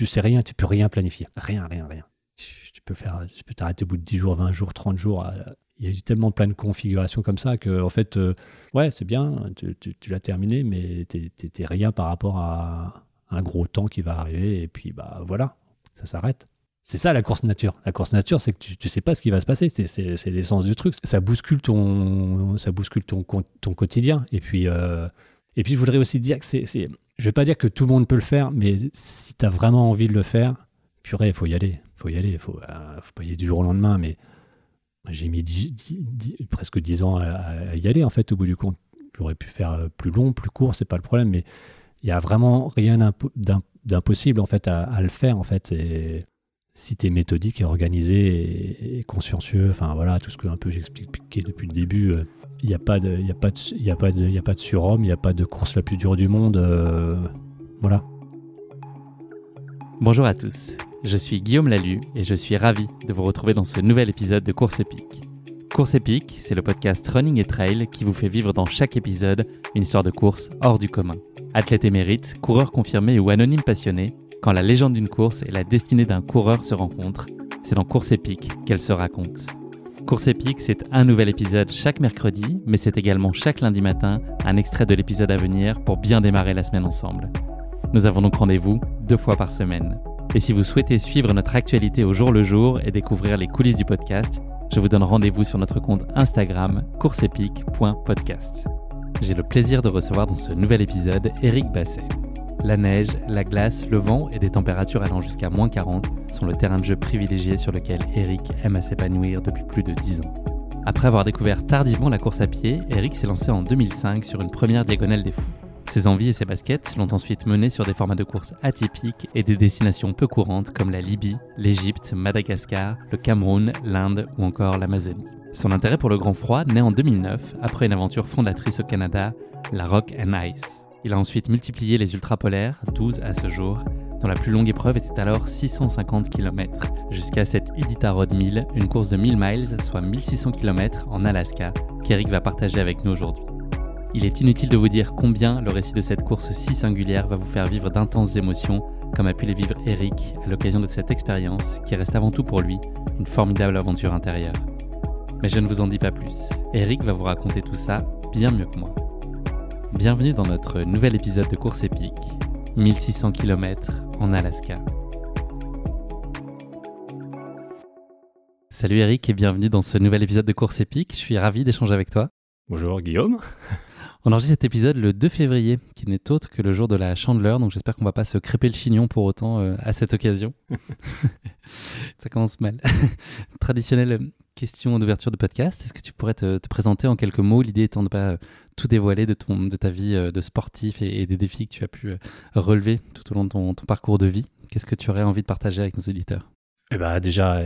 tu sais rien, tu peux rien planifier. Rien, rien, rien. Tu, peux faire, tu peux t'arrêter au bout de 10 jours, 20 jours, 30 jours. Il y a eu tellement plein de configurations comme ça que, en fait, ouais, c'est bien, tu, tu l'as terminé, mais tu n'es rien par rapport à un gros temps qui va arriver. Et puis, bah voilà, ça s'arrête. C'est ça la course nature. La course nature, c'est que tu, ne sais pas ce qui va se passer. C'est l'essence du truc. Ça bouscule ton, ça bouscule ton, ton quotidien. Et puis, euh, et puis, je voudrais aussi dire que c'est, je vais pas dire que tout le monde peut le faire, mais si tu as vraiment envie de le faire, purée, il faut y aller. Il faut y aller. Euh, faut pas y aller du jour au lendemain. Mais j'ai mis presque 10 ans à, y aller, en fait, au bout du compte. J'aurais pu faire euh, plus long, plus court, c'est pas le problème. Mais il y a vraiment rien d'impossible, en fait, à, le faire, en fait. Et si tu es méthodique et organisé et, consciencieux, enfin voilà, tout ce que un j'expliquais depuis le début, il n'y a, pas de, a, pas de, a, a pas de surhomme, il n'y a pas de course la plus dure du monde. Euh, voilà. Bonjour à tous, je suis Guillaume Lalu et je suis ravi de vous retrouver dans ce nouvel épisode de Course épique. Course épique, c'est le podcast Running et Trail qui vous fait vivre dans chaque épisode une histoire de course hors du commun. Athlète émérite, coureur confirmé ou anonyme passionné, quand la légende d'une course et la destinée d'un coureur se rencontrent, c'est dans Course épique qu'elle se raconte. Course épique, c'est un nouvel épisode chaque mercredi, mais c'est également chaque lundi matin un extrait de l'épisode à venir pour bien démarrer la semaine ensemble. Nous avons donc rendez-vous deux fois par semaine. Et si vous souhaitez suivre notre actualité au jour le jour et découvrir les coulisses du podcast, je vous donne rendez-vous sur notre compte Instagram courseepique.podcast. J'ai le plaisir de recevoir dans ce nouvel épisode Eric Basset. La neige, la glace, le vent et des températures allant jusqu'à moins 40 sont le terrain de jeu privilégié sur lequel Eric aime à s'épanouir depuis plus de 10 ans. Après avoir découvert tardivement la course à pied, Eric s'est lancé en 2005 sur une première diagonale des fous. Ses envies et ses baskets l'ont ensuite mené sur des formats de course atypiques et des destinations peu courantes comme la Libye, l'Égypte, Madagascar, le Cameroun, l'Inde ou encore l'Amazonie. Son intérêt pour le grand froid naît en 2009 après une aventure fondatrice au Canada, la Rock and Ice. Il a ensuite multiplié les ultrapolaires, 12 à ce jour, dont la plus longue épreuve était alors 650 km, jusqu'à cette Iditarod 1000, une course de 1000 miles, soit 1600 km en Alaska, qu'Eric va partager avec nous aujourd'hui. Il est inutile de vous dire combien le récit de cette course si singulière va vous faire vivre d'intenses émotions, comme a pu les vivre Eric à l'occasion de cette expérience, qui reste avant tout pour lui une formidable aventure intérieure. Mais je ne vous en dis pas plus. Eric va vous raconter tout ça bien mieux que moi. Bienvenue dans notre nouvel épisode de course épique, 1600 km en Alaska. Salut Eric et bienvenue dans ce nouvel épisode de course épique. Je suis ravi d'échanger avec toi. Bonjour Guillaume. On enregistre cet épisode le 2 février, qui n'est autre que le jour de la chandeleur, donc j'espère qu'on va pas se crêper le chignon pour autant euh, à cette occasion. Ça commence mal. Traditionnelle question d'ouverture de podcast. Est-ce que tu pourrais te, présenter en quelques mots, l'idée étant de ne pas tout dévoiler de, ton, de ta vie euh, de sportif et, des défis que tu as pu euh, relever tout au long de ton, parcours de vie? Qu'est-ce que tu aurais envie de partager avec nos auditeurs? Eh ben déjà,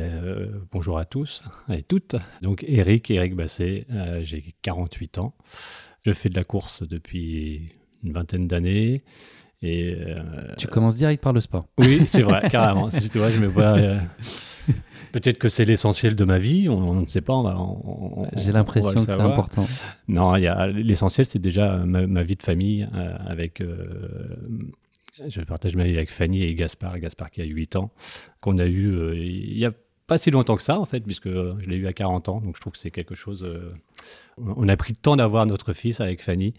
bonjour à tous et toutes. Donc Eric, Eric Basset, j'ai 48 ans. Je fais de la course depuis une vingtaine d'années. Et, euh, tu commences direct par le sport. Oui, c'est vrai, carrément. tu vois, je me vois. Euh, peut-être que c'est l'essentiel de ma vie, on, ne sait pas. J'ai l'impression que c'est important. Non, l'essentiel, c'est déjà ma, vie de famille euh, avec. je partage ma vie avec Fanny et Gaspard, Gaspard qui a 8 ans, qu'on a eu il y a pas si longtemps que ça, en fait, puisque je l'ai eu à 40 ans. Donc, je trouve que c'est quelque chose. Euh, on a pris le temps d'avoir notre fils avec Fanny.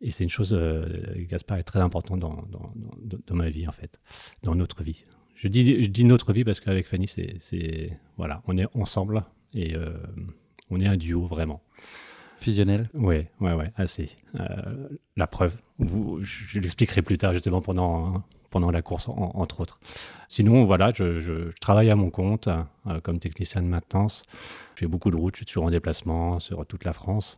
Et c'est une chose, euh, Gaspard est très important dans, dans, ma vie, en fait, dans notre vie. Je dis, je dis notre vie parce qu'avec Fanny, c'est. Voilà, on est ensemble et euh, on est un duo, vraiment. Fusionnel Oui, ouais, ouais, assez. la preuve, vous, je l'expliquerai plus tard, justement, pendant pendant la course, entre autres. Sinon, voilà, je, travaille à mon compte euh, comme technicien de maintenance. Je fais beaucoup de routes, je suis toujours en déplacement sur toute la France.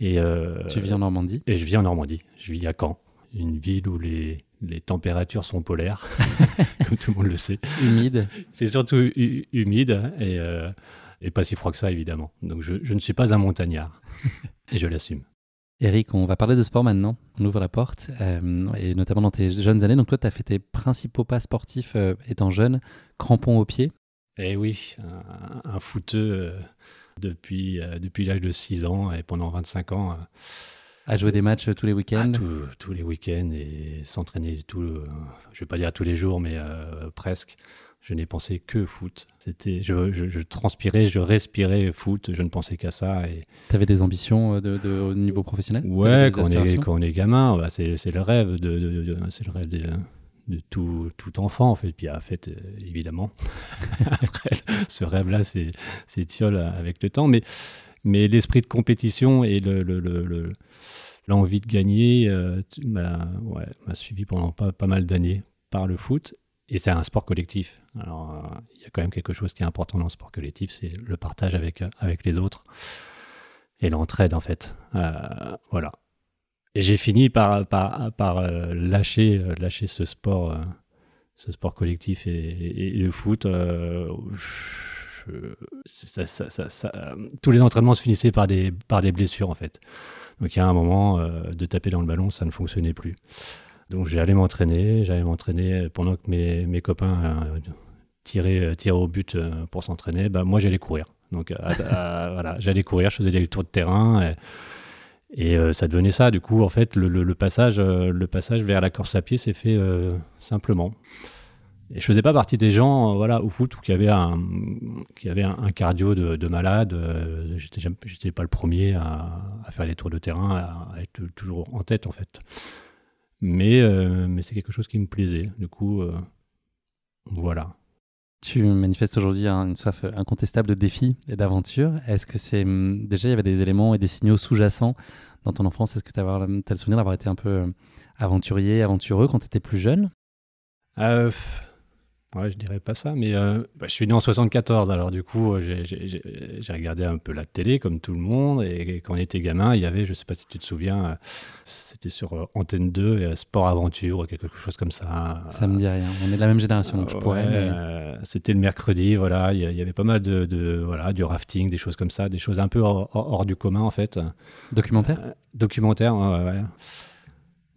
Et, euh, tu vis en Normandie? Et je vis en Normandie. Je vis à Caen, une ville où les, les températures sont polaires, comme tout le monde le sait. Humide C'est surtout humide et, euh, et, pas si froid que ça, évidemment. Donc je, je ne suis pas un montagnard et je l'assume. Eric, on va parler de sport maintenant. On ouvre la porte, euh, et notamment dans tes jeunes années. Donc toi, tu as fait tes principaux pas sportifs euh, étant jeune, crampons aux pieds. Eh oui, un, un footeux euh, depuis, depuis l'âge de 6 ans et pendant 25 ans. à jouer des matchs tous les week-ends ah, Tous les week-ends et s'entraîner tout, je vais pas dire tous les jours, mais presque. Je n'ai pensé que foot. C'était, je, transpirais, je respirais foot. Je ne pensais qu'à ça. Et... Tu avais des ambitions de, au niveau professionnel? Ouais, quand on, est, quand on, est, gamin, bah, c'est, le rêve de, c'est le rêve de, tout, tout, enfant en fait. Puis en fait, euh, évidemment, après ce rêve-là, c'est, c'est tiole avec le temps. Mais, mais l'esprit de compétition et le, le, l'envie de gagner euh, m'a ouais, suivi pendant pas, pas mal d'années par le foot. Et c'est un sport collectif. Alors, euh, il y a quand même quelque chose qui est important dans le sport collectif, c'est le partage avec, avec les autres et l'entraide, en fait. Euh, voilà. Et j'ai fini par, par, par euh, lâcher, lâcher ce sport, ce sport collectif et, le foot. tous les entraînements se finissaient par des, par des blessures, en fait. Donc, il y a un moment, de taper dans le ballon, ça ne fonctionnait plus. Donc j'allais m'entraîner, j'allais m'entraîner pendant que mes, mes copains euh, tiraient, euh, tiraient, au but euh, pour s'entraîner. Bah, moi j'allais courir. Donc voilà, j'allais courir, je faisais des tours de terrain. Et, ça devenait ça. Du coup, en fait, le, le, passage, le passage vers la course à pied s'est fait simplement. Et je faisais pas partie des gens, voilà, au foot, qui avaient un, qui avait un, cardio de, de malade. J'étais, j'étais pas le premier à, à, faire les tours de terrain, à, être toujours en tête, en fait. Mais, euh, mais c'est quelque chose qui me plaisait. Du coup, euh, voilà. Tu manifestes aujourd'hui une soif incontestable de défis et d'aventure. Est-ce que c'est hum, déjà il y avait des éléments et des signaux sous-jacents dans ton enfance? Est-ce que tu as, le souvenir d'avoir été un peu euh, aventurier, aventureux quand tu étais plus jeune? Ouais, je dirais pas ça, mais euh, bah, je suis né en 74, alors du coup, euh, j'ai regardé un peu la télé comme tout le monde, et, quand on était gamin, il y avait, je sais pas si tu te souviens, euh, c'était sur Antenne 2, Sport Aventure, quelque chose comme ça. Ça me dit rien, on est de la même génération, donc je pourrais. c'était le mercredi, voilà, il y, avait pas mal de, voilà, du rafting, des choses comme ça, des choses un peu hors, du commun en fait. Documentaire? Documentaire, ouais,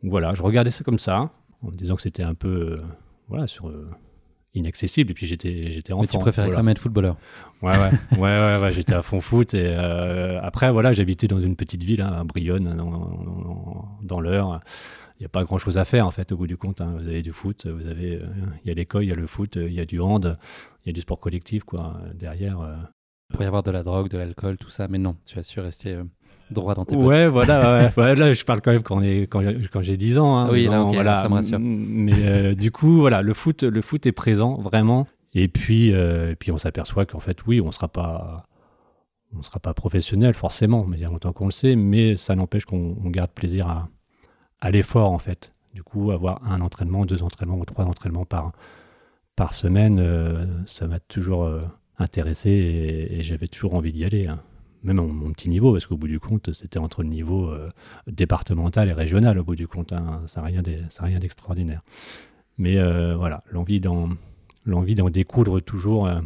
Voilà, je regardais ça comme ça, en me disant que c'était un peu, voilà, sur inaccessible. Et puis j'étais j'étais enfant. Mais tu préférais quand même être footballeur. Ouais ouais ouais ouais, j'étais à fond foot et euh, après voilà j'habitais dans une petite ville hein, à Brionne dans, dans, l'heure. Il n'y a pas grand chose à faire en fait au bout du compte. Hein. Vous avez du foot, vous avez euh, il y a l'école, il y a le foot, il y a du hand, il y a du sport collectif quoi derrière. Euh. Il pourrait y avoir de la drogue, de l'alcool, tout ça, mais non, tu as su rester droit dans tes Ouais, voilà. Ouais. là, je parle quand même quand, quand, quand j'ai 10 ans. Hein. oui, là, voilà. ça me rassure. Mais euh, du coup, voilà, le foot, le foot est présent vraiment. Et puis, euh, et puis on s'aperçoit qu'en fait, oui, on sera pas, on sera pas professionnel forcément, mais il y a longtemps qu'on le sait, mais ça n'empêche qu'on garde plaisir à, à l'effort en fait. Du coup, avoir un entraînement, deux entraînements ou trois entraînements par, par semaine, euh, ça m'a toujours intéressé et, j'avais toujours envie d'y aller. Hein même mon, petit niveau, parce qu'au bout du compte, c'était entre le niveau euh, départemental et régional, au bout du compte, hein, ça n'a rien d'extraordinaire. Mais euh, voilà, l'envie d'en, découdre toujours euh,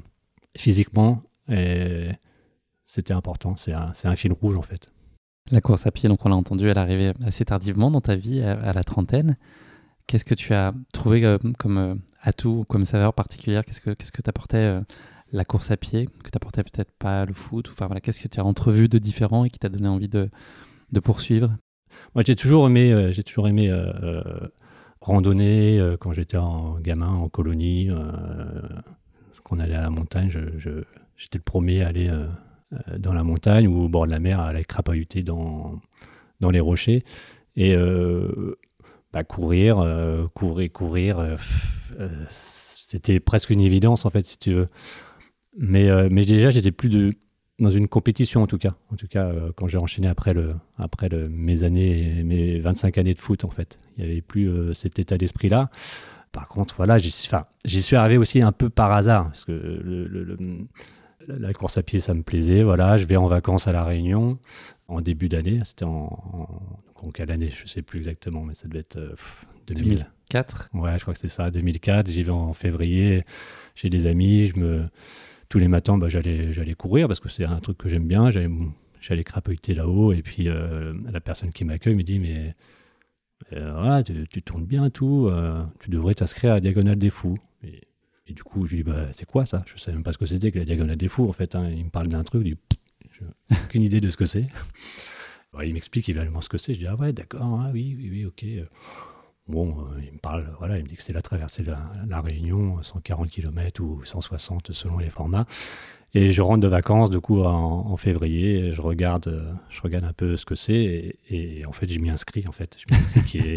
physiquement, c'était important, c'est un, fil rouge en fait. La course à pied, donc on l'a entendu, elle arrivait assez tardivement dans ta vie, à, la trentaine. Qu'est-ce que tu as trouvé comme atout, comme saveur particulière? Qu'est-ce que tu apportais la course à pied que tu apportais peut-être pas le foot Enfin voilà, qu'est-ce que tu as entrevu de différent et qui t'a donné envie de, de poursuivre? Moi, j'ai toujours aimé, euh, j'ai toujours aimé euh, euh, randonner quand j'étais en gamin en colonie. quand on allait à la montagne, j'étais le premier à aller dans la montagne ou au bord de la mer à aller crapahuter dans, dans les rochers. Et bah, courir, courir, courir, c'était presque une évidence en fait, si tu veux. Mais, euh, mais déjà, j'étais plus de, dans une compétition en tout cas. En tout cas, euh, quand j'ai enchaîné après, le, après le, mes années, mes 25 années de foot en fait. Il n'y avait plus euh, cet état d'esprit-là. Par contre, voilà, j'y suis arrivé aussi un peu par hasard. Parce que le, la course à pied, ça me plaisait. Voilà, je vais en vacances à La Réunion en début d'année. C'était en, en, quelle année? Je ne sais plus exactement, mais ça devait être 2004. Ouais, je crois que c'est ça, 2004. J'y vais en février. J'ai des amis. Je me tous les matins, bah, j'allais, courir parce que c'est un truc que j'aime bien. J'allais, j'allais là-haut et puis euh, la personne qui m'accueille me dit mais euh, tu, tournes bien tout, euh, tu devrais t'inscrire à la Diagonale des Fous. Et, du coup, je lui dis bah, c'est quoi ça? Je ne savais même pas ce que c'était que la Diagonale des Fous en fait. Hein. Il me parle d'un truc, je n'ai aucune idée de ce que c'est. il m'explique évidemment ce que c'est. Je dis ah ouais d'accord, ah oui, oui, oui, ok. Bon, euh, il me parle, voilà, il me dit que c'est la traversée de la, Réunion, 140 km ou 160 selon les formats. Et je rentre de vacances, du coup, en, février, je regarde, euh, je regarde un peu ce que c'est, et, en fait, je m'y inscris, en fait.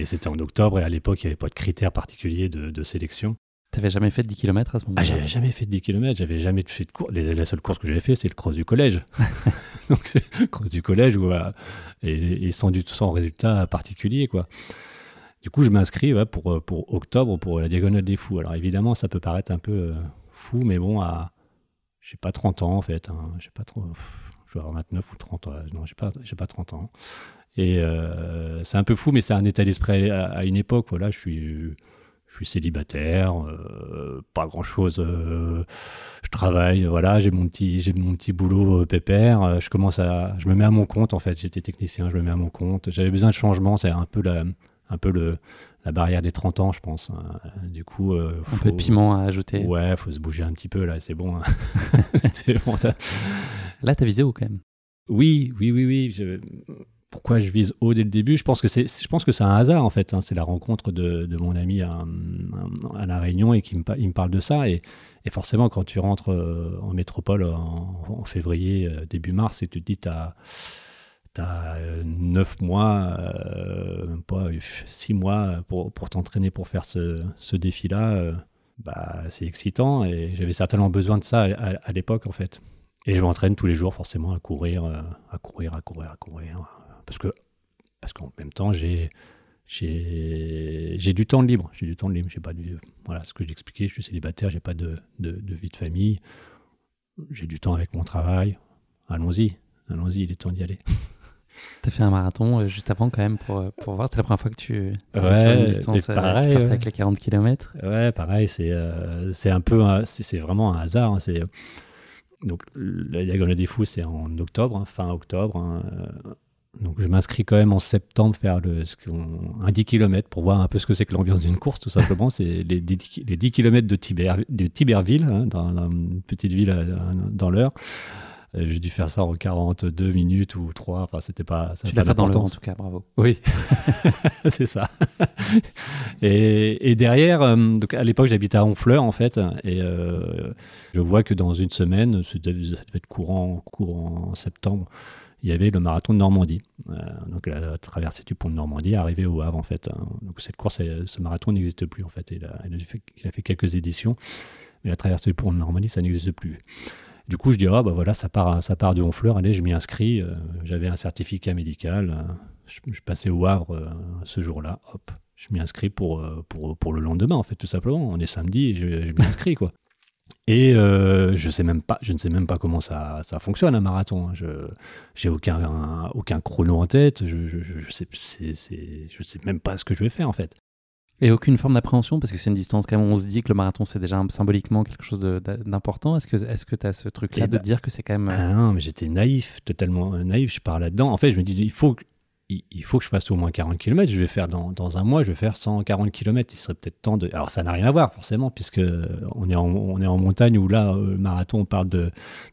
c'était en octobre, et à l'époque, il n'y avait pas de critères particuliers de, de sélection. T'avais jamais fait de 10 km à ce moment-là? Ah, J'avais jamais fait de 10 km, j'avais jamais fait de course. La seule course que j'avais fait, c'est le cross du collège. Donc, c'est le cross du collège, où, et, sans, du, sans résultat particulier, quoi. Du coup, je m'inscris pour, pour octobre, pour la Diagonale des Fous. Alors, évidemment, ça peut paraître un peu euh, fou, mais bon, à, j'ai pas 30 ans, en fait. Hein. J'ai pas trop. Je vais avoir 29 ou 30 ans. Non, j'ai pas, pas 30 ans. Et euh, c'est un peu fou, mais c'est un état d'esprit à, une époque. Voilà, je suis je suis célibataire, euh, pas grand chose. Euh, je travaille, voilà, j'ai mon petit, j'ai mon petit boulot euh, pépère. je commence à, je me mets à mon compte en fait. J'étais technicien, je me mets à mon compte. J'avais besoin de changement. C'est un peu la, un peu le, la barrière des 30 ans, je pense. Hein. Du coup, un peu de piment à ajouter. Ouais, faut se bouger un petit peu là. C'est bon. Hein. bon là, t'as visé où quand même Oui, oui, oui, oui. Je pourquoi je vise haut dès le début? Je pense que c'est, je pense que c'est un hasard en fait. Hein. C'est la rencontre de, mon ami à, la Réunion et qui me, il me parle de ça. Et, forcément, quand tu rentres euh, en métropole en, février, euh, début mars, et tu te dis, tu as, as 9 mois, euh, pas 6 mois pour, pour t'entraîner pour faire ce, ce défi-là, bah, c'est excitant. Et j'avais certainement besoin de ça à, l'époque en fait. Et je m'entraîne tous les jours forcément à courir, à courir, à courir, à courir parce que parce qu'en même temps, j'ai du temps libre. J'ai du temps libre. Pas du, voilà ce que j'expliquais. Je suis célibataire. J'ai pas de, de, vie de famille. J'ai du temps avec mon travail. Allons-y, allons-y. Il est temps d'y aller. Tu as fait un marathon euh, juste avant quand même pour, euh, pour voir. C'est la première fois que tu ouais, sur une distance euh, pareil, avec les 40 km. Ouais, pareil. C'est c'est un peu, c'est vraiment un hasard. Hein, c'est donc la diagonale des fous, c'est en octobre, hein, fin octobre. Hein, donc je m'inscris quand même en septembre faire le, un 10 km pour voir un peu ce que c'est que l'ambiance d'une course, tout simplement. c'est les 10, les 10 km de, de Tiberville, dans, une petite ville euh, dans l'heure. Euh, j'ai dû faire ça en 42 minutes ou 3. Enfin, c'était pas. Ça tu l'as fait dans l'heure en tout cas, bravo. Oui, c'est ça. et, derrière, euh, donc à l'époque, j'habitais à Honfleur en fait, et je vois que dans une semaine, ça devait être courant, courant en septembre il y avait le marathon de Normandie. Euh, donc la traversée du pont de Normandie, arrivé au Havre en fait. Donc cette course, ce marathon n'existe plus en fait. Il a, il, a fait, quelques éditions, mais la traversée du pont de Normandie, ça n'existe plus. Du coup, je dis, ah bah voilà, ça part, ça part de Honfleur, allez, je m'y inscris. Euh, j'avais un certificat médical. Euh, je, passais au Havre ce jour-là, hop, je m'y inscris pour, pour, pour, le lendemain, en fait, tout simplement. On est samedi je, je m'y inscris, quoi. Et euh, je sais même pas, je ne sais même pas comment ça, ça fonctionne un marathon. Hein. Je j'ai aucun aucun chrono en tête. Je je, je sais sais même pas ce que je vais faire en fait. Et aucune forme d'appréhension parce que c'est une distance quand même. On se dit que le marathon c'est déjà symboliquement quelque chose d'important. Est-ce que est-ce que tu as ce truc là eh de ben, dire que c'est quand même ah non, mais j'étais naïf, totalement naïf. Je pars là-dedans. En fait, je me dis il faut il faut que je fasse au moins 40 km. Je vais faire dans, dans, un mois, je vais faire 140 km. Il serait peut-être temps de. Alors, ça n'a rien à voir, forcément, puisque on est en, on est en montagne où là, le marathon, on parle de,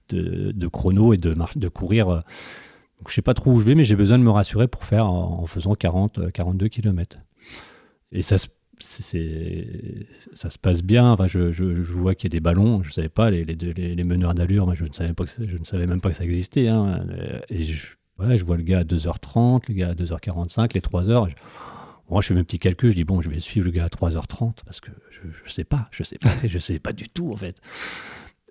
de, chrono et de, de courir. Donc, je sais pas trop où je vais, mais j'ai besoin de me rassurer pour faire en, faisant 40, 42 km. Et ça se ça se passe bien. Enfin, je, je, vois qu'il y a des ballons. Je ne savais pas les, les, les meneurs d'allure. Je ne savais pas je ne savais même pas que ça existait. Hein. Et je, vois le gars à 2h30, le gars à 2h45, les 3h. Moi, je fais mes petits calculs, je dis, bon, je vais suivre le gars à 3h30 parce que je ne sais pas, je sais pas, je sais pas du tout en fait.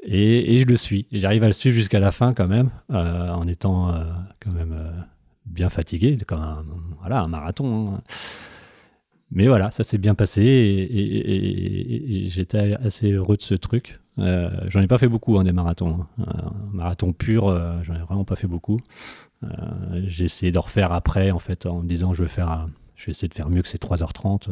Et, je le suis. J'arrive à le suivre jusqu'à la fin quand même, euh, en étant euh, quand même euh, bien fatigué, comme un, voilà, un marathon. Hein. Mais voilà, ça s'est bien passé et, j'étais assez heureux de ce truc. j'en ai pas fait beaucoup hein, des marathons. Hein. Un marathon pur, j'en ai vraiment pas fait beaucoup. Euh, j'ai essayé de refaire après, en fait, en me disant je vais faire, je vais essayer de faire mieux que ces 3h30.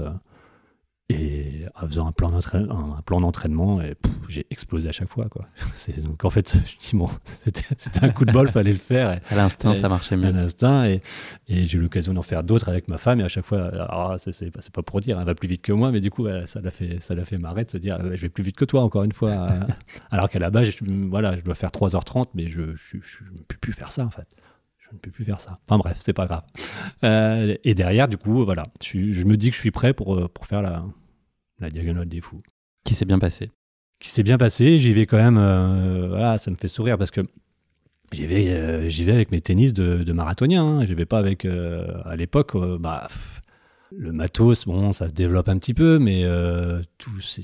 Et en faisant un plan d'entraînement, j'ai explosé à chaque fois. Quoi. Donc en fait, je dis, bon, c'était un coup de bol, fallait le faire. à l'instinct, ça marchait mieux. À l'instinct, et, et j'ai eu l'occasion d'en faire d'autres avec ma femme, et à chaque fois, ah, c'est pas, pour dire, elle va plus vite que moi, mais du coup, ça l'a fait, ça fait marrer de se dire, je vais plus vite que toi, encore une fois. alors qu'à la base, je, voilà, je dois faire 3h30, mais je ne peux plus faire ça, en fait je ne peux plus faire ça. Enfin bref, c'est pas grave. Euh, et derrière, du coup, voilà, je, je, me dis que je suis prêt pour, euh, pour faire la, la diagonale des fous. Qui s'est bien passé. Qui s'est bien passé. J'y vais quand même. Euh, voilà, ça me fait sourire parce que j'y vais, j'y vais avec mes tennis de, de marathonien. Hein. J'y vais pas avec. à l'époque, bah, le matos, bon, ça se développe un petit peu, mais tout, c'est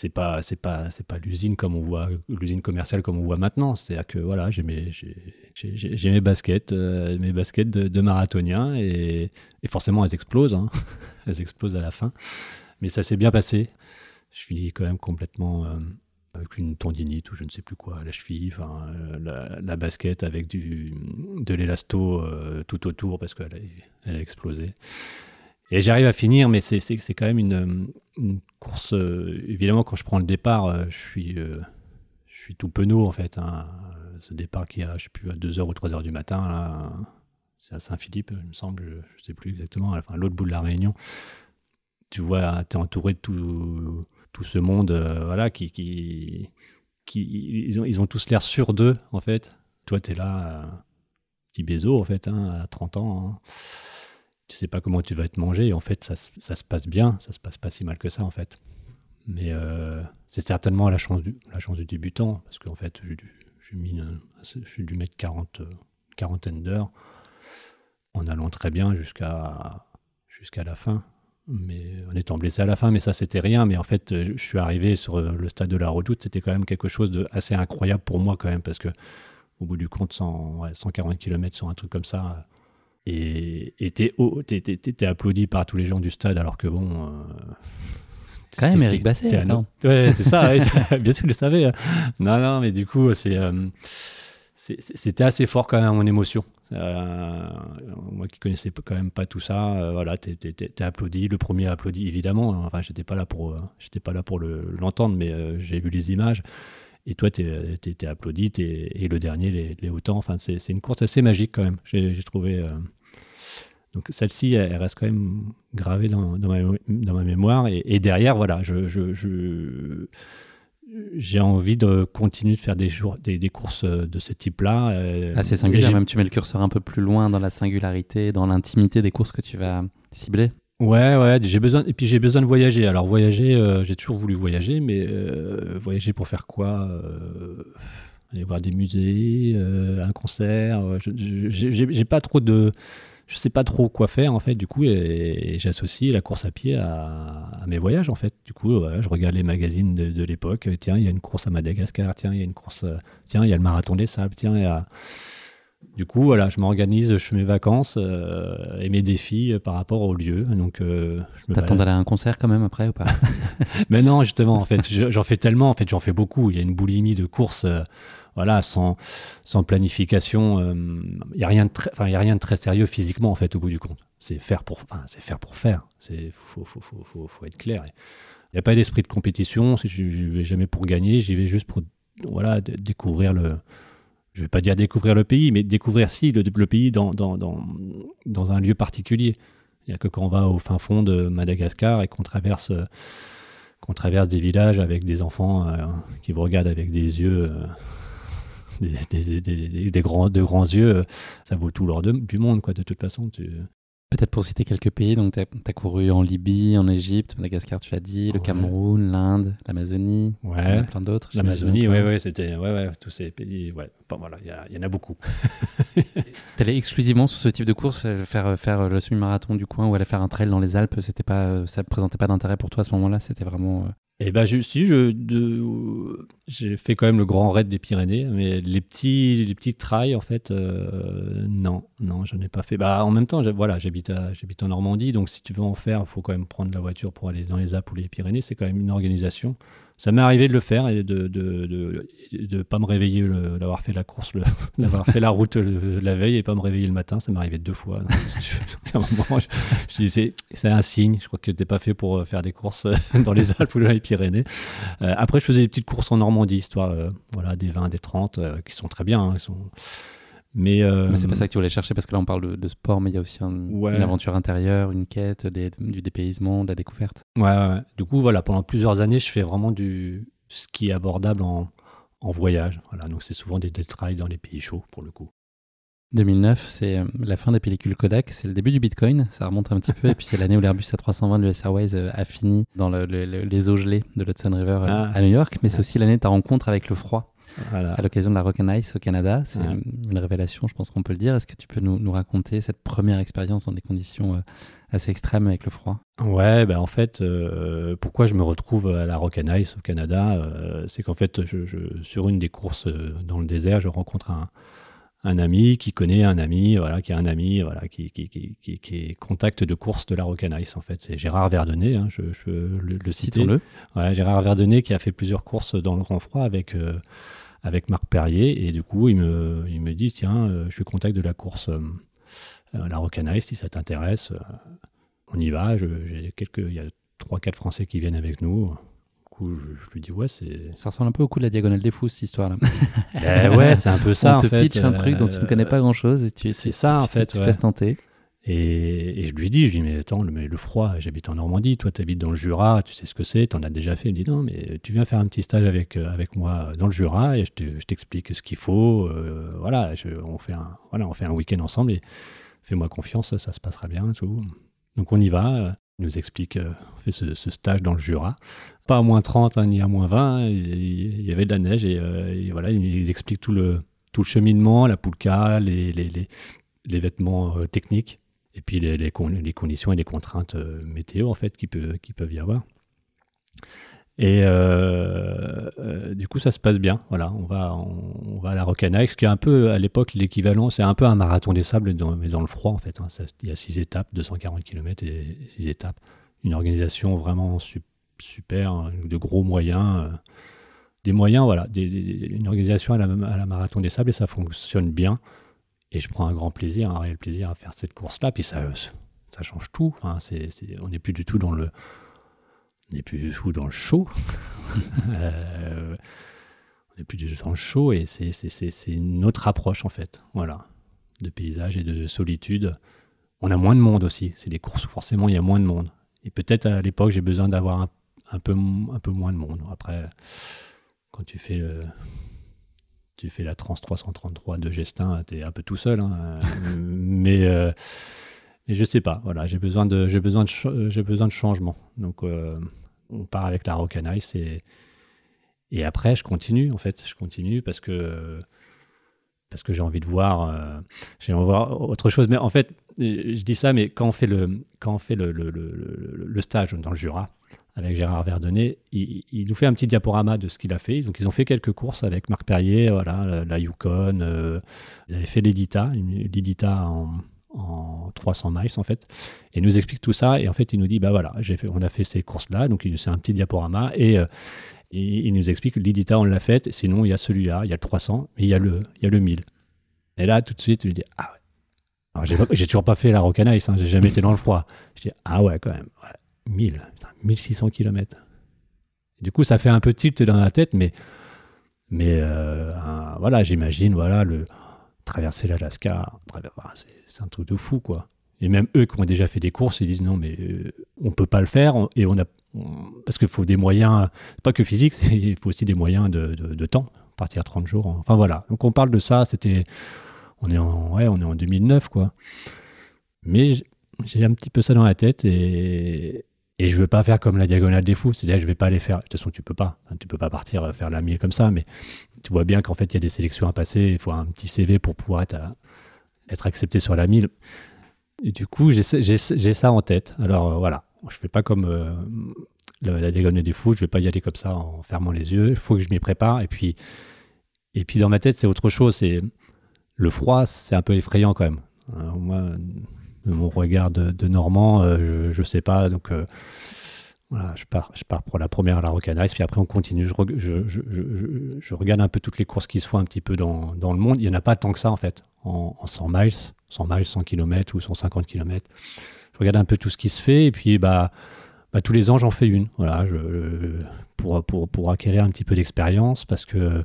c'est pas c'est pas c'est pas l'usine comme on voit l'usine commerciale comme on voit maintenant. C'est à dire que voilà j'ai mes j'ai mes baskets euh, mes baskets de, marathonien et, forcément elles explosent hein. elles explosent à la fin. Mais ça s'est bien passé. Je finis quand même complètement euh, avec une tendinite ou je ne sais plus quoi la cheville. Enfin euh, la, basket avec du de l'élasto tout autour parce qu'elle elle a explosé et j'arrive à finir, mais c'est quand même une, course. Euh, évidemment, quand je prends le départ, euh, je, suis, euh, je suis tout penaud en fait. Hein. Ce départ qui a, je sais plus, à 2h ou 3h du matin, c'est à Saint-Philippe, il me semble, je ne sais plus exactement, enfin, l'autre bout de la Réunion. Tu vois, tu es entouré de tout, tout ce monde voilà, qui, qui, qui. ils, ont, ils ont tous l'air sûrs d'eux, en fait. Toi, tu es là, petit baiser, en fait, hein, à 30 ans. Hein tu sais pas comment tu vas être mangé. Et en fait, ça, se passe bien, ça se passe pas si mal que ça, en fait. Mais euh, c'est certainement la chance, du, débutant, parce qu'en fait, j'ai j'ai dû mettre 40, quarantaine d'heures en allant très bien jusqu'à la fin. Mais en étant blessé à la fin, mais ça c'était rien. Mais en fait, je suis arrivé sur le stade de la Redoute, c'était quand même quelque chose de assez incroyable pour moi quand même, parce que au bout du compte, 140 km sur un truc comme ça, et t'es es, applaudi par tous les gens du stade alors que bon. Euh, Quand même Eric Basset. Ouais, c'est ça, bien sûr, je le savais. Hein. Non, non, mais du coup, c'est. Euh, c'était assez fort quand même mon émotion. Euh, moi qui connaissais quand même pas tout ça, voilà, t'es applaudi. Le premier applaudi évidemment. Enfin, j'étais pas là pour, j'étais pas là pour l'entendre, mais j'ai vu les images. Et toi, tu es, applaudi, et le dernier, les, les autant. Enfin, c'est une course assez magique quand même. J'ai trouvé. Donc celle-ci, elle, reste quand même gravée dans, dans, ma, dans ma, mémoire. Et, derrière, voilà, je, je, j'ai envie de continuer de faire des, jours, des, des courses de ce type-là. Euh, Assez singulier, même tu mets le curseur un peu plus loin dans la singularité, dans l'intimité des courses que tu vas cibler. Ouais, ouais, j'ai besoin, et puis j'ai besoin de voyager. Alors voyager, euh, j'ai toujours voulu voyager, mais euh, voyager pour faire quoi Aller voir des musées, un concert. J'ai pas trop de je sais pas trop quoi faire en fait du coup et, j'associe la course à pied à, mes voyages en fait du coup je regarde les magazines de, l'époque tiens il y a une course à Madagascar tiens il y a une course tiens il y a le marathon des sables tiens il y a du coup voilà je m'organise je fais mes vacances euh, et mes défis euh, par rapport au lieu donc euh, t'attends d'aller à un concert quand même après ou pas? Mais non justement en fait j'en fais tellement en fait j'en fais beaucoup il y a une boulimie de courses voilà, sans, sans planification, il euh, n'y a, rien de très, y a rien de très sérieux physiquement, en fait, au bout du compte. C'est faire pour, c'est faire pour faire. Il faut, faut, faut, faut, être clair. Il n'y a pas d'esprit de compétition. Je ne vais jamais pour gagner. J'y vais juste pour voilà, découvrir le. Je ne vais pas dire découvrir le pays, mais découvrir, si, le, le pays dans, dans, dans, dans, un lieu particulier. Il n'y a que quand on va au fin fond de Madagascar et qu'on traverse, qu'on traverse des villages avec des enfants euh, qui vous regardent avec des yeux. Euh, des, grands, de grands yeux, ça vaut tout l'or du monde, quoi, de toute façon. Tu... Peut-être pour citer quelques pays, donc tu as, couru en Libye, en Égypte, Madagascar, tu l'as dit, le Cameroun, l'Inde, l'Amazonie, ouais. plein d'autres. L'Amazonie, oui, ouais, c'était, ouais, ouais, tous ces pays, ouais. Voilà, il y, en a beaucoup. tu allais exclusivement sur ce type de course, euh, faire, faire le semi-marathon du coin ou aller faire un trail dans les Alpes, c'était pas, ça ne présentait pas d'intérêt pour toi à ce moment-là, c'était vraiment. Euh, eh ben, je, si, je, j'ai fait quand même le grand raid des Pyrénées, mais les petits, les petits trails, en fait, euh, non, non, je n'ai pas fait. Bah, en même temps, voilà, j'habite, j'habite en Normandie, donc si tu veux en faire, il faut quand même prendre la voiture pour aller dans les Alpes ou les Pyrénées. C'est quand même une organisation ça m'est arrivé de le faire et de de, de, de pas me réveiller, d'avoir fait la course, d'avoir fait la route la veille et pas me réveiller le matin. Ça m'est arrivé deux fois. je, disais, c'est un signe. Je crois que t'es pas fait pour euh, faire des courses euh, dans les Alpes ou dans les Pyrénées. Euh, après, je faisais des petites courses en Normandie, histoire, voilà, des 20, des 30, qui sont très bien. Hein, sont mais, euh, c'est pas ça que tu voulais chercher parce que là on parle de, sport, mais il y a aussi une aventure intérieure, une quête, du dépaysement, de la découverte. Ouais, ouais, Du coup, voilà, pendant plusieurs années, je fais vraiment du ski abordable en, en voyage. Voilà, donc c'est souvent des, des trails dans les pays chauds pour le coup. 2009, c'est euh, la fin des pellicules Kodak, c'est le début du Bitcoin, ça remonte un petit peu, et puis c'est l'année où l'Airbus A320 de l'US Airways a fini dans les eaux gelées de l'Hudson River euh, ah. à New York, mais c'est aussi l'année de ta rencontre avec le froid. À l'occasion de la Rock and Ice au Canada, c'est une révélation, je pense qu'on peut le dire. Est-ce que tu peux nous, raconter cette première expérience dans des conditions assez extrêmes avec le froid? Ouais, ben en fait, pourquoi je me retrouve à la Rock and Ice au Canada, c'est qu'en fait, je, sur une des courses dans le désert, je rencontre un, un ami qui connaît un ami, voilà, qui a un ami, voilà, qui, qui, qui, qui est contact de course de la Ice en fait. C'est Gérard Verdonnet, hein, je, je le, le citer. Le. Ouais, Gérard Verdonnet qui a fait plusieurs courses dans le grand froid avec, euh, avec Marc Perrier. Et du coup, il me, il me dit, tiens, euh, je suis contact de la course euh, la Ice si ça t'intéresse, on y va. J'ai quelques, il y a trois, quatre Français qui viennent avec nous je, lui dis, ouais, c'est. Ça ressemble un peu au coup de la diagonale des fous, cette histoire-là. Eh ouais, c'est un peu ça. On te pitch un truc dont tu ne connais pas euh, grand-chose et tu. C'est ça, en fait. Tu te tenter. Et, je lui dis, je lui dis, mais attends, le, froid, j'habite en Normandie, toi tu habites dans le Jura, tu sais ce que c'est, tu en as déjà fait. Il me dit, non, mais tu viens faire un petit stage avec, euh, avec moi dans le Jura et je t'explique ce qu'il faut. Euh, voilà, on fait un, voilà, on fait un week-end ensemble et fais-moi confiance, ça se passera bien. Tout. Donc on y va nous explique, euh, on fait ce, stage dans le Jura. Pas à moins 30 hein, ni à moins 20, il, y avait de la neige et, voilà, il, explique tout le, tout le cheminement, la poulka, les, les, les, les vêtements techniques et puis les, conditions et les contraintes météo en fait qui, peuvent y avoir. Et euh, euh, du coup, ça se passe bien. Voilà, on va, à la Rocanax, qui est un peu à l'époque l'équivalent, c'est un peu un marathon des sables, dans, mais dans le froid en fait. Hein. il y a six étapes, 240 km et six étapes. Une organisation vraiment super, hein, de gros moyens. Euh, des moyens, voilà, une organisation à la, à la, marathon des sables et ça fonctionne bien. Et je prends un grand plaisir, un réel plaisir à faire cette course-là. Puis ça, ça change tout. Enfin, on n'est plus du tout dans le on n'est plus du tout dans le show. Euh, on n'est plus du tout dans le show et c'est une autre approche en fait. Voilà. De paysage et de solitude. On a moins de monde aussi. C'est des courses où forcément il y a moins de monde. Et peut-être à l'époque j'ai besoin d'avoir un, peu, un peu moins de monde. Après, quand tu fais le, tu fais la Trans 333 de Gestin, tu es un peu tout seul. Hein. mais, euh, mais je sais pas. Voilà, j'ai besoin de, j'ai besoin de, j'ai besoin de changement. Donc, euh, on part avec la Rock and Ice et, après, je continue, en fait. Je continue parce que, parce que j'ai envie de voir, euh, j'ai envie de voir autre chose. Mais en fait, je dis ça, mais quand on fait le, quand on fait le, le, stage dans le Jura avec Gérard Verdonnet, il, il, nous fait un petit diaporama de ce qu'il a fait. Donc, ils ont fait quelques courses avec Marc Perrier, voilà, la, Yukon. Euh, ils avaient fait l'Edita, l'Edita en, en 300 miles en fait, et nous explique tout ça. Et en fait, il nous dit bah voilà, on a fait ces courses-là, donc c'est un petit diaporama et, euh, il nous explique l'Idita on l'a fait, sinon il y a celui-là, il y a le 300, mais il y a le, il y a le 1000. Et là, tout de suite, il dit ah ouais. J'ai toujours pas fait la Rocanice, hein, j'ai jamais été dans le froid. Je dis ah ouais quand même, 1000, 1600 km. du coup, ça fait un peu tilt dans la tête, mais mais euh, voilà, j'imagine voilà le traverser l'Alaska, c'est un truc de fou, quoi. Et même eux qui ont déjà fait des courses, ils disent non, mais euh, on peut pas le faire. Et on a, parce qu'il faut des moyens, pas que physiques, il faut aussi des moyens de, temps, partir 30 jours. Enfin voilà. Donc on parle de ça, c'était, on est en, ouais, on est en 2009, quoi. Mais j'ai un petit peu ça dans la tête et, et je veux pas faire comme la diagonale des fous, c'est-à-dire je vais pas aller faire. De toute façon, tu peux pas. Tu peux pas partir euh, faire la mille comme ça, mais tu vois bien qu'en fait, il y a des sélections à passer. Il faut un petit CV pour pouvoir être, être accepté sur la mille. Du coup, j'ai ça en tête. Alors euh, voilà, je fais pas comme euh, la, diagonale des fous. Je vais pas y aller comme ça en fermant les yeux. Il faut que je m'y prépare. Et puis, et puis dans ma tête, c'est autre chose. Le froid, c'est un peu effrayant quand même. moi, mon regard de, Normand, euh, je, ne sais pas. Donc euh, voilà, je pars, je pars pour la première à la Rocanice, puis après on continue. Je, je, regarde un peu toutes les courses qui se font un petit peu dans, dans le monde. Il n'y en a pas tant que ça en fait, en, 100 miles, 100 miles, 100 km ou 150 km. Je regarde un peu tout ce qui se fait et puis bah, bah tous les ans j'en fais une. Voilà, pour, pour, pour acquérir un petit peu d'expérience parce que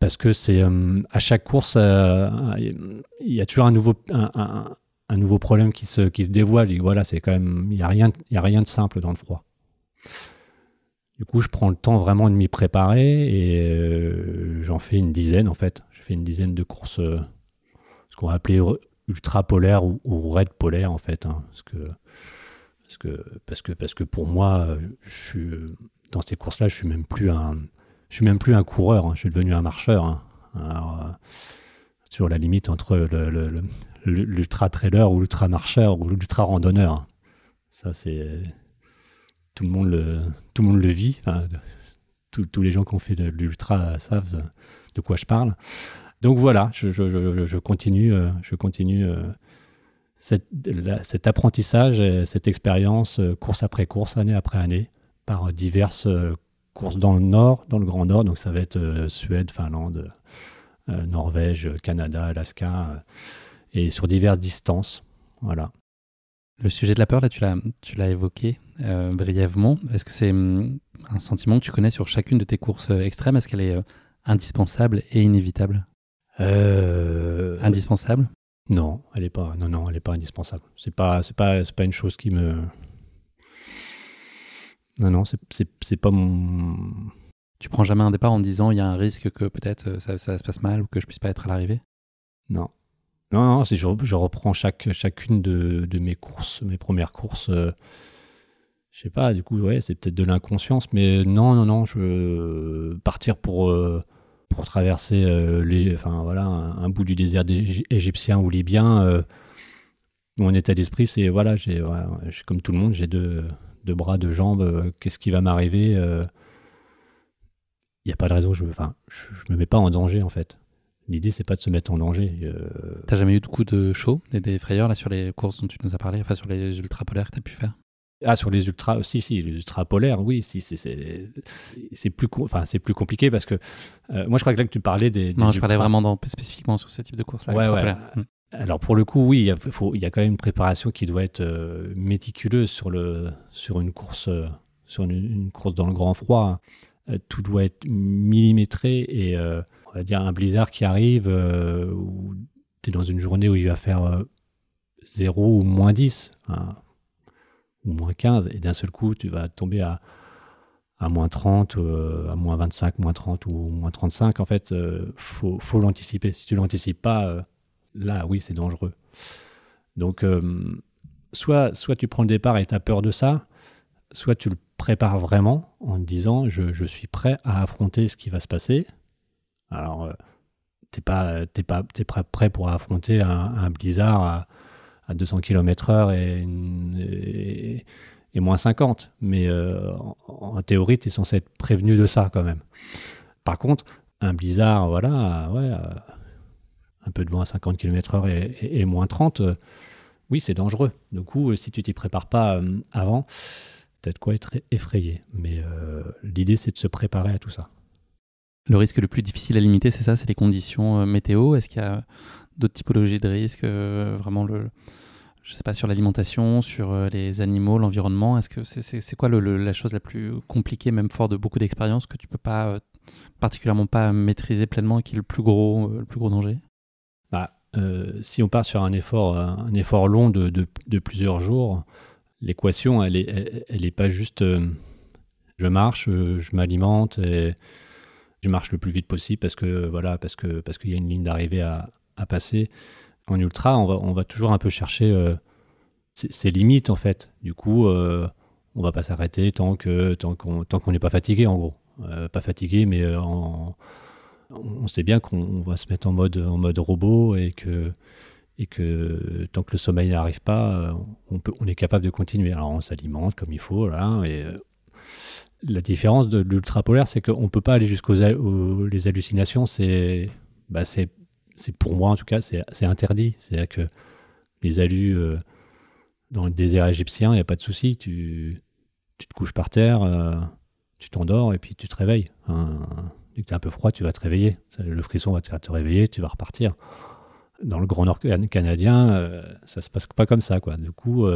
parce que c'est euh, à chaque course, il y a toujours un nouveau, nouveau problème qui se, qui se dévoile. Et voilà, c'est quand même, il n'y a, rien, a rien de simple dans le froid. Du coup, je prends le temps vraiment de m'y préparer et euh, j'en fais une dizaine en fait. Je fais une dizaine de courses euh, qu'on va appeler ultra polaire ou, ou raid polaire en fait. Hein, parce, que, parce, que, parce, que, parce que pour moi, je suis, dans ces courses-là, je suis un, suis même plus un coureur, hein, je suis devenu un marcheur. Hein. Alors, sur la limite entre l'ultra trailer ou l'ultra marcheur ou l'ultra randonneur. Ça, c'est tout le monde le, tout le monde le vit. tous les gens qui ont fait de l'ultra savent de quoi je parle. Donc voilà, je, continue, je continue euh, euh, cet apprentissage, cette expérience, euh, course après course, année après année, par diverses courses dans le nord, dans le Grand Nord. Donc ça va être Suède, Finlande, Norvège, Canada, Alaska, et sur diverses distances. Voilà. Le sujet de la peur, là, tu l'as, tu l'as évoqué brièvement. Est-ce que c'est hum, un sentiment que tu connais sur chacune de tes courses extrêmes? Est-ce qu'elle est indispensable et inévitable? Euh, Indispensable? Non, elle est pas. Non, non, elle est pas indispensable. C'est pas, c'est pas, c'est pas une chose qui me. Non, non, c'est, pas mon. Tu prends jamais un départ en disant il y a un risque que peut-être euh, ça, ça, se passe mal ou que je puisse pas être à l'arrivée? Non. Non, non, je, reprends chaque, chacune de, mes courses, mes premières courses. Euh, je sais pas, du coup, ouais, c'est peut-être de l'inconscience, mais non, non, non, je partir pour pour traverser euh, les, enfin, voilà, un, bout du désert égyptien ou libyen, euh, mon état d'esprit, c'est voilà, j'ai comme tout le monde, j'ai deux, deux, bras, deux jambes, euh, qu'est-ce qui va m'arriver Il n'y a pas de raison, je ne je, je, me mets pas en danger en fait. L'idée, c'est pas de se mettre en danger. T'as jamais eu de coup de chaud et des frayeurs là sur les courses dont tu nous as parlé, enfin sur les ultra polaires que tu as pu faire? Ah, sur les ultras, si, si, les ultras polaires, oui, si, c'est plus, enfin, c'est plus compliqué parce que euh, moi, je crois que là que tu parlais des. non, je parlais vraiment dans, spécifiquement sur ce type de course-là. Ouais, ouais. Mm. Alors pour le coup, oui, il y, a, faut, il y a quand même une préparation qui doit être euh, méticuleuse sur, le, sur une course, euh, sur une, course dans le grand froid. tout doit être millimétré et on va dire un blizzard qui arrive où tu es dans une journée où il va faire 0 ou moins 10 ou moins 15, et d'un seul coup, tu vas tomber à, à moins 30, euh, à moins 25, moins 30 ou moins 35. En fait, il euh, faut, faut l'anticiper. Si tu l'anticipes pas, euh, là, oui, c'est dangereux. Donc, soit, soit tu prends le départ et tu as peur de ça, soit tu le prépares vraiment en te disant je, je suis prêt à affronter ce qui va se passer. Alors, tu n'es pas, pas, pas prêt pour affronter un, blizzard à à 200 km/h et, et, moins 50. Mais euh, en, théorie, tu es censé être prévenu de ça quand même. Par contre, un blizzard, voilà, ouais, un peu de vent à 50 km/h et, moins 30, euh, oui, c'est dangereux. Du coup, si tu t'y prépares pas euh, avant, peut-être quoi être effrayé. Mais l'idée, c'est de se préparer à tout ça. Le risque le plus difficile à limiter, c'est ça, c'est les conditions météo. Est-ce qu'il y a d'autres typologies de risques, vraiment le, je sais pas, sur l'alimentation, sur euh, les animaux, l'environnement? Est-ce que c'est quoi la chose la plus compliquée, même fort de beaucoup d'expérience, que tu peux pas euh, particulièrement pas maîtriser pleinement et qui est le plus gros, euh, le plus gros danger? Bah, Si on part sur un effort, un effort long de, de, plusieurs jours, l'équation, elle est, elle, est pas juste je marche, je m'alimente et je marche le plus vite possible parce que voilà, parce que parce qu'il y a une ligne d'arrivée à, à passer en ultra, on va, toujours un peu chercher euh, ses limites en fait. Du coup, euh, on va pas s'arrêter tant que tant qu'on n'est pas fatigué en gros. Euh, pas fatigué, mais on sait bien qu'on va se mettre en mode en mode robot et que et que tant que le sommeil n'arrive pas, on, peut, on est capable de continuer. Alors on s'alimente comme il faut, là, et la différence de l'ultra polaire, c'est qu'on ne peut pas aller jusqu'aux les hallucinations. C'est bah, c'est pour moi en tout cas, c'est interdit. C'est-à-dire que les alus euh, dans le désert égyptien, il n'y a pas de souci. Tu, tu, te couches par terre, euh, tu t'endors et puis tu te réveilles. dès que tu es un peu froid, tu vas te réveiller. Le frisson va te faire te réveiller, tu vas repartir. Dans le Grand Nord canadien, euh, ça se passe pas comme ça. Quoi. Du coup,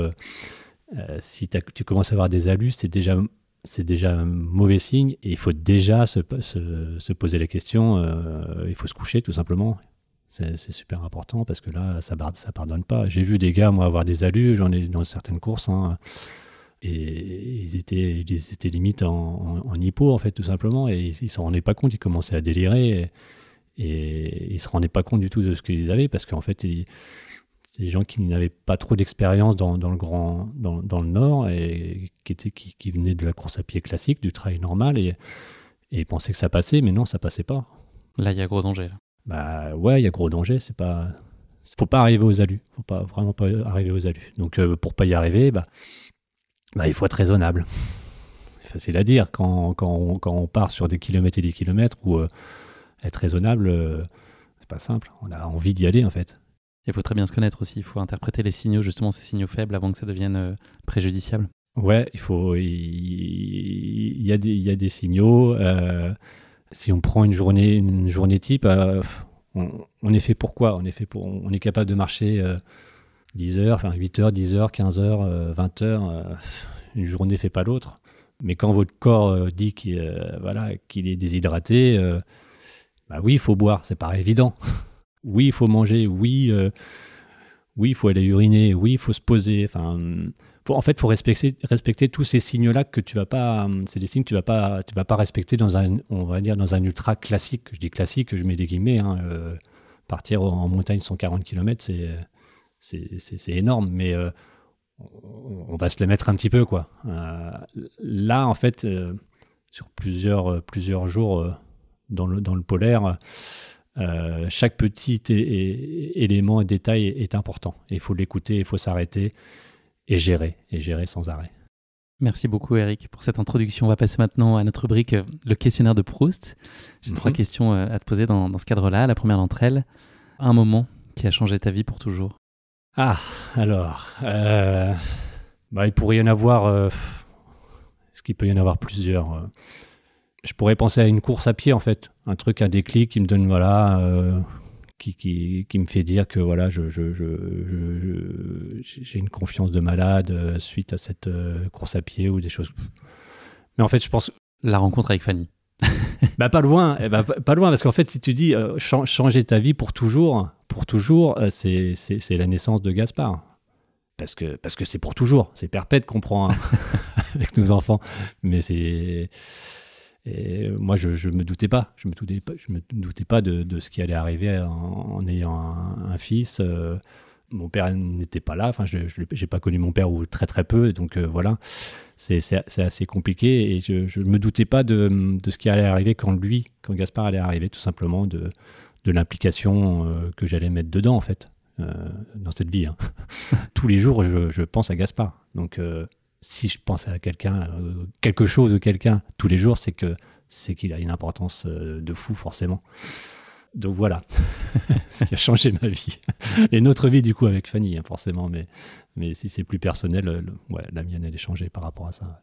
si tu commences à avoir des alus, c'est déjà c'est déjà un mauvais signe et il faut déjà se, se, se poser la question, il faut se coucher tout simplement. C'est super important parce que là, ça ne pardonne pas. J'ai vu des gars, moi, avoir des alus, j'en ai dans certaines courses, hein, et ils étaient, ils étaient limite en, en, hypo, en fait, tout simplement, et ils ne s'en rendaient pas compte, ils commençaient à délirer. Et ils se rendaient pas compte du tout de ce qu'ils avaient parce qu'en fait, c'est des gens qui n'avaient pas trop d'expérience dans, le grand, dans, dans, le Nord et qui, étaient, qui, qui, venaient de la course à pied classique, du trail normal et, et pensaient que ça passait, mais non, ça passait pas. Là, il y a gros danger. Bah ouais, il y a gros danger. C'est pas, faut pas arriver aux alus. Faut pas vraiment pas arriver aux alus. Donc euh, pour pas y arriver, bah, bah, il faut être raisonnable. C'est facile à dire quand, quand, on, quand, on, part sur des kilomètres et des kilomètres ou euh, être raisonnable, euh, c'est pas simple. On a envie d'y aller en fait. Il faut très bien se connaître aussi. Il faut interpréter les signaux, justement ces signaux faibles, avant que ça devienne préjudiciable. Ouais, il faut. Il, y, a des, signaux si on prend une journée, une journée type, euh, on, est fait pour quoi? On est, fait pour, on est capable de marcher 10 euh, heures, enfin 8 heures, 10 heures, 15 heures, 20 euh, heures. une journée fait pas l'autre. Mais quand votre corps dit qu'il est déshydraté, bah oui, il faut boire, c'est pas évident. oui, il faut manger, oui, oui, il faut aller uriner, oui, il faut se poser. Enfin, en fait, il faut respecter, respecter tous ces signes-là que tu vas pas. C'est des signes tu vas pas, tu vas pas respecter dans un, on va dire dans un ultra classique. Je dis classique, je mets des guillemets. Hein, euh, partir en montagne 140 km, c'est c'est énorme, mais euh, on, va se les mettre un petit peu quoi. Euh, là, en fait, sur plusieurs plusieurs jours dans le dans le polaire. Chaque petit élément et détail est, important. Il faut l'écouter, il faut s'arrêter et gérer, et gérer sans arrêt. Merci beaucoup Eric pour cette introduction. On va passer maintenant à notre rubrique euh, le questionnaire de Proust. J'ai trois mhm. questions euh, à te poser dans, ce cadre-là. La première d'entre elles, un moment qui a changé ta vie pour toujours. Ah, alors, euh, bah, il pourrait y en avoir. Est-ce qu'il peut y en avoir plusieurs Je pourrais penser à une course à pied en fait, un truc, un déclic qui me donne voilà qui, qui, me fait dire que voilà, je, je, j'ai une confiance de malade euh, suite à cette euh, course à pied ou des choses. Mais en fait, je pense. La rencontre avec Fanny. bah pas loin, eh bah, pas loin parce qu'en fait si tu dis euh, changer ta vie pour toujours, pour toujours, c'est, c'est, la naissance de Gaspard. Parce que parce que c'est pour toujours, c'est perpète qu'on prend hein, avec nos enfants, mais c'est et moi, je ne me doutais pas. Je me doutais pas, je me doutais pas de, ce qui allait arriver en, ayant un, fils. Euh, mon père n'était pas là. Enfin, je n'ai pas connu mon père ou très très peu. Donc euh, voilà, c'est assez compliqué. Et je ne me doutais pas de, ce qui allait arriver quand lui, quand Gaspard allait arriver, tout simplement de, de l'implication euh, que j'allais mettre dedans, en fait, dans cette vie. Hein. Tous les jours, je, je, pense à Gaspard. Donc si je pense à quelqu'un, euh, quelque chose ou quelqu'un tous les jours, c'est que c'est qu'il a une importance euh, de fou forcément. Donc voilà, ce qui a changé ma vie et notre vie du coup avec Fanny hein, forcément, mais mais si c'est plus personnel, euh, ouais, la mienne elle est changée par rapport à ça.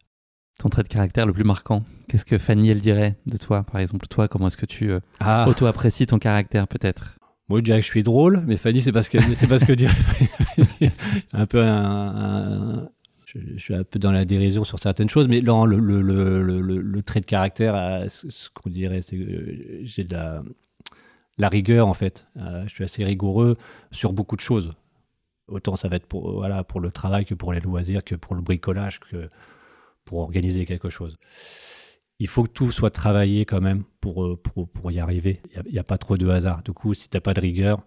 Ton trait de caractère le plus marquant, qu'est-ce que Fanny elle dirait de toi par exemple? Toi, comment est-ce que tu ah. auto-apprécies ton caractère peut-être? Moi, je dirais que je suis drôle, mais Fanny, c'est parce que c'est parce que un peu un, je, suis un peu dans la dérision sur certaines choses, mais le, trait de caractère, ce, qu'on dirait, c'est que j'ai de la, rigueur en fait. Euh, je suis assez rigoureux sur beaucoup de choses. Autant ça va être pour, le travail que pour les loisirs, que pour le bricolage, que pour organiser quelque chose. Il faut que tout soit travaillé quand même pour, euh, y arriver. Il n'y a, a, pas trop de hasard. Du coup, si tu n'as pas de rigueur,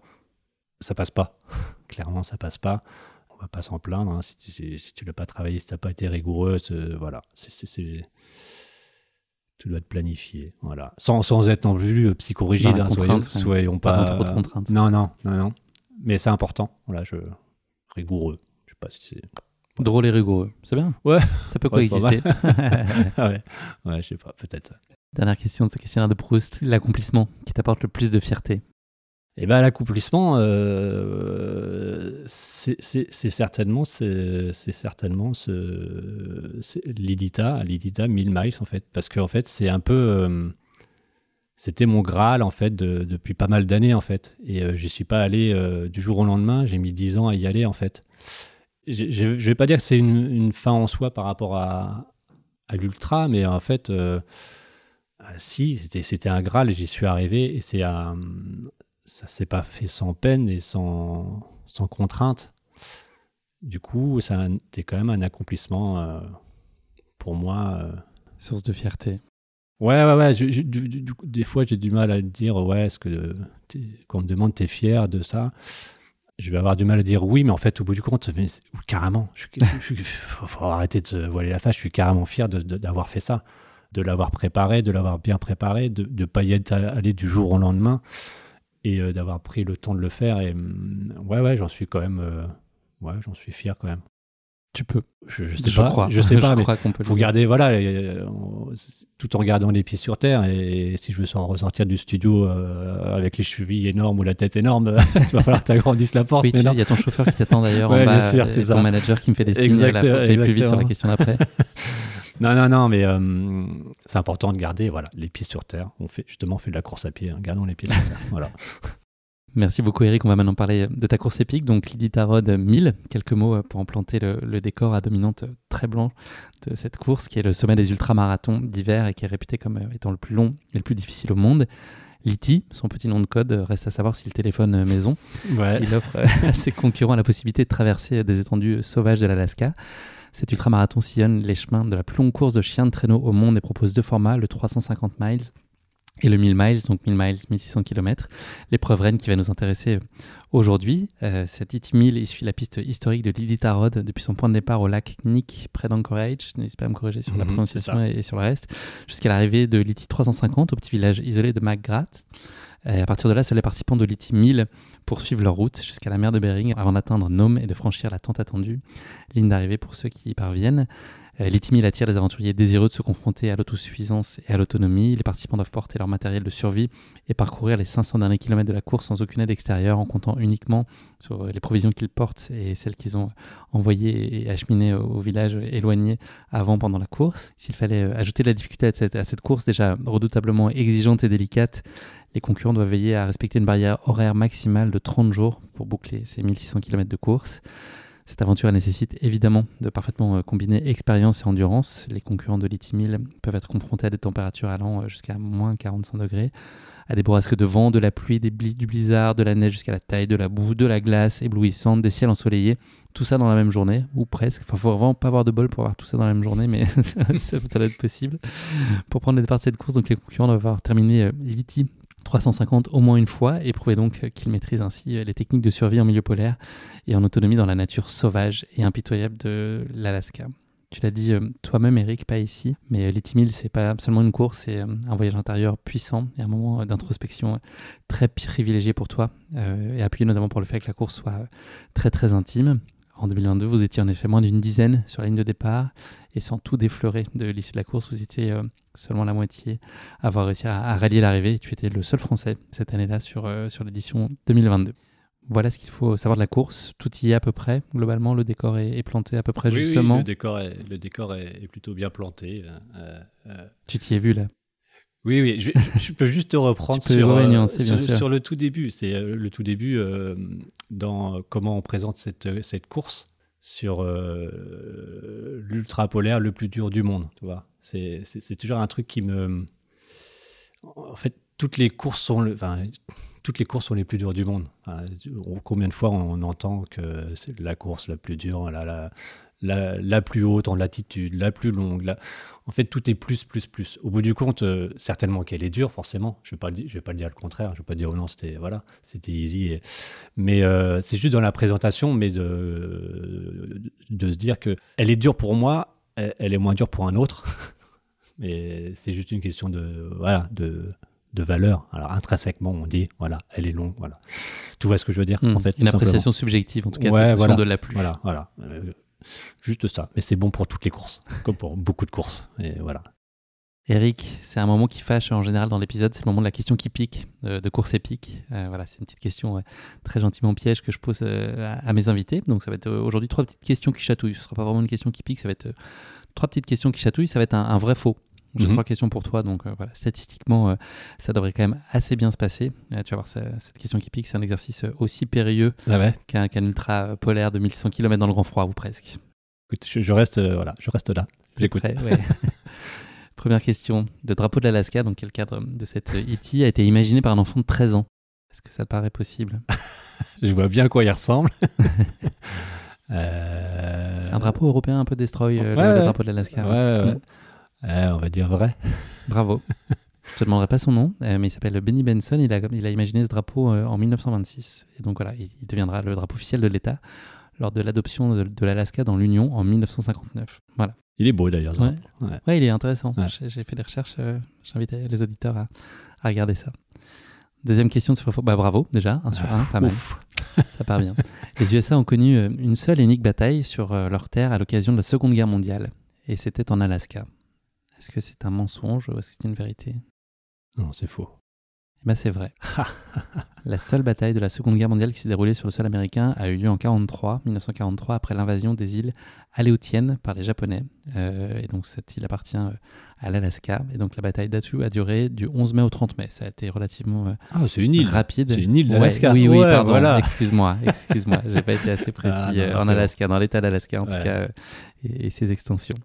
ça passe pas. Clairement, ça passe pas on va pas s'en plaindre. Hein. Si tu, si tu l'as pas travaillé, si tu n'as pas été rigoureux, voilà. C'est, tu dois te planifier. Voilà. Sans, sans être non plus euh, psychorigide. Hein, soyons, soyons, pas. trop de contraintes. Non, non, non, non. Mais c'est important. Voilà, je... rigoureux. Je sais pas si c'est. Drôle et rigoureux, c'est bien. Ouais. Ça peut coexister. ouais. ouais, je sais pas, peut-être. Dernière question de ce questionnaire de Proust, l'accomplissement qui t'apporte le plus de fierté et eh ben l'accomplissement, euh, c'est certainement, c'est certainement l'Idita, l'Idita 1000 miles en fait, parce qu'en fait c'est un peu, euh, c'était mon graal en fait depuis pas mal d'années en fait, et euh, j'y suis pas allé du jour au lendemain, j'ai mis 10 ans à y aller en fait. Je, je vais pas dire que c'est une, fin en soi par rapport à, à l'ultra, mais en fait. si, c'était un Graal et j'y suis arrivé. Et c'est un, ça s'est pas fait sans peine et sans, sans contrainte. Du coup, c'était quand même un accomplissement euh, pour moi. Euh, Source de fierté. Ouais, ouais, ouais. je- je- du- du- du coup, des fois, j'ai du mal à dire, ouais, est-ce que quand on me demande, t'es fier de ça? Je vais avoir du mal à dire oui, mais en fait, au bout du compte, mais carrément, suis- faut, faut arrêter de se voiler la face. Je suis carrément fier d'avoir fait ça, de l'avoir préparé, de l'avoir bien préparé, de ne pas y être allé du jour au lendemain et euh, d'avoir pris le temps de le faire. Et hum, ouais, ouais, j'en suis quand même, euh, ouais, j'en suis fier quand même. Tu peux. Je, je sais je pas, crois. je sais pas, mais crois qu'on peut dire. gardez, voilà, euh, tout en gardant les pieds sur terre. Et si je veux s'en ressortir du studio euh, avec les chevilles énormes ou la tête énorme, il va falloir que tu agrandisses la porte. Oui, mais il y a ton chauffeur qui t'attend d'ailleurs Ouais, en bas, bien sûr, et c'est ton ça. manager qui me fait des signes. Exact- là, faut que j'aille plus vite sur la exactement. question d'après. Non, non, non, mais euh, c'est important de garder voilà, les pieds sur terre. On fait justement on fait de la course à pied, hein, gardons les pieds sur terre. Voilà. Merci beaucoup Eric. On va maintenant parler de ta course épique, donc l'Iditarod 1000. Quelques mots euh, pour en planter le, le décor à dominante euh, très blanche de cette course, qui est le sommet des ultramarathons d'hiver et qui est réputé comme étant le plus long et le plus difficile au monde. Liti, son petit nom de code, reste à savoir si le téléphone maison. Ouais. Il offre à ses concurrents la possibilité de traverser des étendues sauvages de l'Alaska. Cet ultramarathon sillonne les chemins de la plus longue course de chiens de traîneau au monde et propose deux formats, le 350 miles et le 1000 miles, donc 1000 miles, 1600 km. L'épreuve reine qui va nous intéresser euh, aujourd'hui. Euh, cette IT 1000 il suit la piste historique de l'Iditarod depuis son point de départ au lac Nick, près d'Anchorage. N'hésitez pas à me corriger sur la Mhm, prononciation et, et sur le reste. Jusqu'à l'arrivée de l'IT 350 au petit village isolé de McGrath. Et à partir de là, seuls les participants de l'IT 1000 poursuivent leur route jusqu'à la mer de Bering avant d'atteindre Nome et de franchir la tant attendue ligne d'arrivée pour ceux qui y parviennent. Euh, L'IT 1000 attire les aventuriers désireux de se confronter à l'autosuffisance et à l'autonomie. Les participants doivent porter leur matériel de survie et parcourir les 500 derniers kilomètres de la course sans aucune aide extérieure en comptant uniquement sur euh, les provisions qu'ils portent et celles qu'ils ont envoyées et acheminées au village éloigné avant, pendant la course. S'il fallait euh, ajouter de la difficulté à cette course déjà redoutablement exigeante et délicate, les concurrents doivent veiller à respecter une barrière horaire maximale de 30 jours pour boucler ces 1600 km de course. Cette aventure nécessite évidemment de parfaitement euh, combiner expérience et endurance. Les concurrents de l'IT 1000 peuvent être confrontés à des températures allant euh, jusqu'à moins 45 degrés, à des bourrasques de vent, de la pluie, du blizzard, de la neige jusqu'à la taille, de la boue, de la glace éblouissante, des ciels ensoleillés, tout ça dans la même journée, ou presque. Enfin, faut vraiment pas avoir de bol pour avoir tout ça dans la même journée, mais ça, doit être possible. Pour prendre le départ de cette course, donc les concurrents doivent avoir terminé euh, l'IT 350 au moins une fois et prouver donc qu'ils maîtrisent ainsi les techniques de survie en milieu polaire et en autonomie dans la nature sauvage et impitoyable de l'Alaska. Tu l'as dit euh, toi-même, Eric, pas ici, mais euh, l'IT 1000, c'est pas seulement une course, c'est euh, un voyage intérieur puissant et un moment d'introspection très privilégié pour toi et appuyé notamment pour le fait que la course soit très très intime. En 2022, vous étiez en effet moins d'une dizaine sur la ligne de départ et sans tout déflorer de l'issue de la course, vous étiez euh, seulement la moitié à avoir réussi à, à rallier l'arrivée. Tu étais le seul Français cette année-là sur, euh, sur l'édition 2022. Voilà ce qu'il faut savoir de la course. Tout y est à peu près. Globalement, le décor est, est planté à peu près Oui, oui, justement. le décor, est, le décor est, est plutôt bien planté. euh, euh, Tu t'y es vu là? Oui, oui, je, je peux juste te reprendre sur, euh, sur, le tout début. C'est le tout début dans comment on présente cette, cette course sur euh, l'ultra polaire le plus dur du monde. Tu vois, c'est toujours un truc qui me. En fait, toutes les courses sont les plus dures du monde. Combien de fois on entend que c'est la course la plus dure, la, la, la, la plus haute en latitude, la plus longue. la- En fait, tout est plus, plus, plus. Au bout du compte, euh, certainement qu'elle est dure, forcément. Je ne vais, pas le di- je vais pas le dire le contraire. Je ne vais pas dire, oh non, c'était voilà, c'était easy. et- Mais euh, c'est juste dans la présentation, mais de, de se dire que elle est dure pour moi, elle, elle est moins dure pour un autre. mais c'est juste une question de, voilà, de, de valeur. Alors, intrinsèquement, on dit, voilà, elle est longue. Voilà. Tu vois ce que je veux dire, Hmm, en fait une appréciation subjective, en tout cas, Ouais, voilà. de la pluie. Voilà, voilà. Euh, juste ça. Mais c'est bon pour toutes les courses, comme pour beaucoup de courses. Et voilà. Eric, c'est un moment qui fâche en général dans l'épisode, c'est le moment de la question qui pique, euh, de course épique. Euh, voilà, c'est une petite question très gentiment piège que je pose euh, à, mes invités. Donc ça va être aujourd'hui trois petites questions qui chatouillent. Ce sera pas vraiment une question qui pique, ça va être trois petites questions qui chatouillent. Ça va être un vrai faux. J'ai Mhm. trois questions pour toi, donc euh, voilà, statistiquement, euh, ça devrait quand même assez bien se passer. Euh, tu vas voir, cette question qui pique, c'est un exercice aussi périlleux Ah ouais qu'un qu'un ultra polaire de 1600 km dans le grand froid, ou presque. Écoute, je, je reste, voilà, je reste là. J'écoute. Ouais. Première question. Le drapeau de l'Alaska, dans quel cadre de cette E.T., a été imaginé par un enfant de 13 ans? Est-ce que ça te paraît possible? Je vois bien à quoi il ressemble. C'est un drapeau européen un peu destroy, le- drapeau de l'Alaska. Ouais, Eh, on va dire vrai. Bravo. Je te demanderai pas son nom, euh, mais il s'appelle Benny Benson. Il a, il a imaginé ce drapeau euh, en 1926. Et donc voilà, il, il deviendra le drapeau officiel de l'État lors de l'adoption de, de l'Alaska dans l'Union en 1959. Voilà. Il est beau d'ailleurs. Ouais. Ouais. Ouais, il est intéressant. Ouais. J'ai fait des recherches. euh, J'invite les auditeurs à, à regarder ça. Deuxième question de ce. Bah bravo déjà, un sur un, pas mal. Ouf. Ça part bien. Les USA ont connu euh, une seule et unique bataille sur euh, leur terre à l'occasion de la Seconde Guerre mondiale. Et c'était en Alaska. Est-ce que c'est un mensonge ou est-ce que c'est une vérité? Non, c'est faux. Eh ben, c'est vrai. la seule bataille de la Seconde Guerre mondiale qui s'est déroulée sur le sol américain a eu lieu en 43, 1943, après l'invasion des îles Aléoutiennes par les Japonais. Euh, et donc cette île appartient euh, à l'Alaska. Et donc la bataille d'Attu a duré du 11 mai au 30 mai. Ça a été relativement euh, Ah, c'est une île. rapide. C'est une île Ouais, d'Alaska. oui, oui, Ouais, pardon. voilà. Excuse-moi, excuse-moi. J'ai pas été assez précis Ah, non, euh, en. Alaska, dans l'état d'Alaska en tout cas, et, et ses extensions.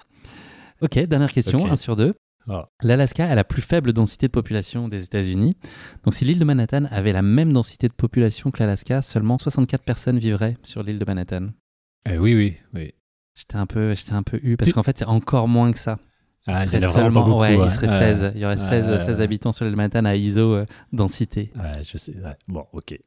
Ok, dernière question, Ok. un sur deux. Ah. L'Alaska a la plus faible densité de population des États-Unis. Donc, si l'île de Manhattan avait la même densité de population que l'Alaska, seulement 64 personnes vivraient sur l'île de Manhattan. Eh oui, oui, oui. J'étais un peu, j'étais un peu eu parce qu'en fait, c'est encore moins que ça. Il Ah, serait seulement, beaucoup, ouais, il serait Ouais. 16. Il y aurait 16, Ouais, 16 ouais. habitants sur l'île de Manhattan à ISO euh, densité. Ouais, je sais. ouais. Bon, ok.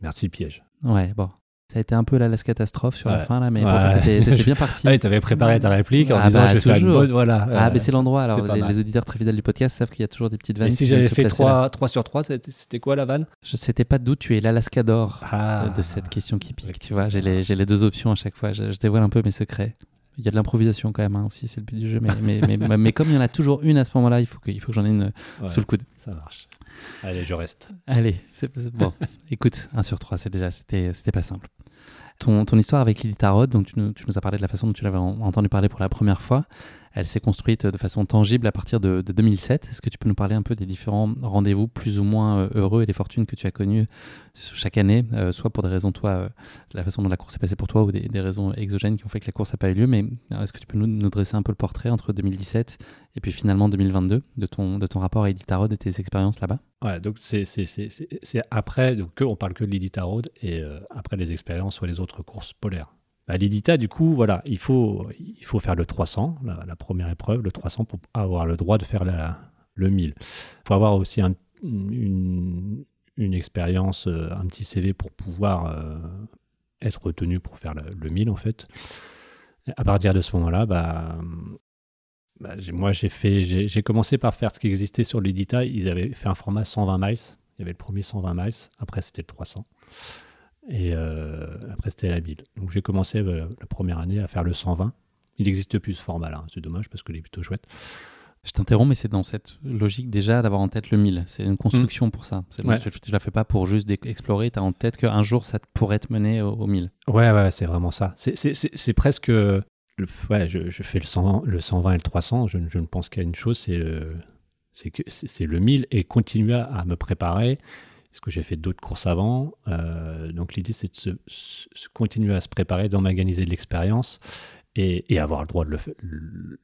Merci, piège. Ouais, bon. Ça a été un peu l'Alaska catastrophe sur la fin là, mais Ouais. pourtant t'étais bien parti. Ah, tu avais préparé ta réplique en Ah disant bah, je vais faire une toujours. bonne. Voilà. Ah, euh, mais c'est l'endroit. Alors, les, les auditeurs très fidèles du podcast savent qu'il y a toujours des petites vannes. Et si j'avais fait placer là. 3, 3 sur 3, c'était quoi la vanne? Je C'était pas de doute, tu es l'Alaska d'or ah. de, de cette question qui pique. tu vois, j'ai les, deux options à chaque fois. Je, je dévoile un peu mes secrets. Il y a de l'improvisation quand même hein, aussi, c'est le but du jeu. Mais, mais, mais, mais comme il y en a toujours une à ce moment-là, il faut que, il faut que j'en ai une Ouais, sous le coude. Ça marche. Allez, je reste. Allez, c'est bon. Écoute, 1 sur 3, c'est déjà, c'était c'était pas simple. Ton, ton histoire avec Lily Tarot, donc tu nous, tu nous as parlé de la façon dont tu l'avais en- entendu parler pour la première fois. Elle s'est construite de façon tangible à partir de, de 2007. Est-ce que tu peux nous parler un peu des différents rendez-vous plus ou moins euh, heureux et des fortunes que tu as connues sur chaque année, euh, soit pour des raisons, toi, euh, la façon dont la course s'est passée pour toi ou des, raisons exogènes qui ont fait que la course n'a pas eu lieu. Mais euh, est-ce que tu peux nous, dresser un peu le portrait entre 2017 et puis finalement 2022 de ton, de ton rapport à Lily Tarot, de tes expériences là-bas? Ouais, donc c'est après, donc que, on parle que de l'Idita Road et euh, après les expériences sur les autres courses polaires. Bah, du coup, voilà, il faut, il faut faire le 300, la, première épreuve, le 300 pour avoir le droit de faire le 1000. Il faut avoir aussi un- une, expérience, euh, un petit CV pour pouvoir euh, être retenu pour faire le, le 1000 en fait. À partir de ce moment-là, bah, bah, moi j'ai fait, j'ai commencé par faire ce qui existait sur l'Edita. Ils avaient fait un format 120 miles. Il y avait le premier 120 miles. Après c'était le 300. Et euh, après c'était la 1000. Donc j'ai commencé euh, la première année à faire le 120. Il n'existe plus ce format-là. C'est dommage parce qu'il est plutôt chouette. Je t'interromps, mais c'est dans cette logique déjà d'avoir en tête le 1000. C'est une construction pour ça. Ouais. Tu, tu la fais pas pour juste explorer, tu as en tête qu'un jour ça pourrait te mener au, au 1000. Ouais, ouais, c'est vraiment ça. C'est- presque. le- ouais, je, je fais le 100, le 120 et le 300. Je, ne- je ne pense qu'à une chose, c'est euh, c'est le 1000 et continuer à me préparer. Parce que j'ai fait d'autres courses avant. Euh, donc l'idée, c'est de continuer à se préparer, d'organiser de l'expérience et, avoir le droit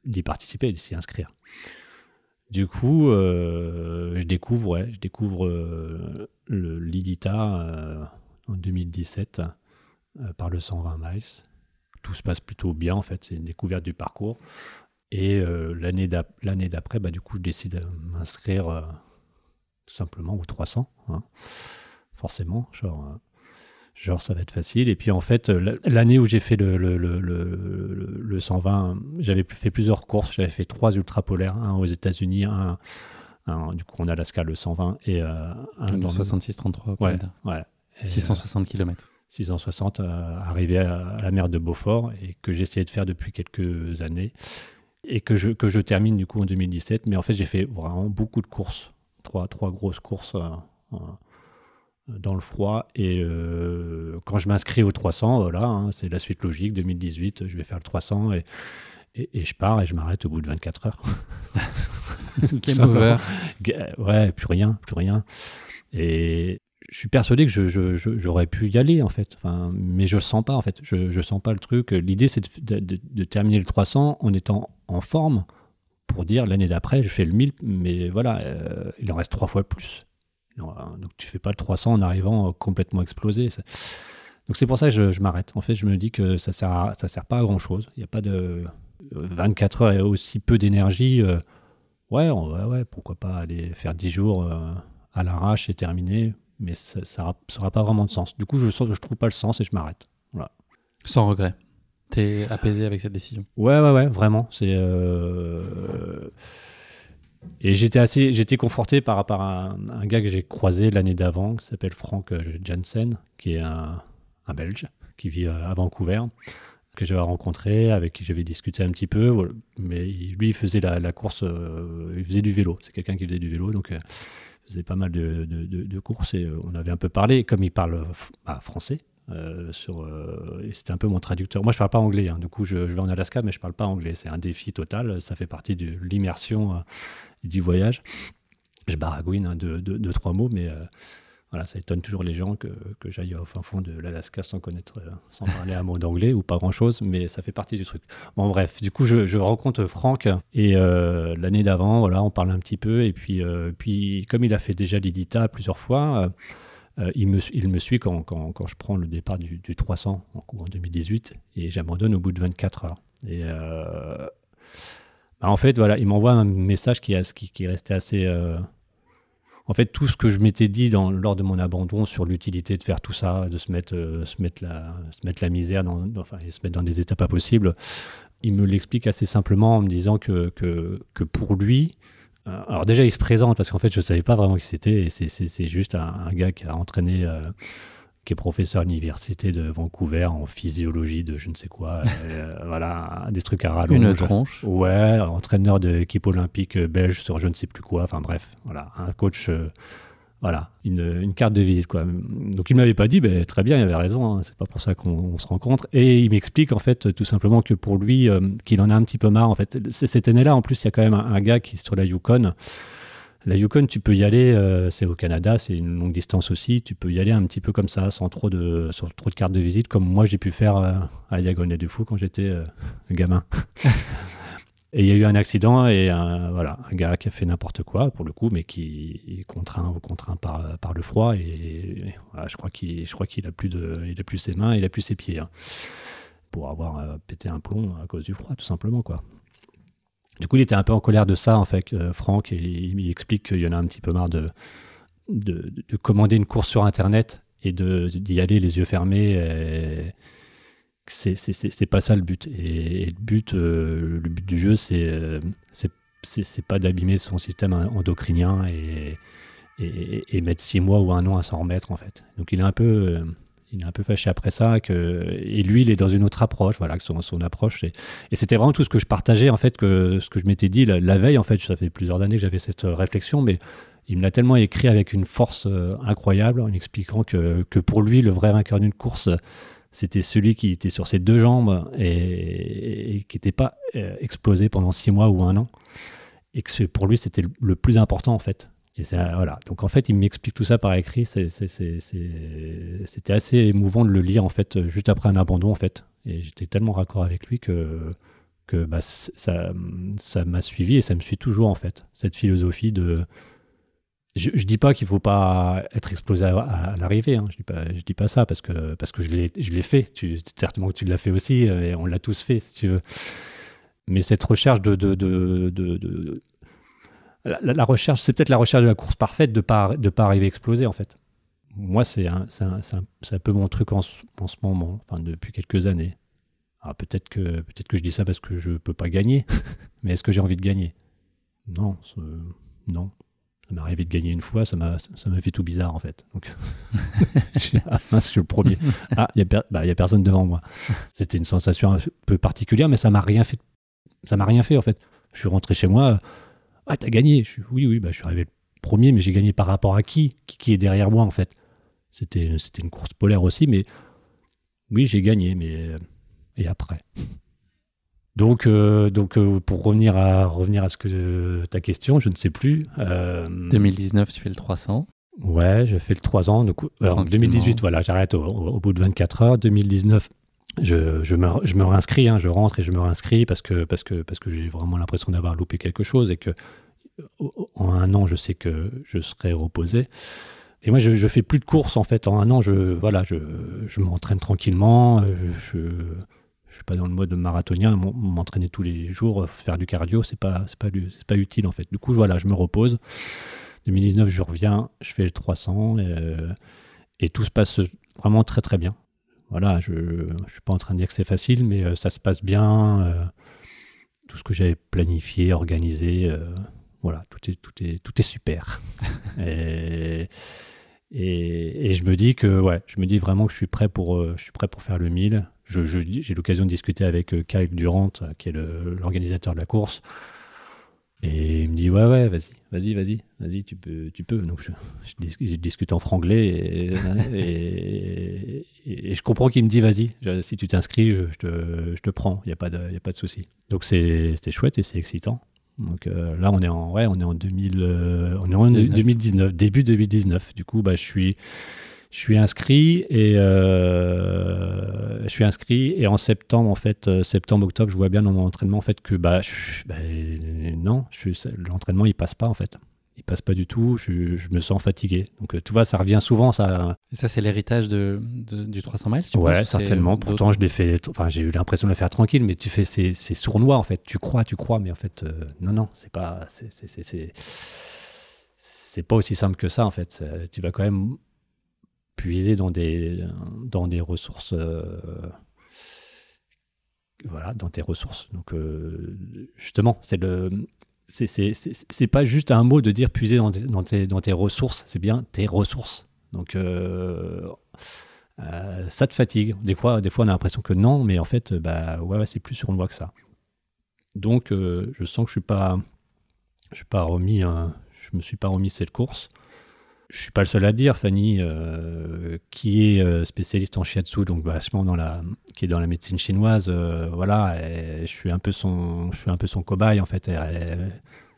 d'y participer, de s'y inscrire. Du coup, euh, je découvre, je découvre euh, l'IDITA en 2017 euh, par le 120 miles. Tout se passe plutôt bien en fait, c'est une découverte du parcours. Et l'année d'ap- l'année d'après, bah, du coup, je décide de m'inscrire tout simplement au 300. hein. Forcément, genre, euh, genre ça va être facile. Et puis en fait, euh, la- l'année où j'ai fait le, le, le, le- le- le 120, j'avais fait plusieurs courses. J'avais fait trois ultrapolaires, un aux États-Unis, un, un, du coup en Alaska, le 120, et euh, un dans le- 66-33 Ouais, ouais. Et, euh, 660 km. 660 euh, arrivé à, à la mer de Beaufort et que essayé de faire depuis quelques années et que je, que je termine du coup en 2017. Mais en fait, j'ai fait vraiment beaucoup de courses, trois, trois grosses courses euh, euh, dans le froid. Et euh, quand je m'inscris au 300, voilà, hein, c'est la suite logique. 2018, je vais faire le 300 et, et, et je pars et je m'arrête au bout de 24 heures. Game over. Ouais, plus rien, plus rien. Et je suis persuadé que je- je- je- j'aurais pu y aller, en fait. Enfin, mais je le sens pas, en fait. Je, sens pas le truc. L'idée, c'est de, de- de terminer le 300 en étant en forme pour dire l'année d'après, je fais le 1000, mais voilà, euh, il en reste trois fois plus. Donc, tu fais pas le 300 en arrivant complètement explosé. Donc c'est pour ça que je, m'arrête. En fait, je me dis que ça sert, ça sert pas à grand chose. Il y a pas de, 24 heures et aussi peu d'énergie, ouais, ouais, ouais, pourquoi pas aller faire 10 jours à l'arrache et terminer, mais ça n'aura pas vraiment de sens. Du coup, je ne je trouve pas le sens et je m'arrête. Voilà. Sans regret. T'es apaisé avec cette décision Ouais, ouais, ouais, vraiment. C'est. Euh, et j'étais assez, j'étais conforté par rapport à un, gars que j'ai croisé l'année d'avant, qui s'appelle Frank euh, Janssen, qui est un, un Belge, qui vit à Vancouver, que j'avais rencontré, avec qui j'avais discuté un petit peu. Mais lui, il faisait la, course, euh, il faisait du vélo. C'est quelqu'un qui faisait du vélo, donc il faisait pas mal de, de, de, courses et on avait un peu parlé. Comme il parle bah, français, euh, euh, c'était un peu mon traducteur. Moi, je parle pas anglais. Hein. Du coup, je, vais en Alaska, mais je parle pas anglais. C'est un défi total. Ça fait partie de l'immersion euh, du voyage. Je baragouine hein, de, de, trois mots, mais voilà, ça étonne toujours les gens que, j'aille au fin fond de l'Alaska sans connaître, sans parler un mot d'anglais ou pas grand chose, mais ça fait partie du truc. Bon, bref, du coup, je, rencontre Franck et l'année d'avant, voilà, on parle un petit peu et puis, puis comme il a fait déjà l'Idita plusieurs fois, il, me, il, me, suit quand, je prends le départ du, 300 en, en 2018 et j'abandonne au bout de 24 heures. Euh, bah, en fait, il m'envoie un message qui, qui, qui est resté assez. Euh, en fait, tout ce que je m'étais dit lors de mon abandon sur l'utilité de faire tout ça, de se mettre, se la, misère, enfin, et se mettre dans des états pas possibles, il me l'explique assez simplement en me disant que, pour lui, euh, alors déjà, il se présente parce qu'en fait, je ne savais pas vraiment qui c'était. C'est juste un, gars qui a entraîné, euh, qui est professeur à l'université de Vancouver en physiologie de je ne sais quoi. Euh, voilà, des trucs à rallonge. Une tranche. Ouais, entraîneur d'équipe olympique belge sur je ne sais plus quoi. Enfin bref, voilà, un coach voilà, une, carte de visite. Quoi. Donc il ne m'avait pas dit, ben, très bien, il avait raison, hein, c'est pas pour ça qu'on se rencontre. Et il m'explique en fait tout simplement que pour lui, euh, qu'il en a un petit peu marre. En fait, cette année-là, en plus, il y a quand même un, gars qui est sur la Yukon. La Yukon, tu peux y aller, euh, c'est au Canada, c'est une longue distance aussi. Tu peux y aller un petit peu comme ça, sans trop de, sans trop de cartes de visite, comme moi j'ai pu faire euh, à Diagonale du Fou quand j'étais gamin. Et il y a eu un accident et un, voilà, un gars qui a fait n'importe quoi, pour le coup, mais qui est contraint, contraint par, par le froid. Et, je crois qu'il qu'il a, plus de, il a plus ses mains, il a plus ses pieds. Hein, pour avoir euh, pété un plomb à cause du froid, tout simplement. quoi. Du coup, il était un peu en colère de ça, en fait, euh, Franck, et il, explique qu'il y en a un petit peu marre de, de, de commander une course sur Internet et d'y aller les yeux fermés. Et, c'est pas ça le but. Et, le but, euh, le but du jeu, c'est euh, c'est pas d'abîmer son système endocrinien et, et, mettre six mois ou un an à s'en remettre en fait. Donc il est un peu euh, il est un peu fâché après ça que et lui il est dans une autre approche voilà son approche et, c'était vraiment tout ce que je partageais en fait que ce que je m'étais dit la, veille en fait ça fait plusieurs années que j'avais cette réflexion mais il me l'a tellement écrit avec une force incroyable en expliquant que, que pour lui le vrai vainqueur d'une course c'était celui qui était sur ses deux jambes et, qui n'était pas euh, explosé pendant six mois ou un an. Et que pour lui, c'était le plus important, en fait. Et voilà. Donc, en fait, il m'explique tout ça par écrit. C'était assez émouvant de le lire, en fait, juste après un abandon, en fait. Et j'étais tellement raccord avec lui que, que bah, ça m'a suivi et ça me suit toujours, en fait. Cette philosophie de je, ne dis pas qu'il faut pas être explosé à, l'arrivée. Hein. Je je dis pas ça parce que parce que je l'ai, fait. Tu, certainement que tu l'as fait aussi euh, et on l'a tous fait si tu veux. Mais cette recherche de, de, de, de la, recherche, c'est peut-être la recherche de la course parfaite de pas de pas arriver explosé en fait. Moi, c'est un, un, un, peu mon truc en, en ce moment, enfin depuis quelques années. Alors peut-être que peut-être que je dis ça parce que je peux pas gagner, mais est-ce que j'ai envie de gagner? Non, non ça m'est arrivé de gagner une fois, ça m'a, ça m'a fait tout bizarre en fait. Donc, ah, je suis le premier. Ah, il n'y a, bah, a, personne devant moi. C'était une sensation un peu particulière, mais ça m'a rien fait. Ça m'a rien fait en fait. Je suis rentré chez moi. Ah, t'as gagné. Je suis, oui, oui, bah, je suis arrivé le premier, mais j'ai gagné par rapport à qui, qui, est derrière moi en fait. C'était, c'était une course polaire aussi, mais oui, j'ai gagné, mais et après? Donc, euh, donc euh, pour revenir à, revenir à ce que ta question, je ne sais plus. 2019, euh, tu fais le 300 Ouais, je fais le 3 ans. Donc, 2018, voilà, j'arrête au, bout de 24 heures. 2019, je, je, me, je me réinscris, hein, je rentre et je me réinscris parce que, parce que, parce que j'ai vraiment l'impression d'avoir loupé quelque chose et que en un an, je sais que je serai reposé. Et moi, je, je fais plus de courses en fait. En un an, je, voilà, je, je m'entraîne tranquillement. Je, je suis pas dans le mode marathonien, m'entraîner tous les jours, faire du cardio, c'est pas, c'est pas, c'est pas utile en fait. Du coup, voilà, je me repose. 2019, je reviens, je fais le 300 et, et tout se passe vraiment très très bien. Voilà, je ne suis pas en train de dire que c'est facile, mais euh, ça se passe bien. Euh, tout ce que j'avais planifié, organisé, euh, voilà, tout est, tout est, tout est super. et, et, je me dis que, ouais, je me dis vraiment que je suis prêt pour, je suis prêt pour faire le 1000. J'ai je, l'occasion de discuter avec Kai Durant, qui est l'organisateur de la course. Et il me dit ouais ouais vas-y vas-y vas-y vas-y tu peux tu peux. Donc je, discute en franglais et, je comprends qu'il me dit vas-y si tu t'inscris je, te, je te prends il y a pas de a pas de souci. Donc c'était chouette et c'est excitant. Donc euh, là on est en ouais on est en 2000 euh, on est en 2019 début 2019 du coup bah je suis je suis inscrit et euh, je suis inscrit et en septembre en fait euh, septembre octobre je vois bien dans mon entraînement en fait que bah, bah non l'entraînement il passe pas en fait. Il passe pas du tout je, je me sens fatigué. Donc euh, tu vois ça revient souvent ça. Et ça c'est l'héritage de, du 300 miles tu ouais certainement. pourtant je l'ai fait enfin j'ai eu l'impression de le faire tranquille mais tu fais c'est sournois en fait. Tu crois tu crois mais en fait non non c'est pas c'est c'est pas aussi simple que ça en fait. Tu vas quand même puiser dans des, dans des ressources. Euh, voilà, dans tes ressources. Donc, euh, justement, c'est le. C'est pas juste un mot de dire puiser dans tes, dans tes, dans tes ressources, c'est bien tes ressources. Donc, euh, ça te fatigue. Des fois, des fois, on a l'impression que non, mais en fait, bah, ouais, c'est plus sur une voie que ça. Donc, je sens que je suis pas, je suis pas remis, je me suis pas remis cette course je suis pas le seul à dire, Fanny, euh, qui est euh, spécialiste en shiatsu, donc vachement dans la, qui est dans la médecine chinoise, euh, voilà, je suis un peu son, je suis un peu son cobaye en fait.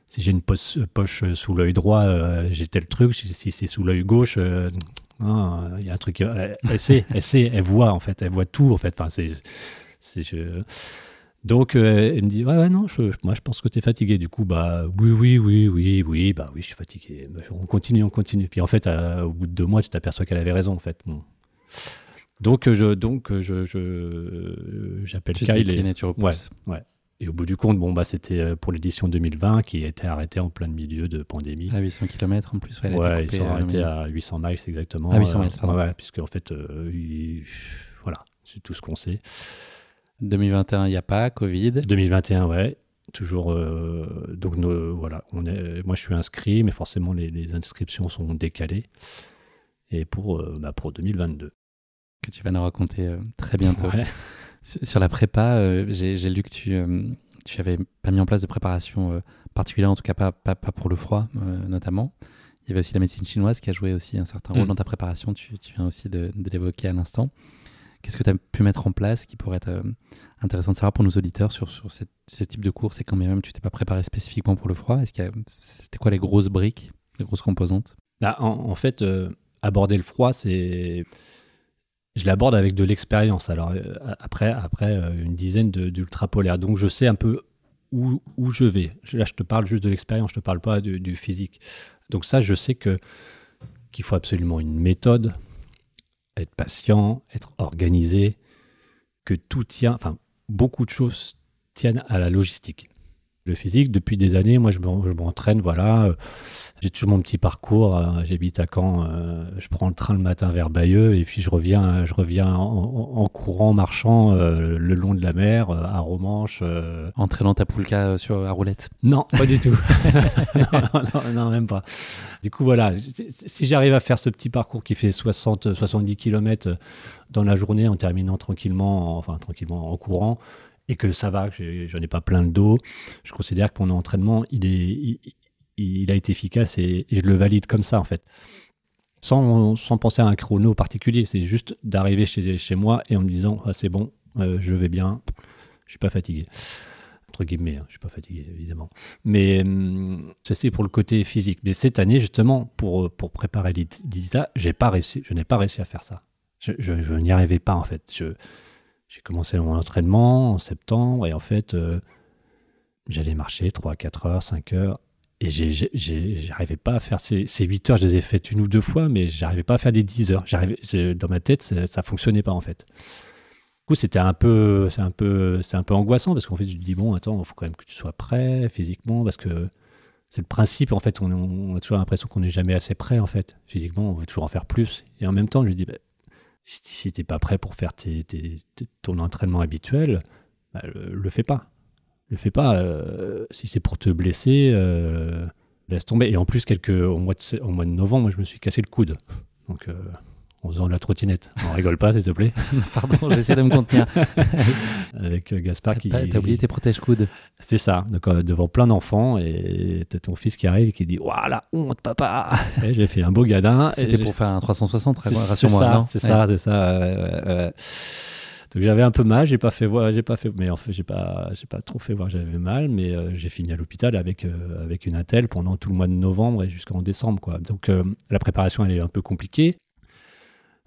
si j'ai une poche, poche sous l'œil droit, j'ai tel truc. Si c'est sous l'œil gauche, hein, il y a un truc. Elle, sait, elle sait, elle voit en fait, elle voit tout en fait. Enfin, c'est, donc, euh, elle me dit, ouais, ouais, non, je, moi, je pense que tu es fatigué. Du coup, bah, oui, oui, oui, oui, oui, bah, oui, je suis fatigué. On continue, on continue. Puis, en fait, au bout de deux mois, tu t'aperçois qu'elle avait raison, en fait. Donc, euh, je, donc, euh, je, je, j'appelle Kyle. Et... Tu ouais, ouais. Et au bout du compte, bon, bah, c'était pour l'édition 2020 qui était arrêtée en plein milieu de pandémie. À 800 km en plus, ouais. ouais ils sont arrêtés à 800 miles exactement. À 800 miles, pardon. Ouais, puisque en fait, voilà, c'est tout ce qu'on sait. 2021, il n'y a pas, Covid. 2021, ouais. Toujours. Euh, donc, voilà. On est, moi, je suis inscrit, mais forcément, les, inscriptions sont décalées. Et pour, euh, bah, pour 2022. Que tu vas nous raconter euh, très bientôt. Sur la prépa, j'ai lu que tu, tu avais pas mis en place de préparation particulière, en tout cas pas, pas, pour le froid, notamment. Il y avait aussi la médecine chinoise qui a joué aussi un certain rôle mm. dans ta préparation. Tu, tu viens aussi de, de l'évoquer à l'instant. Qu'est-ce que tu as pu mettre en place qui pourrait être euh, intéressant de savoir pour nos auditeurs sur, sur ce type de course et quand même tu t'es pas préparé spécifiquement pour le froid? Est-ce C'était quoi les grosses briques, les grosses composantes? Bah, en, fait, euh, aborder le froid, c'est. Je l'aborde avec de l'expérience. Alors, euh, après, après une dizaine d'ultra polaires. Donc, je sais un peu où, où, je vais. Là, je te parle juste de l'expérience, je te parle pas du, du physique. Donc, ça, je sais que qu'il faut absolument une méthode, être patient, être organisé, que tout tient, enfin, beaucoup de choses tiennent à la logistique le physique. Depuis des années, moi, je m'entraîne, voilà. Euh, j'ai toujours mon petit parcours. Euh, j'habite à Caen. Euh, je prends le train le matin vers Bayeux et puis je reviens, je reviens en, courant, marchant le long de la mer, à Romanche. Entraînant ta poulka sur la roulette Non, pas du tout. non, non, même pas. Du coup, voilà. Si j'arrive à faire ce petit parcours qui fait 60, 70 km dans la journée en terminant tranquillement, enfin tranquillement en courant, et que ça va, que j'en ai pas plein le dos, je considère que mon entraînement, il, est, il, a été efficace et, je le valide comme ça en fait. Sans, sans penser à un chrono particulier, c'est juste d'arriver chez, chez moi et en me disant ah, c'est bon, euh, je vais bien, je suis pas fatigué entre guillemets, hein, je suis pas fatigué évidemment. Mais hum, c'est pour le côté physique. Mais cette année justement, pour, pour préparer l'ISA, je n'ai pas réussi à faire ça. Je, n'y arrivais pas en fait. J'ai commencé mon entraînement en septembre et en fait, euh, j'allais marcher 3, 4 heures, 5 heures. Et j'arrivais pas à faire ces, ces, 8 heures, je les ai faites une ou deux fois, mais j'arrivais pas à faire des 10 heures. Dans ma tête, ça, ne fonctionnait pas en fait. coup, c'était un peu, un un peu angoissant parce qu'en fait, tu te dis bon, attends, il faut quand même que tu sois prêt physiquement parce que c'est le principe. En fait, on, a toujours l'impression qu'on n'est jamais assez prêt en fait. Physiquement, on veut toujours en faire plus. Et en même temps, je lui dis, bah, si, t'es pas prêt pour faire tes, ton entraînement habituel, bah, le, fais pas. Le fais pas. Euh, si c'est pour te blesser, euh, laisse tomber. Et en plus, quelques, au, mois de, novembre, je me suis cassé le coude. Donc, euh, en faisant de la trottinette. On rigole pas, s'il te plaît. Pardon, j'essaie de me contenir. Avec Gaspard qui. T'as oublié tes protège-coudes. C'est ça, donc, devant plein d'enfants, et t'as ton fils qui arrive et qui dit Waouh, la honte, papa J'ai fait un beau gadin. C'était pour faire un 360, rassure-moi. C'est ça, c'est ça. Donc j'avais un peu mal, j'ai pas fait voir, j'ai pas fait, mais en fait j'ai pas, j'ai pas trop fait voir que j'avais mal, mais euh, j'ai fini à l'hôpital avec euh, avec une attelle pendant tout le mois de novembre et jusqu'en décembre quoi. Donc euh, la préparation elle est un peu compliquée.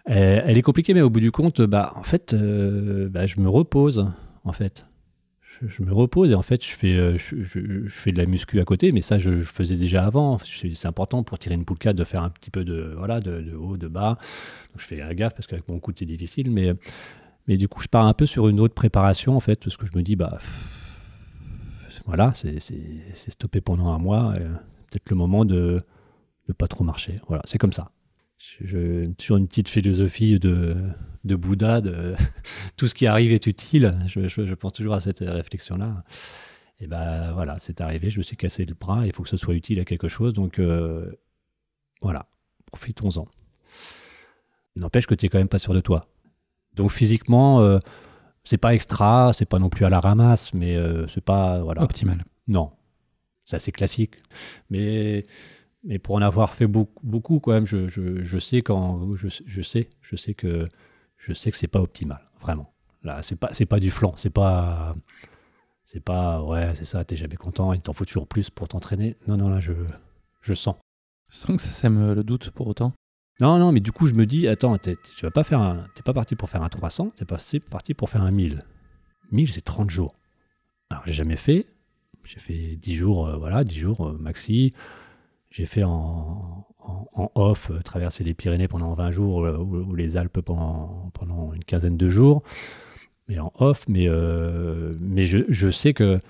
Elle est compliquée, mais au bout du compte, bah en fait, bah, je me repose en fait. Je, me repose et en fait je fais, je, fais de la muscu à côté, mais ça je, faisais déjà avant. C'est important pour tirer une poule de faire un petit peu de haut, de bas. Je fais la gaffe parce qu'avec mon coude c'est difficile, mais mais du coup, je pars un peu sur une autre préparation, en fait, parce que je me dis, bah, voilà, c'est stoppé pendant un mois. Peut-être le moment de ne pas trop marcher. Voilà, c'est comme ça. Je, toujours une petite philosophie de, de Bouddha, de tout ce qui arrive est utile. Je, je, pense toujours à cette réflexion-là. Et ben voilà, c'est arrivé, je me suis cassé le bras, il faut que ce soit utile à quelque chose. Donc euh, voilà, profitons-en. N'empêche que tu n'es quand même pas sûr de toi. Donc physiquement, euh, c'est pas extra, c'est pas non plus à la ramasse, mais euh, c'est pas voilà. optimal. Non, c'est assez classique. Mais mais pour en avoir fait beaucoup, beaucoup quand même, je, je, je sais quand je, je, sais, je sais que je sais que c'est pas optimal, vraiment. Là, c'est pas c'est pas du flanc, c'est pas c'est pas ouais, c'est ça, t'es jamais content, il t'en faut toujours plus pour t'entraîner. Non non là, je je sens. Sans que ça sème le doute pour autant. Non, non, mais du coup, je me dis, attends, tu vas pas faire un, t'es pas parti pour faire un 300, t'es parti pour faire un 1000. 1000, c'est 30 jours. Alors, j'ai jamais fait. J'ai fait 10 jours, euh, voilà, 10 jours euh, maxi. J'ai fait en, off, euh, traverser les Pyrénées pendant 20 jours ou, les Alpes pendant, une quinzaine de jours. Mais en off, mais, mais je, je sais que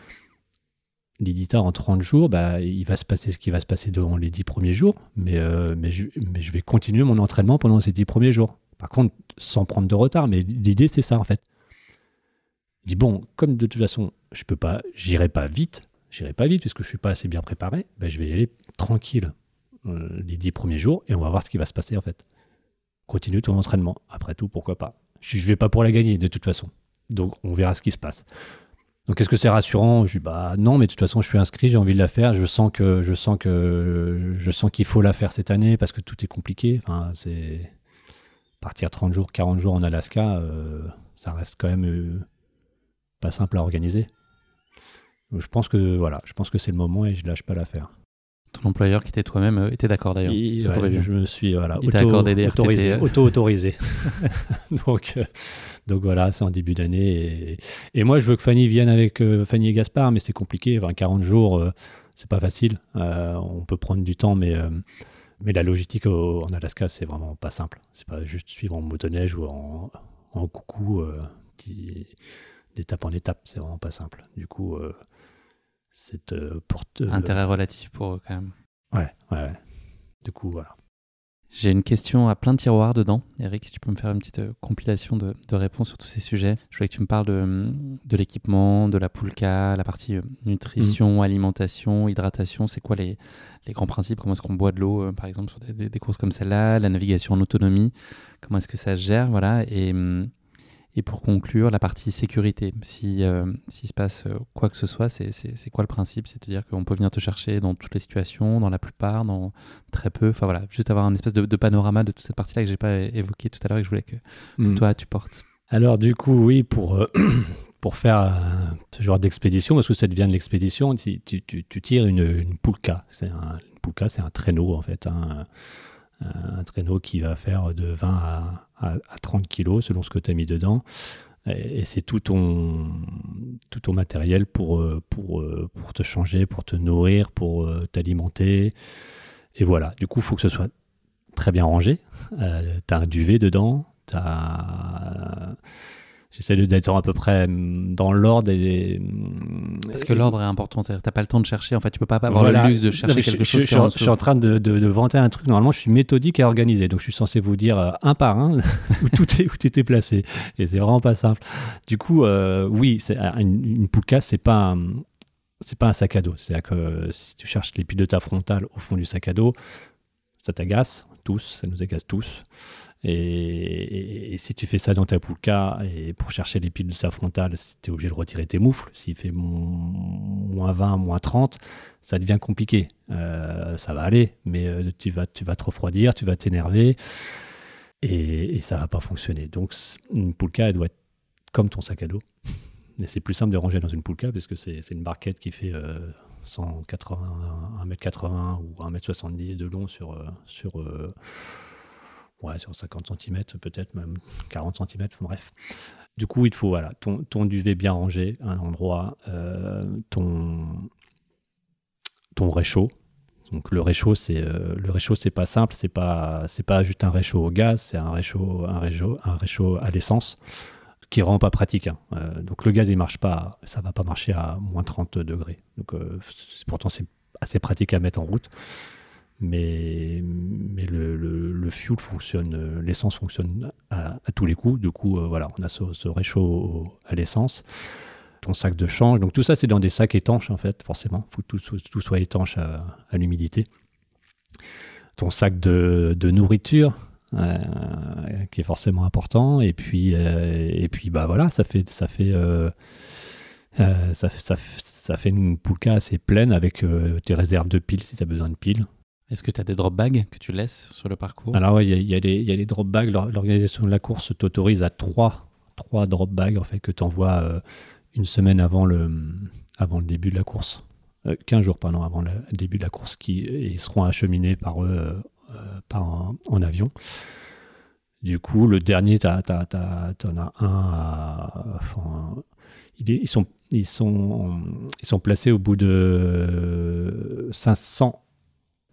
l'éditeur en 30 jours, bah, il va se passer ce qui va se passer dans les 10 premiers jours, mais, euh, je, je vais continuer mon entraînement pendant ces 10 premiers jours. Par contre, sans prendre de retard, mais l'idée c'est ça en fait. Il dit bon, comme de toute façon, je peux pas, j'irai pas vite, j'irai pas vite puisque je suis pas assez bien préparé, bah, je vais y aller tranquille euh, les 10 premiers jours et on va voir ce qui va se passer en fait. Continue ton entraînement. Après tout, pourquoi pas? Je, je vais pas pour la gagner de toute façon. Donc on verra ce qui se passe. Donc est-ce que c'est rassurant? Je dis bah non, mais de toute façon je suis inscrit, j'ai envie de la faire. Je sens que je sens que je sens qu'il faut la faire cette année parce que tout est compliqué. C'est partir 30 jours, 40 jours en Alaska, euh, ça reste quand même euh, pas simple à organiser. Je pense que voilà, je pense que c'est le moment et je lâche pas l'affaire. Ton employeur qui était toi-même euh, était d'accord d'ailleurs. je me suis voilà, auto, autorisé, autorisé. donc, euh, donc voilà, c'est en début d'année. Et, moi, je veux que Fanny vienne avec euh, Fanny et Gaspard, mais c'est compliqué. 40 jours, c'est pas facile. on peut prendre du temps, mais, mais la logistique en Alaska, c'est vraiment pas simple. C'est pas juste suivre en motoneige ou en, en coucou d'étape en étape. C'est vraiment pas simple. Du coup cette euh, porte. Euh, Intérêt relatif pour eux quand même. Ouais, ouais. Du coup, voilà. J'ai une question à plein de tiroirs dedans. Eric, si tu peux me faire une petite euh, compilation de, réponses sur tous ces sujets. Je voulais que tu me parles de, de l'équipement, de la poulka, la partie nutrition, mm. alimentation, hydratation. C'est quoi les, les, grands principes? Comment est-ce qu'on boit de l'eau, par exemple, sur des, des, courses comme celle-là? La navigation en autonomie Comment est-ce que ça se gère? Voilà. Et hum, et pour conclure, la partie sécurité. Si euh, s'il se passe euh, quoi que ce soit, c'est quoi le principe? C'est-à-dire qu'on peut venir te chercher dans toutes les situations, dans la plupart, dans très peu. Enfin voilà, juste avoir un espèce de, panorama de toute cette partie-là que j'ai pas évoqué tout à l'heure et que je voulais que, hmm. toi tu portes. Alors du coup, oui, pour euh, pour faire ce genre d'expédition, parce que ça devient de l'expédition, tu, tu, tu, tires une, une poulka. C'est un une poulka, c'est un traîneau en fait. Hein un traîneau qui va faire de 20 à, 30 kilos selon ce que tu as mis dedans. Et, c'est tout ton, matériel pour, euh, euh, pour te changer, pour te nourrir, pour euh, t'alimenter. Et voilà, du coup, il faut que ce soit très bien rangé. tu as un duvet dedans, as... J'essaie d'être à peu près mm, dans l'ordre. Et, Parce que l'ordre est important. Tu n'as pas le temps de chercher. En fait, tu peux pas avoir le luxe de chercher quelque chose. Je, je, suis en train de, de, vanter un truc. Normalement, je suis méthodique et organisé. Donc, je suis censé vous dire euh, un par un où tout est, où est placé. Et c'est vraiment pas simple. Du coup, euh, oui, une, une poulka, c'est pas c'est pas un sac à dos. C'est-à-dire que si tu cherches les piles de ta frontale au fond du sac à dos, ça t'agace tous, ça nous agace tous. Et, si tu fais ça dans ta poulka, et pour chercher les piles de ta frontale, tu es obligé de retirer tes moufles. S'il fait moins 20, moins 30, ça devient compliqué. Euh, ça va aller, mais euh, tu, vas, tu vas te refroidir, tu vas t'énerver, et, et, ça va pas fonctionner. Donc une poulka, elle doit être comme ton sac à dos. Et c'est plus simple de ranger dans une poulka, parce que c'est une barquette qui fait... 180, euh, 1m80 ou 1m70 de long sur, sur ouais, sur 50 cm, peut-être même 40 cm, bref. Du coup, il te faut voilà, ton, ton duvet bien rangé un endroit, euh, ton, ton réchaud. Donc le réchaud, c'est euh, le réchaud, c'est pas simple, c'est pas c'est pas juste un réchaud au gaz, c'est un réchaud un réchaud un réchaud à l'essence qui rend pas pratique. Hein. Euh, donc le gaz il marche pas, ça va pas marcher à moins 30 degrés. Donc pourtant c'est assez pratique à mettre en route mais, le, fuel fonctionne, euh, l'essence fonctionne à, tous les coups. Du coup, euh, voilà, on a ce, réchaud à l'essence, ton sac de change. Donc tout ça, c'est dans des sacs étanches en fait, forcément. Il faut que tout, soit étanche à, l'humidité. Ton sac de, nourriture, euh, qui est forcément important. Et puis, et puis bah voilà, ça fait, ça fait, ça, fait une poulka assez pleine avec tes réserves de piles si tu as besoin de piles. Est-ce que tu as des drop bags que tu laisses sur le parcours? Alors oui, il y, a les drop bags. L'organisation de la course t'autorise à trois, trois drop bags en fait, que tu envoies euh, une semaine avant le, avant le début de la course. 15 euh, jours pardon, avant le début de la course, qui ils seront acheminés par eux euh, par en avion. Du coup, le dernier, tu en as un à, ils, sont, ils, sont, ils sont placés au bout de 500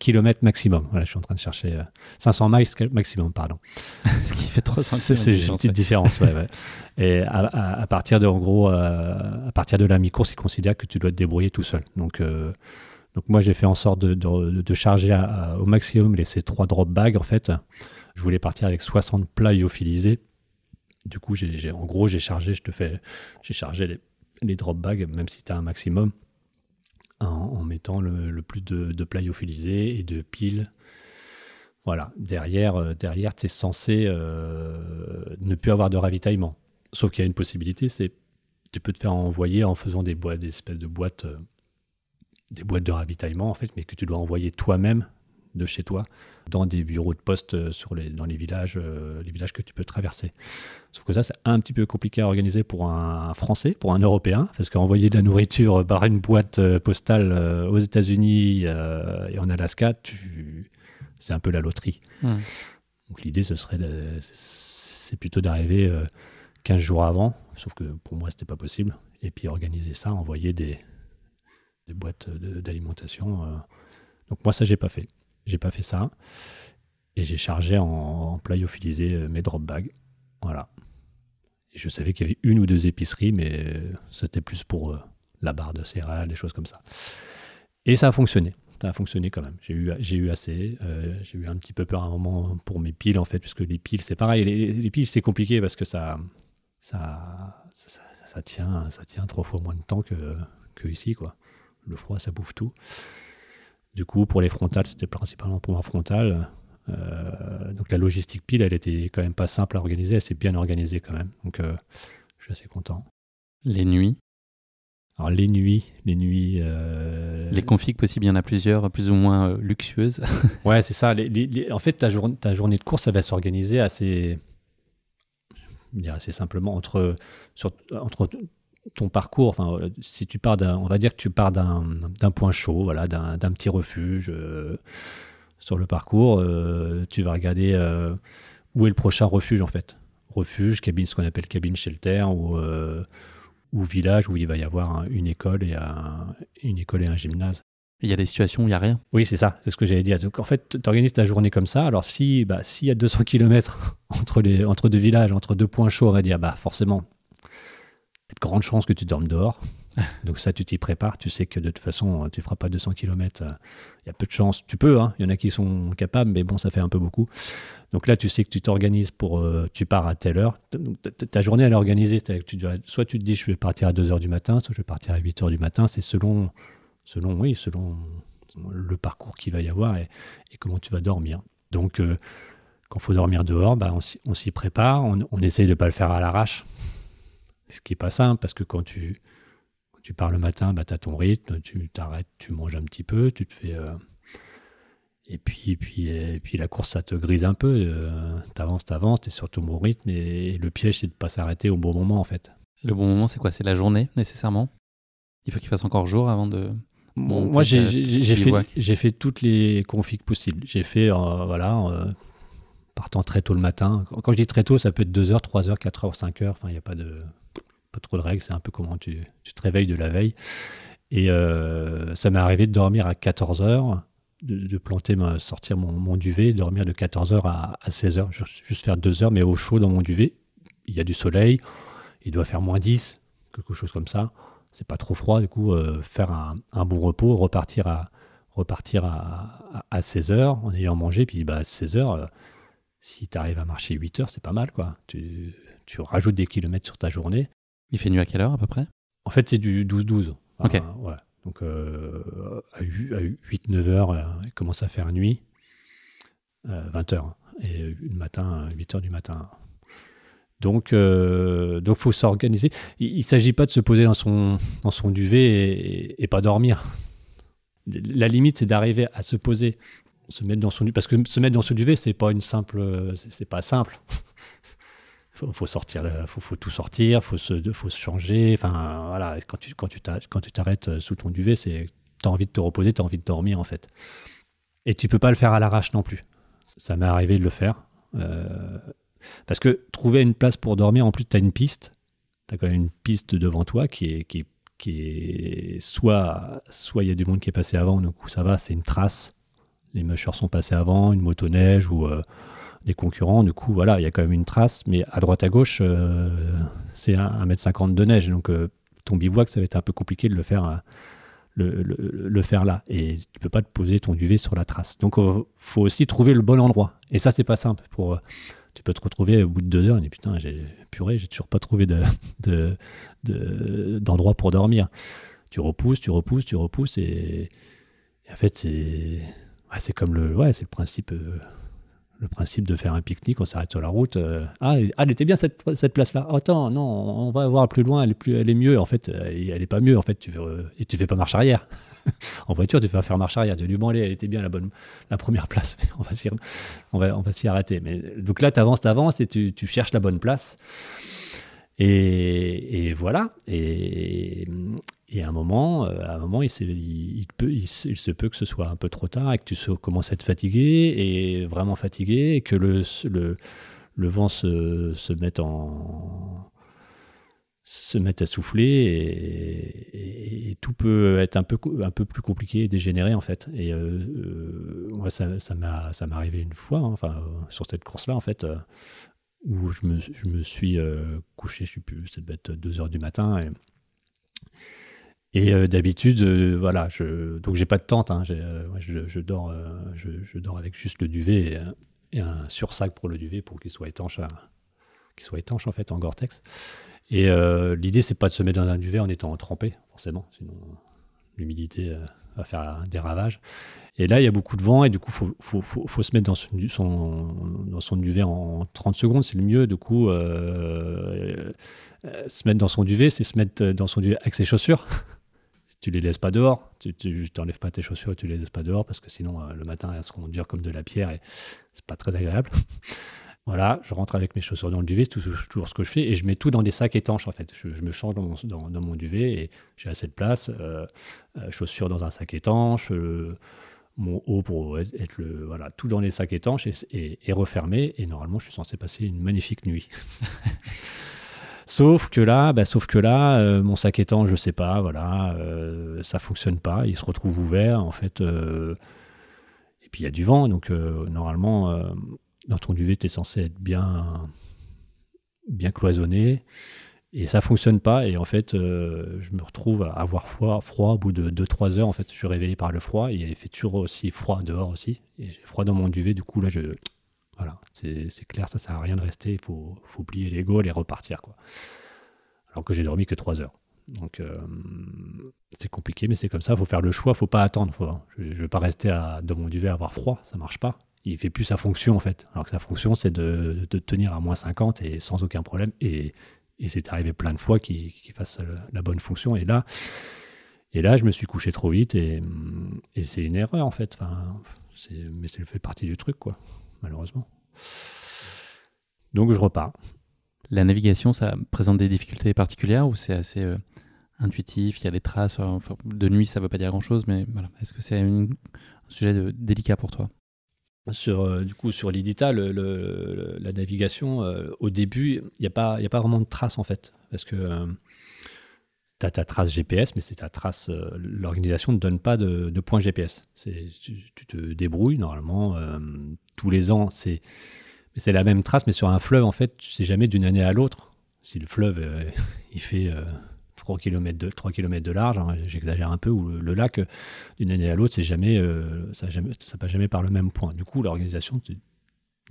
kilomètres maximum. Voilà, je suis en train de chercher 500 euh, miles maximum, pardon. Ce qui fait 300 C'est une petite différence, ouais, ouais. Et à, partir de, en gros, euh, à partir de la mi-course, ils considèrent que tu dois te débrouiller tout seul. Donc, euh, donc moi, j'ai fait en sorte de, de, charger au maximum les, ces trois drop bags, en fait. Je voulais partir avec 60 plats lyophilisés. Du coup, j'ai, en gros, j'ai chargé, je te fais, j'ai chargé les, les drop bags, même si tu as un maximum en, mettant le, plus de, de et de piles. Voilà, derrière, euh, derrière tu es censé euh, ne plus avoir de ravitaillement. Sauf qu'il y a une possibilité, c'est tu peux te faire envoyer en faisant des boîtes, des espèces de boîtes, euh, des boîtes de ravitaillement en fait, mais que tu dois envoyer toi-même de chez toi dans des bureaux de poste euh, sur les, dans les villages, euh, les villages que tu peux traverser. Sauf que ça, c'est un petit peu compliqué à organiser pour un Français, pour un Européen, parce qu'envoyer de la nourriture par une boîte euh, postale aux États-Unis et en Alaska, tu... c'est un peu la loterie. Donc l'idée, ce serait, c'est plutôt d'arriver 15 jours avant, sauf que pour moi, c'était pas possible. Et puis organiser ça, envoyer des, des boîtes d'alimentation. Donc moi, ça, j'ai pas fait. J'ai pas fait ça. Et j'ai chargé en, en plyophilisé euh, mes drop bags. Voilà. Je savais qu'il y avait une ou deux épiceries, mais euh, c'était plus pour euh, la barre de céréales, des choses comme ça. Et ça a fonctionné. Ça a fonctionné quand même. J'ai eu, j'ai eu assez. j'ai eu un petit peu peur à un moment pour mes piles, en fait, puisque les piles, c'est pareil. Les, piles, c'est compliqué parce que ça, ça, ça, tient, ça tient trois fois moins de temps que, que ici, quoi. Le froid, ça bouffe tout. Du coup, pour les frontales, c'était principalement pour ma frontale. Euh, donc la logistique pile, elle était quand même pas simple à organiser, elle s'est bien organisée quand même. Donc euh, je suis assez content. Les nuits? Alors les nuits, les nuits... Euh, les configs possibles, il y en a plusieurs, plus ou moins luxueuses. ouais, c'est ça. en fait, ta, ta, journée de course, ça va s'organiser assez... assez simplement entre, sur, entre ton parcours, enfin, euh, si tu pars d'un, on va dire que tu pars d'un, point chaud, voilà, d'un, petit refuge euh, sur le parcours, euh, tu vas regarder où est le prochain refuge en fait. Refuge, cabine, ce qu'on appelle cabine shelter ou, ou village où il va y avoir une école et un, une école et un gymnase. Il y a des situations où il n'y a rien? Oui, c'est ça, c'est ce que j'allais dire. Donc en fait, tu organises ta journée comme ça. Alors si bah, s'il y a 200 km entre, les, entre deux villages, entre deux points chauds, on va dire, bah forcément, de grandes chances que tu dormes dehors. Donc ça, tu t'y prépares. Tu sais que de toute façon, tu ne feras pas 200 km. Il y a peu de chances. Tu peux, hein. il y en a qui sont capables, mais bon, ça fait un peu beaucoup. Donc là, tu sais que tu t'organises pour... Euh, tu pars à telle heure. Ta journée, elle est organisée. Soit tu te dis, je vais partir à 2 heures du matin, soit je vais partir à 8 heures du matin. C'est selon, selon, oui, selon le parcours qu'il va y avoir et, comment tu vas dormir. Donc, euh, quand il faut dormir dehors, bah, on, s'y prépare. On, on essaye de ne pas le faire à l'arrache. Ce qui n'est pas simple, parce que quand tu tu pars le matin, bah, tu as ton rythme, tu t'arrêtes, tu manges un petit peu, tu te fais. Euh, et puis, puis, et puis la course, ça te grise un peu. Euh, tu avances, tu avances, tu es sur ton bon rythme. Et, le piège, c'est de ne pas s'arrêter au bon moment, en fait. Le bon moment, c'est quoi? C'est la journée, nécessairement? Il faut qu'il fasse encore jour avant de. moi, j'ai fait, fait, toutes les configs possibles. J'ai fait, euh, voilà, partant très tôt le matin. Quand je dis très tôt, ça peut être 2h, 3h, 4h, 5h. Enfin, il n'y a pas de pas trop de règles, c'est un peu comment tu, te réveilles de la veille. Et euh, ça m'est arrivé de dormir à 14 heures, de, planter, ma, sortir mon, duvet, dormir de 14 heures à, 16 heures, juste faire 2 heures, mais au chaud dans mon duvet. Il y a du soleil, il doit faire moins 10, quelque chose comme ça. C'est pas trop froid, du coup, euh, faire un, bon repos, repartir à, repartir à, à, 16 heures en ayant mangé, puis bah, à 16 heures, euh, si tu arrives à marcher 8 heures, c'est pas mal, quoi. Tu, tu rajoutes des kilomètres sur ta journée. Il fait nuit à quelle heure à peu près? En fait, c'est du 12-12. ok. Donc euh, à 8-9 heures, euh, il commence à faire nuit. 20 euh, heures. Et le matin, 8 heures du matin. Donc, il donc faut s'organiser. Il ne s'agit pas de se poser dans son, dans son duvet et, pas dormir. La limite, c'est d'arriver à se poser, se mettre dans son duvet. Parce que se mettre dans son duvet, c'est pas une simple, c'est pas simple faut, faut sortir, faut, faut, tout sortir, faut se, faut se changer. Enfin, voilà, quand tu, quand tu t'arrêtes euh, sous ton duvet, c'est, as envie de te reposer, tu as envie de dormir en fait. Et tu peux pas le faire à l'arrache non plus. Ça m'est arrivé de le faire. Euh, parce que trouver une place pour dormir, en plus, tu as une piste. Tu as quand même une piste devant toi qui est, qui qui est soit soit il y a du monde qui est passé avant, donc ça va, c'est une trace. Les mushers sont passés avant, une motoneige ou, euh, des concurrents. Du coup, voilà, il y a quand même une trace, mais à droite à gauche, euh, c'est 1m50 de neige. Donc, euh, ton bivouac, ça va être un peu compliqué de le faire, euh, le, faire là. Et tu peux pas te poser ton duvet sur la trace. Donc, il faut aussi trouver le bon endroit. Et ça, c'est pas simple. Pour, tu peux te retrouver au bout de deux heures et putain, j'ai purée, j'ai toujours pas trouvé de, d'endroit pour dormir. Tu repousses, tu repousses, tu repousses et, en fait, c'est, c'est comme le, ouais, le principe le principe de faire un pique-nique, on s'arrête sur la route. Euh, ah, elle était bien cette, cette place-là. Oh, attends, non, on va voir plus loin, elle est, plus, elle est mieux. En fait, euh, elle est pas mieux. En fait, tu veux, et tu fais pas marche arrière. en voiture, tu vas faire marche arrière. Tu dis, bon, elle était bien la bonne, la première place. on va s'y, on va, on va s'y arrêter. Mais donc là, tu avances, tu avances et tu, tu, cherches la bonne place. Et, et voilà. Et, et à un moment, euh, à un moment il, se peut que ce soit un peu trop tard et que tu commences à être fatigué et vraiment fatigué et que le, vent se, mette à souffler et, tout peut être un peu, plus compliqué et dégénéré en fait. Et euh, euh, moi, ça, m'est arrivé une fois, hein, enfin, sur cette course-là en fait, où je me, suis couché, je sais plus, ça devait être 2 heures du matin. Et euh, d'habitude, euh, voilà, je, donc j'ai pas de tente. Hein, euh, je, dors, je, dors avec juste le duvet et, un sursac pour le duvet pour qu'il soit étanche, soit étanche en fait en Gore-Tex. Et l'idée, c'est pas de se mettre dans un duvet en étant trempé, forcément, sinon l'humidité va faire des ravages. Et là, il y a beaucoup de vent et du coup, faut, faut, se mettre dans son duvet en 30 secondes, c'est le mieux. Du coup, se mettre dans son duvet, c'est se mettre dans son duvet avec ses chaussures tu les laisses pas dehors. Tu n'enlèves pas tes chaussures et tu les laisses pas dehors parce que sinon euh, le matin elles seront dures comme de la pierre et c'est pas très agréable. voilà, je rentre avec mes chaussures dans le duvet, c'est toujours ce que je fais et je mets tout dans des sacs étanches en fait. Je, me change dans mon, duvet et j'ai assez de place. Euh, euh, chaussures dans un sac étanche. mon haut pour être le voilà tout dans les sacs étanches et, et refermé et normalement je suis censé passer une magnifique nuit Sauf que là, bah, sauf que là, euh, mon sac étant, je sais pas, voilà, euh, ça fonctionne pas, il se retrouve ouvert en fait. Euh, et puis il y a du vent, donc normalement, dans ton duvet, tu es censé être bien, bien cloisonné. Et ça fonctionne pas. Et en fait, euh, je me retrouve à avoir froid, froid au bout de 2-3 heures. En fait, je suis réveillé par le froid. Et il fait toujours aussi froid dehors aussi. Et j'ai froid dans mon duvet. Du coup, là, je. Voilà, c'est clair, ça sert à rien de rester. Il faut, faut oublier les et repartir. Quoi. Alors que j'ai dormi que 3 heures. Donc, euh, c'est compliqué, mais c'est comme ça. Il faut faire le choix. faut pas attendre. je ne vais pas rester à, dans mon duvet à avoir froid. Ça marche pas il fait plus sa fonction en fait. Alors que sa fonction, c'est de, tenir à moins 50 et sans aucun problème. Et, c'est arrivé plein de fois qu'il fasse la bonne fonction. Et là, et là, je me suis couché trop vite et, c'est une erreur en fait. Mais ça fait partie du truc, quoi, malheureusement. Donc je repars. La navigation, ça présente des difficultés particulières ou c'est assez euh, intuitif Il y a des traces. de nuit, ça ne veut pas dire grand-chose, mais voilà. Est-ce que c'est un sujet délicat pour toi? Sur, euh, du coup, sur l'Idita, le, la navigation, euh, au début, il n'y a, pas, a pas vraiment de trace en fait. Parce que euh, tu as ta trace GPS, mais c'est ta trace. L'organisation ne donne pas de, points GPS. Tu, tu, te débrouilles normalement. tous les ans, c'est la même trace, mais sur un fleuve, en fait, tu sais jamais d'une année à l'autre. Si le fleuve, il fait 3 km de, 3 km de large, hein, j'exagère un peu, où le, lac, d'une année à l'autre, c'est euh, ça, ça passe jamais par le même point. Du coup, l'organisation te,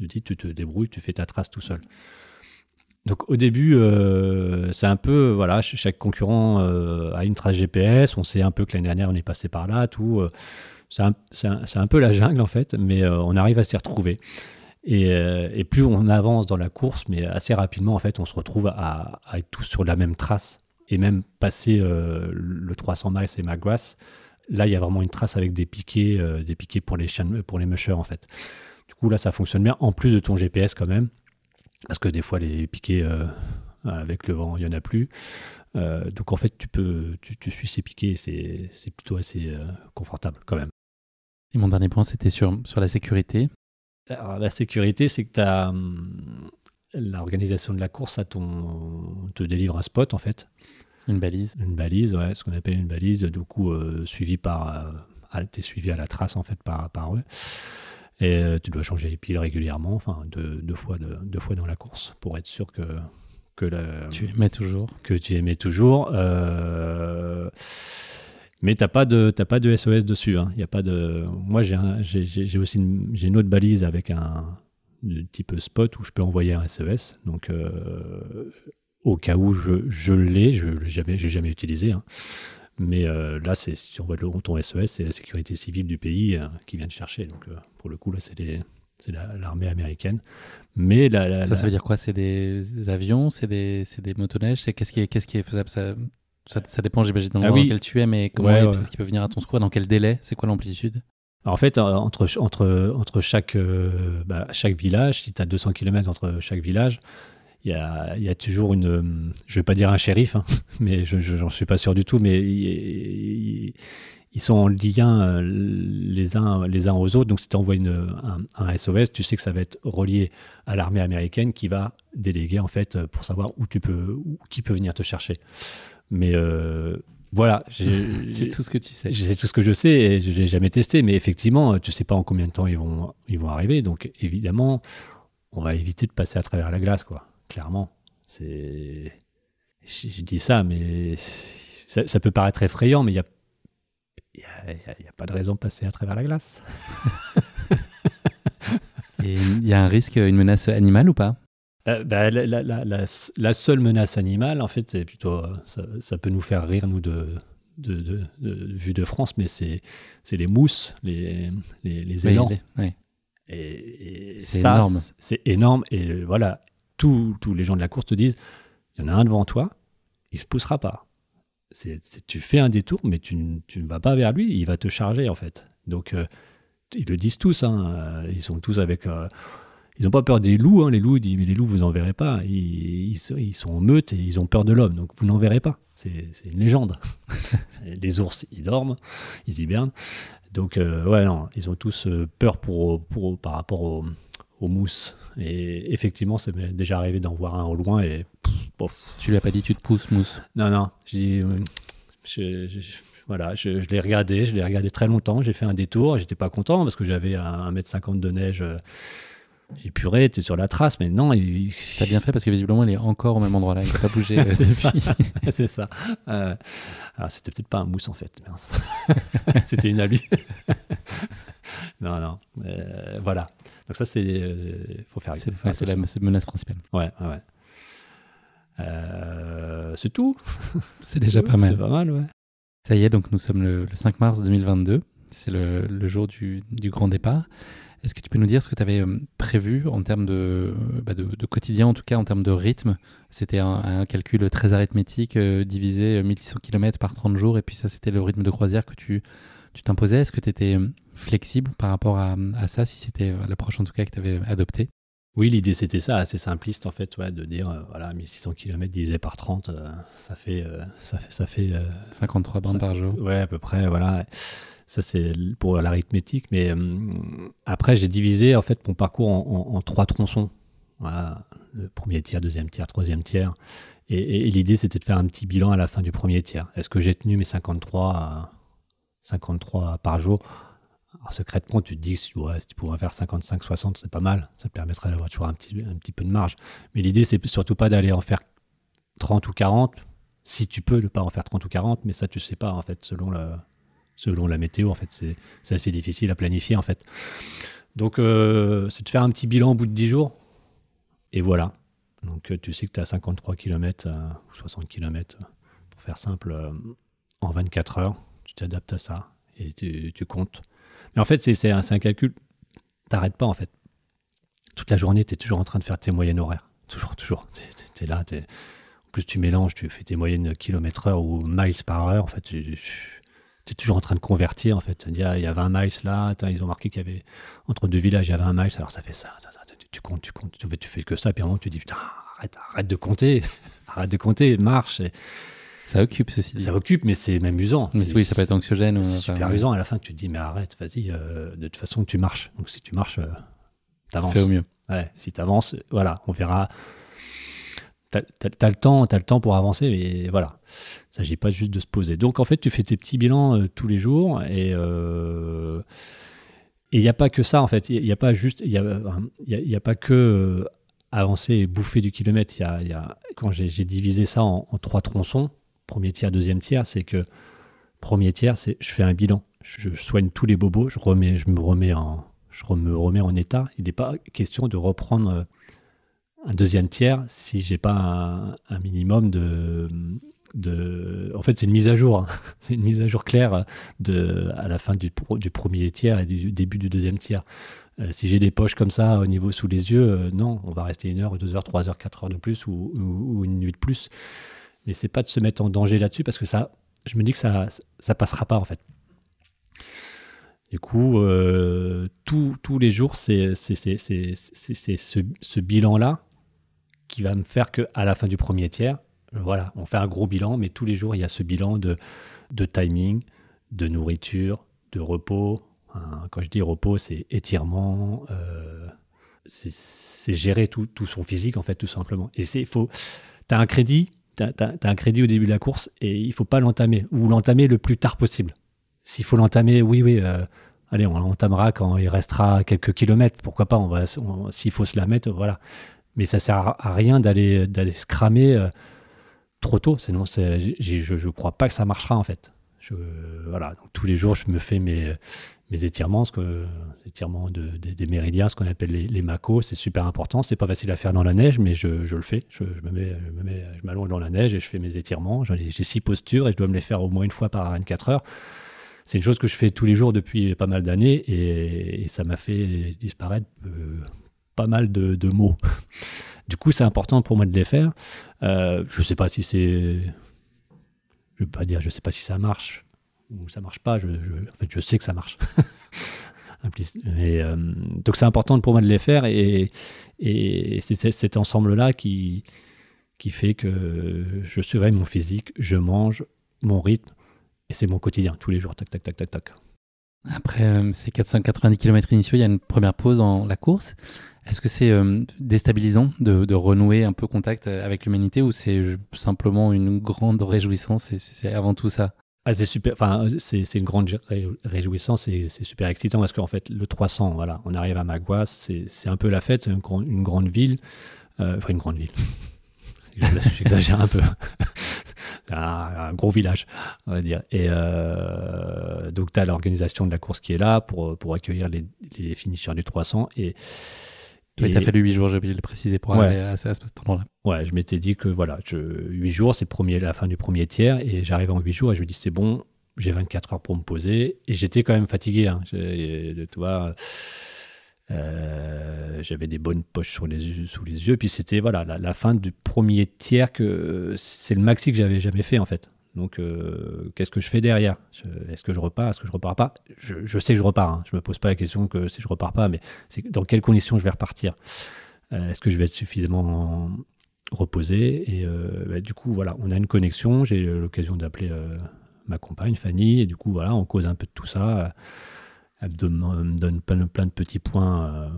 dit, tu te débrouilles, tu fais ta trace tout seul. Donc au début, euh, c'est un peu, voilà, chaque concurrent euh, a une trace GPS, on sait un peu que l'année dernière on est passé par là, tout. c'est un, peu la jungle en fait, mais on arrive à s'y retrouver. Et, plus on avance dans la course, mais assez rapidement en fait, on se retrouve à, être tous sur la même trace et même passer euh, le 300 miles et McGrath, là, il y a vraiment une trace avec des piquets, euh, des piquets pour les, pour les mushers, en fait. Du coup, là, ça fonctionne bien, en plus de ton GPS quand même, parce que des fois, les piquets euh, avec le vent, il n'y en a plus. donc, en fait, tu peux, tu, suis ces piquets, c'est plutôt assez confortable quand même. Et mon dernier point, c'était sur, sur la sécurité. Alors, la sécurité, c'est que tu as hum, l'organisation de la course, ça te délivre un spot en fait. Une balise. Une balise, ouais, ce qu'on appelle une balise, du coup, euh, suivi par. Euh, es suivi à la trace, en fait, par, par eux. Et euh, tu dois changer les piles régulièrement, enfin, deux, deux, fois, deux, fois dans la course, pour être sûr que. que la, tu aimais toujours. Que tu aimais toujours. mais tu n'as pas, de, pas de SOS dessus. Hein. Y a pas de... Moi, j'ai aussi une, une autre balise avec un, type spot où je peux envoyer un SOS. Donc, au cas où je, je l'ai, je n'ai jamais, jamais utilisé. Hein. Mais euh, là, c'est, si on voit le, ton SES, c'est la sécurité civile du pays euh, qui vient de chercher. Donc, euh, pour le coup, là, c'est, c'est l'armée américaine. Mais la, ça, ça veut dire quoi? C'est des avions? C'est des, des motoneiges? C'est, qu'est-ce, qui est, qu'est-ce qui est faisable? Ça, ça, dépend, j'imagine, dans ah lequel tu es, mais comment est-ce qu'il peut venir à ton secours? Dans quel délai? C'est quoi l'amplitude? En fait, entre, entre, entre chaque, bah, chaque village, si tu as 200 km entre chaque village, il y a, y a, toujours une, je vais pas dire un shérif, hein, mais je n'en suis pas sûr du tout, mais ils, sont en lien euh, les uns, les uns aux autres. Donc si tu envoies une, un, SOS, tu sais que ça va être relié à l'armée américaine qui va déléguer en fait pour savoir où tu peux, où, qui peut venir te chercher. Mais euh, voilà, c'est tout ce que tu sais. C'est tout ce que je sais et je l'ai jamais testé, mais effectivement, tu sais pas en combien de temps ils vont, ils vont arriver. Donc évidemment, on va éviter de passer à travers la glace, quoi clairement. C'est, je, dis ça, mais ça, peut paraître effrayant, mais il y a, y, a, pas de raison de passer à travers la glace. Et il y a un risque, une menace animale ou pas? Euh, bah, la, seule menace animale, en fait, c'est plutôt, ça, peut nous faire rire nous de, de, vue de France, mais c'est, c'est les mousses, les, les, les élans. Et, c'est énorme. C'est énorme. Et voilà, tous, les gens de la course te disent, il y en a un devant toi, il se poussera pas. Tu fais un détour, mais tu, ne vas pas vers lui, il va te charger en fait. Donc euh, ils le disent tous, hein, ils sont tous avec. Euh, ils n'ont pas peur des loups, hein, les loups, ils disent, mais les loups, vous n'en verrez pas. Ils, ils, sont en meute et ils ont peur de l'homme, donc vous n'en verrez pas. C'est, une légende. les ours, ils dorment, ils hibernent. Donc, euh, ouais, non, ils ont tous peur pour, pour, par rapport au, aux mousses. Et effectivement, c'est déjà arrivé d'en voir un au loin et. Tu lui as pas dit tu te pousses, mousse Non, non. J'ai je, voilà, je, l'ai regardé, je l'ai regardé très longtemps. J'ai fait un détour, j'étais pas content parce que j'avais un, 1m50 de neige. Euh, J'ai puré, t'es sur la trace, mais non. Il... T'as bien fait parce que visiblement, il est encore au même endroit là. Il n'a pas bougé. euh, c'est ça. c'est ça. Euh, alors, c'était peut-être pas un mousse en fait. mince. c'était une alu. non, non. Euh, voilà. Donc, ça, c'est. Il faut faire C'est la, menace principale. Ouais, ouais. Euh, c'est tout. C'est déjà pas mal. C'est pas mal, ouais. Ça y est, donc nous sommes le, le 5 mars 2022. C'est le, le jour du, du grand départ. Est-ce que tu peux nous dire ce que tu avais euh, prévu en termes de, euh, bah, de, de quotidien, en tout cas en termes de rythme? C'était un, un calcul très arithmétique, euh, divisé euh, 1600 km par 30 jours, et puis ça, c'était le rythme de croisière que tu tu t'imposais. Est-ce que tu étais euh, flexible par rapport à, à ça, si c'était euh, l'approche en tout cas que tu avais adoptée? Oui, l'idée c'était ça, assez simpliste en fait, ouais, de dire euh, voilà 1600 km divisé par 30, euh, ça fait euh, ça fait ça fait euh, 53 bandes Ça- par jour ouais à peu près voilà. Ça c'est pour l'arithmétique, mais après j'ai divisé en fait mon parcours en, en- en trois tronçons. Voilà, le premier tiers, deuxième tiers, troisième tiers. Et, et- et l'idée c'était de faire un petit bilan à la fin du premier tiers. Est-ce que j'ai tenu mes 53 à- 53 par jour? Alors, secrètement, tu te dis ouais, si tu pourrais faire 55-60, c'est pas mal. Ça te permettrait d'avoir toujours un petit, peu de marge. Mais l'idée, c'est surtout pas d'aller en faire 30 ou 40. Si tu peux ne pas en faire 30 ou 40, mais ça, tu sais pas, en fait, selon la, météo. En fait, c'est assez difficile à planifier, en fait. Donc, euh, c'est de faire un petit bilan au bout de 10 jours. Et voilà. Donc, euh, tu sais que tu as 53 km ou 60 km, pour faire simple, euh, en 24 heures. Tu t'adaptes à ça et tu comptes. Mais en fait, c'est un, un calcul. T'arrêtes pas, en fait. Toute la journée, tu es toujours en train de faire tes moyennes horaires. Toujours, toujours. Tu es, là. En plus, tu mélanges, tu fais tes moyennes kilomètres-heure ou miles par heure. En fait, tu es toujours en train de convertir. En fait, il y a, il y a 20 miles là. Ils ont marqué qu'il y avait entre deux villages, il y a 20 miles. Alors, ça fait ça. Tu, comptes, tu comptes. Tu fais, que ça. Puis à un moment, tu dis Putain, arrête, arrête de compter. arrête de compter, marche. Ça occupe ceci dit. ça occupe, mais c'est amusant. Mais oui, ça peut être anxiogène. c'est super ouais. amusant. À la fin, tu te dis, mais arrête, vas-y, euh, de toute façon, tu marches. Donc, si tu marches, euh, t'avances. Fais au mieux. Ouais, si tu avances, voilà, on verra. T'as as, le temps, as le temps pour avancer, mais voilà. Il ne s'agit pas juste de se poser. Donc, en fait, tu fais tes petits bilans euh, tous les jours et euh, et il n'y a pas que ça, en fait. Il n'y a pas juste, il y a, y a, il y a pas que avancer et bouffer du kilomètre. Il y a, quand j'ai j'ai divisé ça en, en trois tronçons, premier tiers, deuxième tiers, c'est que premier tiers, c'est je fais un bilan. Je, soigne tous les bobos, je, remets, je me remets en, je me remets en état. Il n'est pas question de reprendre euh, un deuxième tiers si j'ai pas un, minimum de, de. En fait, c'est une mise à jour. hein. C'est une mise à jour claire de, à la fin du, du premier tiers et du début du deuxième tiers. Euh, si j'ai des poches comme ça au niveau sous les yeux, euh, non, on va rester une heure, deux heures, trois heures, quatre heures de plus ou une nuit de plus. Mais c'est pas de se mettre en danger là-dessus parce que ça, je me dis que ça, ça passera pas en fait. Du coup, euh, tous- les jours, c'est ce, ce bilan-là qui va me faire qu'à la fin du premier tiers, voilà, on fait un gros bilan, mais tous les jours, il y a ce bilan de, de timing, de nourriture, de repos. Quand je dis repos, c'est étirement, euh, c'est- c'est gérer tout, tout son physique, en fait, tout simplement. Et c'est faut, tu as un crédit, tu as, un crédit au début de la course et il faut pas l'entamer, ou l'entamer le plus tard possible. S'il faut l'entamer, oui, oui, euh, allez, on l'entamera quand il restera quelques kilomètres, pourquoi pas, on va, s'il faut se la mettre, voilà. Mais ça sert à, rien d'aller se cramer euh, trop tôt, sinon je ne crois pas que ça marchera en fait. Voilà, tous les jours, je me fais mes, mes étirements, ce que, étirements de- des- méridiens, ce qu'on appelle les, macos, c'est super important. C'est pas facile à faire dans la neige, mais je, je le fais. Je, me mets, je m'allonge dans la neige et je fais mes étirements. J'ai six postures et je dois me les faire au moins une fois par 24 heures. C'est une chose que je fais tous les jours depuis pas mal d'années et, ça m'a fait disparaître euh, pas mal de, de mots. Du coup, c'est important pour moi de les faire. Euh, je sais pas si c'est. Je veux pas dire, je sais pas si ça marche ou ça marche pas. Je, je- en fait, je sais que ça marche. Et, euh, donc, c'est important pour moi de les faire et, et c'est cet- ensemble-là qui, qui fait que je surveille mon physique, je mange, mon rythme et c'est mon quotidien tous les jours. Tac, tac, tac, tac, tac. Après euh, ces 490 km initiaux, il y a une première pause dans la course. Est-ce que c'est euh, déstabilisant de, de renouer un peu contact avec l'humanité ou c'est simplement une grande réjouissance et c'est avant tout ça? Ah, c'est super, enfin, c'est une grande ré- réjouissance et c'est super excitant parce qu'en fait, le 300, voilà, on arrive à Magua, c'est un peu la fête, c'est une, grand- une grande ville, euh, enfin une grande ville, j'exagère un peu, C'est un, un gros village, on va dire. Et euh, donc, tu as l'organisation de la course qui est là pour, pour accueillir les, les finisseurs du 300 et. Et- t'a fallu 8 jours, j'ai oublié de le préciser, pour Ouais. aller à, à cet endroit-là. Ouais, je m'étais dit que voilà, je, 8 jours, c'est la fin du premier tiers, et j'arrive en 8 jours et je me dis c'est bon, j'ai 24 heures pour me poser, et j'étais quand même fatigué, hein. Tu vois, euh, j'avais des bonnes poches sur les, yeux- sous les yeux, puis c'était voilà, la, la fin du premier tiers, que c'est le maxi que j'avais jamais fait en fait. Donc, euh, qu'est-ce que je fais derrière? Est-ce que je repars? Est-ce que je repars pas? Je, sais que je repars. Hein. Je me pose pas la question que si je repars pas, mais c'est dans quelles conditions je vais repartir? Euh, Est-ce que je vais être suffisamment reposé? Et euh, bah, du coup, voilà, on a une connexion. J'ai l'occasion d'appeler ma compagne Fanny, et du coup, voilà, on cause un peu de tout ça. Elle me donne, plein, de petits points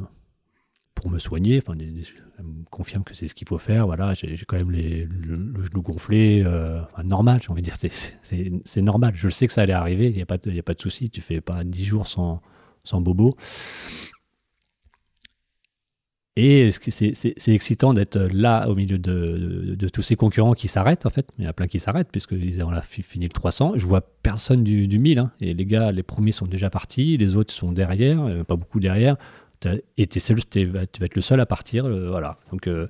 pour me soigner. Enfin, elle me confirme que c'est ce qu'il faut faire. Voilà, j'ai quand même les, le, le genou gonflé, euh, normal, j'ai envie de dire, c'est- normal. Je le sais que ça allait arriver, il n'y a pas de, souci. Tu fais pas 10 jours sans, sans bobo. Et c'est excitant d'être là au milieu de, de- tous ces concurrents qui s'arrêtent, en fait. Il y en a plein qui s'arrêtent, puisqu'ils ont fini le 300. Je vois personne du, du 1000. hein. Et les gars, les premiers sont déjà partis, les autres sont derrière, euh, pas beaucoup derrière. Et seul, tu vas être le seul à partir. voilà. Donc, euh,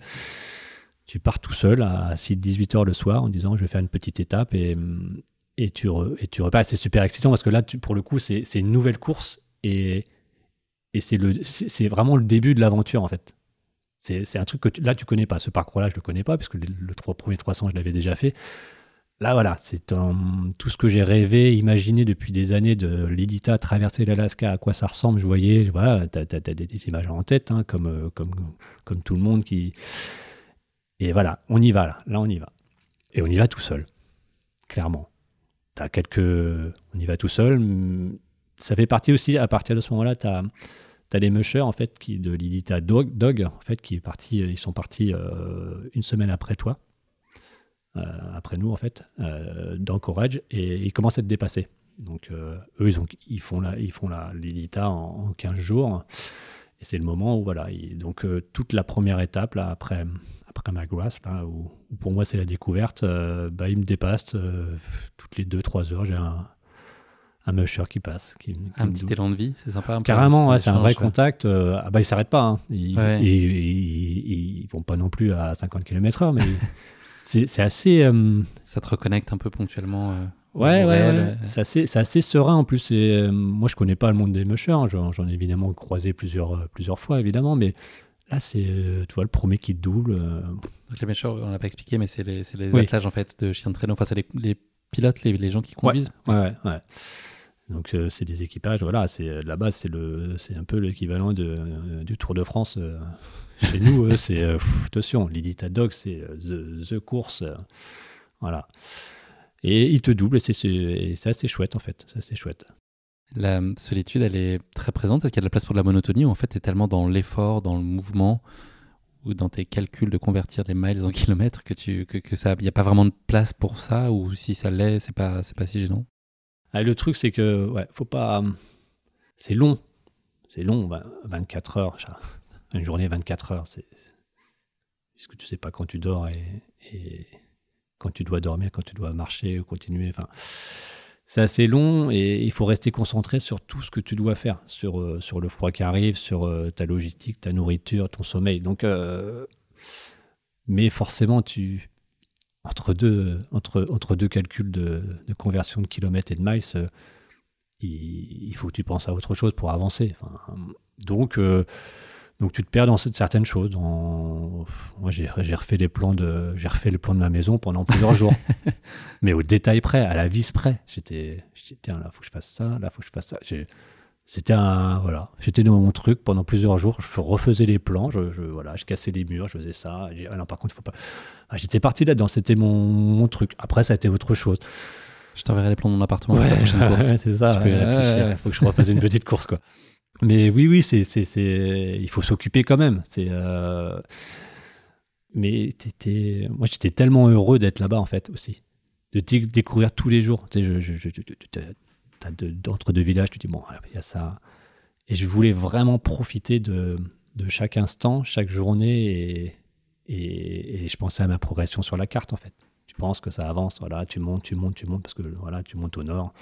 tu pars tout seul à 6-18 heures le soir en disant je vais faire une petite étape et, et, tu, re- et tu repars. C'est super excitant parce que là, pour le coup, c'est une nouvelle course et, et c'est vraiment le début de l'aventure en fait. C'est un truc que là, tu connais pas. Ce parcours-là, je le connais pas puisque le, le premier 300, je l'avais déjà fait. Là, voilà, c'est tout ce que j'ai rêvé, imaginé depuis des années de l'Edita traverser l'Alaska, à quoi ça ressemble. Je voyais, voilà, tu as, des, images en tête, hein, comme, euh, comme, tout le monde qui. Et voilà, on y va là, là on y va. Et on y va tout seul, clairement. T'as quelques. On y va tout seul. Ça fait partie aussi, à partir de ce moment-là, tu as, les mushers en fait, qui, de l'Idita Dog, Dog, en fait, qui est parti, ils sont partis euh, une semaine après toi, après nous en fait, euh, dans Courage, et ils commencent à te dépasser. Donc euh, eux, ils, ont, ils font la, ils font la l'Idita en, en 15 jours. Et c'est le moment où, voilà, donc euh, toute la première étape, là, après, après Magras, là, où, où pour moi c'est la découverte, euh, bah, il me dépasse euh, toutes les 2-3 heures, j'ai un, un musher qui passe. Qui, qui Un petit élan de vie, c'est sympa. un Carrément, ouais, c'est un vrai contact. euh, ah bah, ils s'arrêtent pas. hein. Ils, Ouais. ils, ils- ils vont pas non plus à 50 km/h, mais c'est assez. euh, Ça te reconnecte un peu ponctuellement. euh, Ouais, ouais, ouais. euh, C'est assez, assez serein en plus. Et, euh, moi, je connais pas le monde des mushers. hein. J'en, ai évidemment croisé plusieurs, plusieurs fois, évidemment. Mais là, c'est, tu vois, le premier qui double. Donc les méchants, on l'a pas expliqué, mais c'est les, les Oui. attelages en fait de chiens de traîneau. Enfin, c'est les, les pilotes, les, les gens qui conduisent. Ouais, ouais, ouais. Donc, euh, c'est des équipages. Voilà, c'est, euh, là-bas, c'est, le, c'est un peu l'équivalent de, euh, du Tour de France. Chez nous, c'est. attention, l'Idita Dog, c'est the, the course. voilà. Et ils te doublent et c'est, assez chouette, en fait. C'est chouette. La solitude, elle est très présente. Est-ce qu'il y a de la place pour la monotonie ou en fait, tu tellement dans l'effort, dans le mouvement ou dans tes calculs de convertir des miles en kilomètres que tu que ça, il n'y a pas vraiment de place pour ça ou si ça l'est, c'est pas c'est pas si gênant? Ah, le truc, c'est que, faut pas. C'est long. C'est long, vingt- 24 heures. Une journée, 24 heures. C'est. c'est- Puisque tu sais pas quand tu dors et, quand tu dois dormir, quand tu dois marcher ou continuer. Enfin, c'est assez long et il faut rester concentré sur tout ce que tu dois faire, sur, euh, le froid qui arrive, sur euh, ta logistique, ta nourriture, ton sommeil. Donc, euh, mais forcément, tu entre deux, entre, entre deux calculs de, de conversion de kilomètres et de miles, euh, il, il faut que tu penses à autre chose pour avancer. Enfin, donc, euh, donc tu te perds dans ce- certaines choses. Dans... Moi, j'ai j'ai refait les plans de, j'ai refait le plan de ma maison pendant plusieurs jours, mais au détail près, à la vis près. J'étais, j'étais, tiens, là, faut que je fasse ça, là, faut que je fasse ça. C'était un, voilà, j'étais dans mon truc pendant plusieurs jours. Je refaisais les plans, je, je- voilà, je cassais les murs, je faisais ça. Ah non, par contre, il faut pas. Ah, j'étais parti là-dedans, c'était mon, mon truc. Après, ça a été autre chose. Je t'enverrai les plans de mon appartement pour la prochaine course. C'est ça. Tu peux y ouais, réfléchir. ouais, faut que je refasse une petite course, quoi. Mais oui, oui, c'est, c'est, c'est... il faut s'occuper quand même. C'est, euh, Mais t'étais... moi, j'étais tellement heureux d'être là-bas, en fait, aussi. de découvrir tous les jours. Tu sais, je, je, entre deux villages, tu dis, bon, il y a ça. Et je voulais vraiment profiter de, de chaque instant, chaque journée, et, je pensais à ma progression sur la carte, en fait. Tu penses que ça avance, voilà, tu montes, tu montes, tu montes, parce que voilà, tu montes au nord.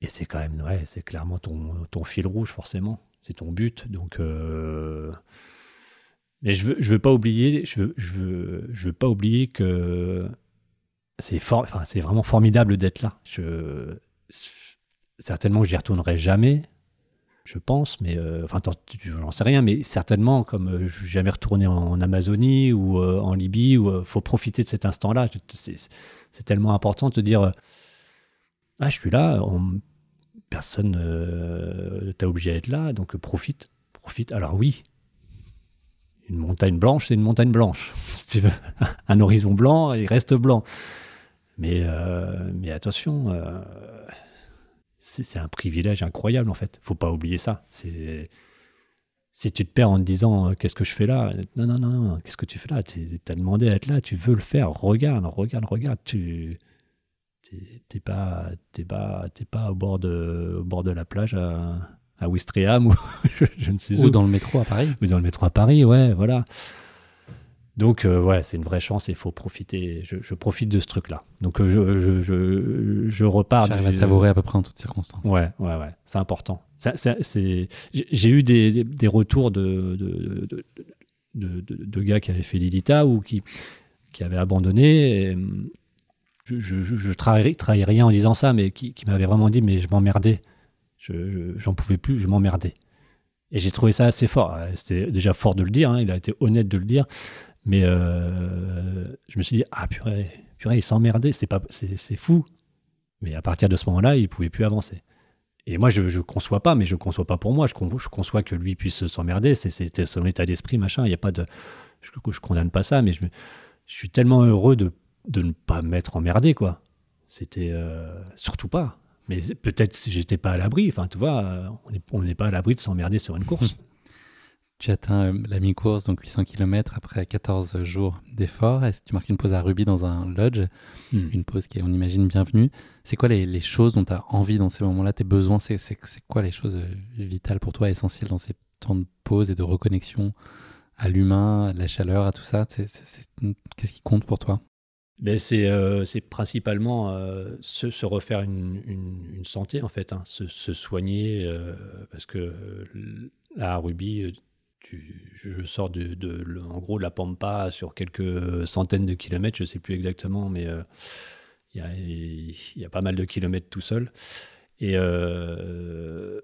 Et c'est quand même, ouais, c'est clairement ton, fil rouge, forcément. C'est ton but. Donc, euh, mais je veux, veux pas oublier, je veux, veux, pas oublier que c'est vraiment formidable d'être là. Je, certainement que j'y retournerai jamais, je pense, mais euh, enfin, j'en sais rien, mais certainement, comme euh, je suis jamais retourné en, Amazonie ou euh, en Libye, où faut profiter de cet instant-là. C'est tellement important de te dire, ah, je suis là, personne t'a obligé à être là, donc profite, profite. Alors oui, une montagne blanche, c'est une montagne blanche, si tu veux. Un horizon blanc, il reste blanc. Mais, mais attention, c'est un privilège incroyable en fait. Faut pas oublier ça. C'est si tu te perds en te disant euh, qu'est-ce que je fais là Non, non, non, non. Qu'est-ce que tu fais là? Tu as demandé à être là, tu veux le faire. Regarde, regarde, regarde. Tu t'es pas, pas, pas au bord de, au bord de la plage à, à Ouistreham ou je, ne sais où. Ou dans le métro à Paris. Ou dans le métro à Paris, ouais, voilà. Donc, euh, ouais, c'est une vraie chance et il faut profiter. Je, profite de ce truc-là. Donc, euh, je, je, je, repars. J'arrive à savourer à peu près en toutes circonstances. Ouais, ouais, ouais. C'est important. J'ai eu des, des, retours de de, de, de, gars qui avaient fait l'IDITA ou qui, qui avaient abandonné. je ne trahis, rien en disant ça, mais qui, qui m'avaient vraiment dit Mais je m'emmerdais. J'en pouvais plus, je m'emmerdais. Et j'ai trouvé ça assez fort. C'était déjà fort de le dire, hein, il a été honnête de le dire. Mais euh, je me suis dit, ah purée, purée il s'emmerdait, c'est, pas, c'est, fou. Mais à partir de ce moment-là, il pouvait plus avancer. Et moi, je ne conçois pas, mais je ne conçois pas pour moi. Je, je conçois que lui puisse s'emmerder. C'est, son état d'esprit, machin. Il y a pas de. Je, ne condamne pas ça, mais je, je suis tellement heureux de, de ne pas m'être emmerdé, quoi. C'était euh, surtout pas. Mais peut-être j'étais pas à l'abri. Enfin, tu vois, on n'est pas à l'abri de s'emmerder sur une course. Tu atteins euh, la mi-course, donc 800 km après 14 jours d'effort. Est-ce que tu marques une pause à Ruby dans un lodge? Hmm. Une pause qui est, on imagine, bienvenue. C'est quoi les, choses dont tu as envie dans ces moments-là Tes besoins? C'est quoi les choses euh, vitales pour toi, essentielles dans ces temps de pause et de reconnexion à l'humain, à la chaleur, à tout ça? Qu'est-ce qui compte pour toi? Ben c'est euh, principalement se, refaire une, santé en fait, hein. se, soigner parce que à Ruby, je sors de, en gros, de la Pampa sur quelques centaines de kilomètres, je ne sais plus exactement, mais euh, il y, a, pas mal de kilomètres tout seul. Et euh,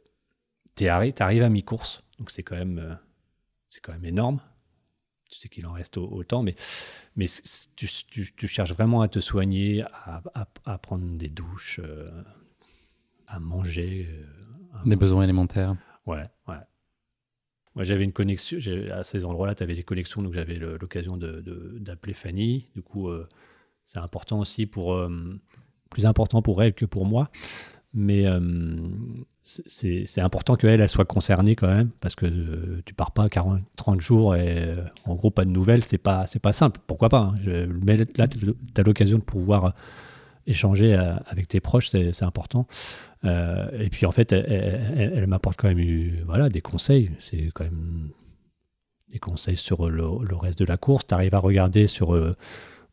tu arrives à mi-course, donc c'est quand, même, euh, c'est quand même énorme. Tu sais qu'il en reste autant, mais, mais tu, cherches vraiment à te soigner, à, à prendre des douches, à manger. des besoins élémentaires. Ouais, ouais. Moi, j'avais une connexion, à ces endroits-là, tu avais des connexions, donc j'avais l'occasion d'appeler de, Fanny. Du coup, euh, c'est important aussi pour, euh, plus important pour elle que pour moi. Mais euh, c'est important qu'elle, elle soit concernée quand même, parce que tu pars pas 40, 30 jours et en gros, pas de nouvelles, c'est pas, pas simple. Pourquoi pas hein. Mais là, tu as l'occasion de pouvoir échanger avec tes proches, c'est important. Euh, et puis en fait, elle, m'apporte quand même voilà, des conseils. C'est quand même des conseils sur le, reste de la course. Tu arrives à regarder sur euh,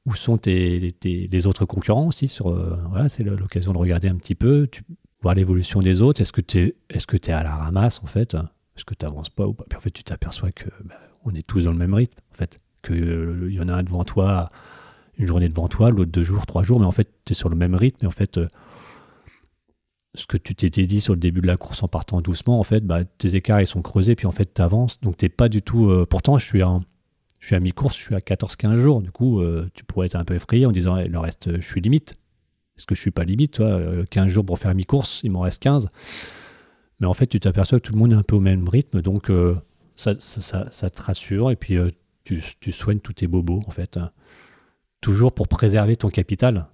où sont tes, les autres concurrents aussi. Sur, euh, voilà, c'est l'occasion de regarder un petit peu, tu, voir l'évolution des autres. Est-ce que tu es, est es à la ramasse en fait? Est-ce que tu n'avances pas ou pas? Puis en fait, tu t'aperçois que bah, on est tous dans le même rythme en fait. Qu'il y en a un devant toi, une journée devant toi, l'autre deux jours, trois jours, mais en fait, tu es sur le même rythme. En fait, ce que tu t'étais dit sur le début de la course en partant doucement, en fait, bah, tes écarts ils sont creusés, puis en fait, tu avances. Donc, t'es pas du tout. Euh, pourtant, je suis, à, mi-course, je suis à 14-15 jours. Du coup, euh, tu pourrais être un peu effrayé en disant, il reste, je suis limite. Est-ce que je suis pas limite toi 15 euh, jours pour faire mi-course, il m'en reste 15. Mais en fait, tu t'aperçois que tout le monde est un peu au même rythme, donc ça, ça, te rassure, et puis tu, tu, soignes tous tes bobos, en fait. Hein. Toujours pour préserver ton capital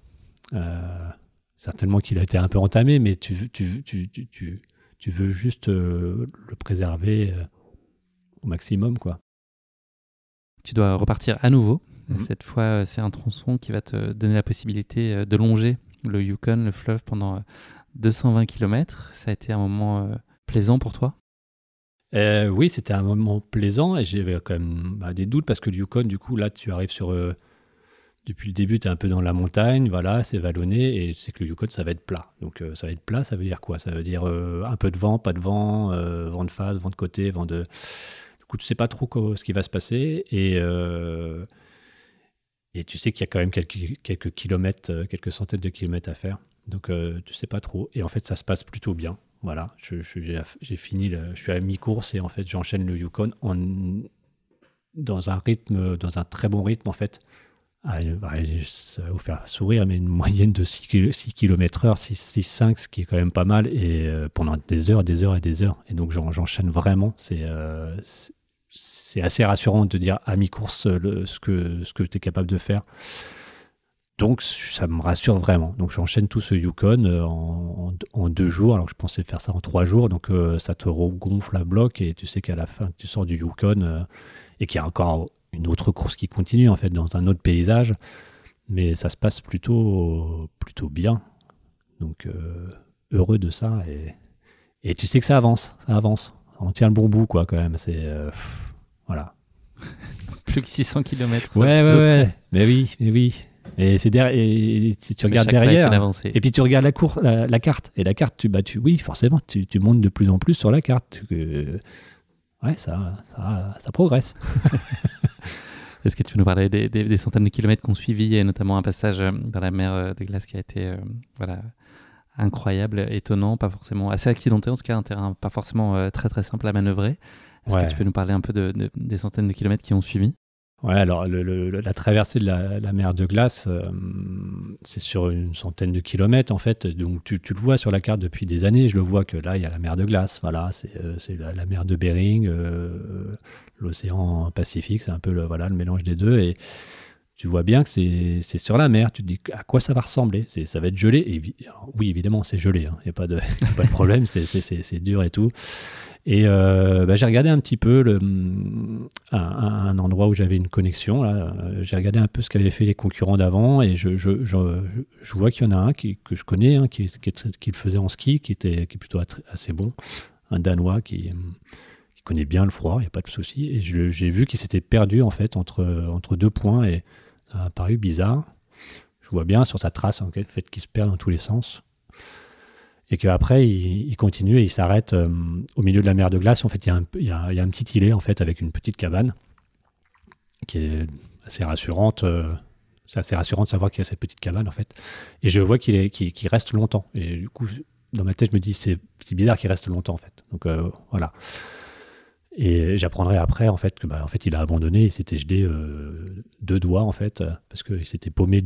certainement qu'il a été un peu entamé, mais tu, tu, tu, tu, tu veux juste euh, le préserver euh, au maximum. quoi. Tu dois repartir à nouveau Mhm. Cette fois, c'est un tronçon qui va te donner la possibilité de longer le Yukon, le fleuve, pendant 220 km. Ça a été un moment plaisant pour toi? Oui, c'était un moment plaisant et j'avais quand même bah, des doutes parce que le Yukon, du coup, là, tu arrives sur depuis le début, tu es un peu dans la montagne, voilà, c'est vallonné, et c'est que le Yukon, ça va être plat. Donc euh, ça va être plat, ça veut dire quoi? Ça veut dire euh, un peu de vent, pas de vent, euh, vent de face, vent de côté, vent de... Du coup, tu sais pas trop ce qui va se passer, et, et tu sais qu'il y a quand même quelques, quelques kilomètres, quelques centaines de kilomètres à faire. Donc tu sais pas trop, et en fait, ça se passe plutôt bien. Voilà, j'ai fini, je suis à mi-course, et en fait, j'enchaîne le Yukon dans un rythme, dans un très bon rythme, en fait ah, ça va vous faire sourire, mais une moyenne de 6, km heure, 6,5, ce qui est quand même pas mal, et euh, pendant des heures, des heures et des heures. Et donc j'enchaîne vraiment. Euh, c'est assez rassurant de dire à mi-course ce que, ce que es capable de faire. Donc ça me rassure vraiment. Donc j'enchaîne tout ce Yukon euh, en, deux jours. Alors je pensais faire ça en trois jours. Donc ça te regonfle à bloc et tu sais qu'à la fin tu sors du Yukon et qu'il y a encore une autre course qui continue en fait dans un autre paysage, mais ça se passe plutôt plutôt bien. Donc euh, heureux de ça et, et tu sais que ça avance, ça avance. On tient le bon bout quoi quand même. C'est euh, voilà. Plus que 600 km. Ouais ouais ouais. Mais oui mais oui. Et c'est et si tu regardes derrière, et puis tu regardes la, cour, la, carte, et la carte, tu, bah, tu, oui, forcément, tu, tu montes de plus en plus sur la carte. ouais, ça, ça, ça progresse. Est-ce que tu peux nous parler des, centaines de kilomètres qu'on suivi et notamment un passage euh, dans la mer euh, de glace qui a été euh, voilà, incroyable, étonnant, pas forcément assez accidenté, en tout cas un terrain pas forcément très très simple à manœuvrer. Est-ce que tu peux nous parler un peu de, des centaines de kilomètres qui ont suivi? Ouais, alors la traversée de la, mer de glace, euh, c'est sur une centaine de kilomètres en fait. Donc tu, le vois sur la carte depuis des années. Je le vois que là, il y a la mer de glace. Voilà, c'est euh, la, mer de Bering, euh, l'océan Pacifique. C'est un peu le, voilà, le mélange des deux. Et tu vois bien que c'est sur la mer. Tu te dis à quoi ça va ressembler? Ça va être gelé. Oui, évidemment, c'est gelé. Il hein. n'y a pas de problème. c'est dur et tout. Et euh, bah, j'ai regardé un petit peu un, endroit où j'avais une connexion. J'ai regardé un peu ce qu'avaient fait les concurrents d'avant et je, vois qu'il y en a un que je connais, hein, qui, le faisait en ski, qui, était, qui est plutôt assez bon, un Danois qui, connaît bien le froid, il n'y a pas de souci. Et j'ai vu qu'il s'était perdu en fait entre, entre deux points et ça a paru bizarre. Je vois bien sur sa trace en fait qu'il se perd dans tous les sens et qu'après il, il, continue et il s'arrête euh, au milieu de la mer de glace. En fait, il y, a un, petit îlet en fait avec une petite cabane qui est assez rassurante. Euh, c'est assez rassurant de savoir qu'il y a cette petite cabane en fait. Et je vois qu'il est, qu'il, reste longtemps. Et du coup, dans ma tête, je me dis c'est, c'est bizarre qu'il reste longtemps en fait. Donc euh, voilà. Et j'apprendrai après en fait que bah, en fait il a abandonné, il s'était gelé euh, deux doigts en fait parce qu'il s'était paumé,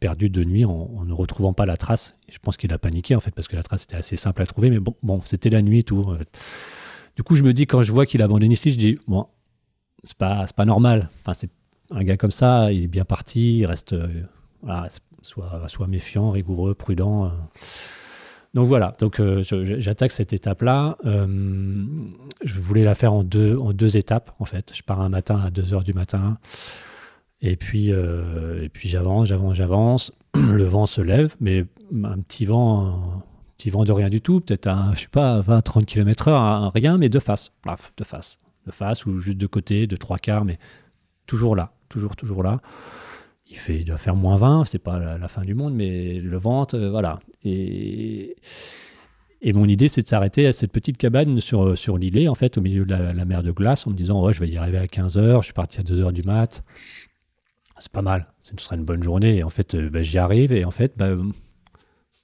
perdu de nuit en, ne retrouvant pas la trace. je pense qu'il a paniqué en fait parce que la trace était assez simple à trouver, mais bon, c'était la nuit et tout. Du coup je me dis quand je vois qu'il abandonne ici, je dis bon c'est pas pas normal. Enfin c'est un gars comme ça, il est bien parti, il reste euh, soit soit méfiant, rigoureux, prudent. Euh. Donc voilà, donc euh, j'attaque cette étape-là. Euh, je voulais la faire en deux, en deux étapes, en fait. Je pars un matin à 2 heures du matin. Et puis, euh, puis j'avance, j'avance, j'avance. Le vent se lève, mais un petit vent, un petit vent de rien du tout, peut-être à, je sais pas, 20, 30 km heure, rien, mais de face. De face. De face ou juste de côté, de trois quarts, mais toujours là, toujours, toujours là il, fait, il doit faire moins 20, c'est pas la, fin du monde, mais le ventre, euh, voilà. Et, et mon idée, c'est de s'arrêter à cette petite cabane sur, sur l'îlet, en fait, au milieu de la, mer de glace, en me disant, ouais, je vais y arriver à 15h, je suis parti à 2h du mat. C'est pas mal, ce sera une bonne journée. Et en fait, euh, bah, j'y arrive, et en fait, bah,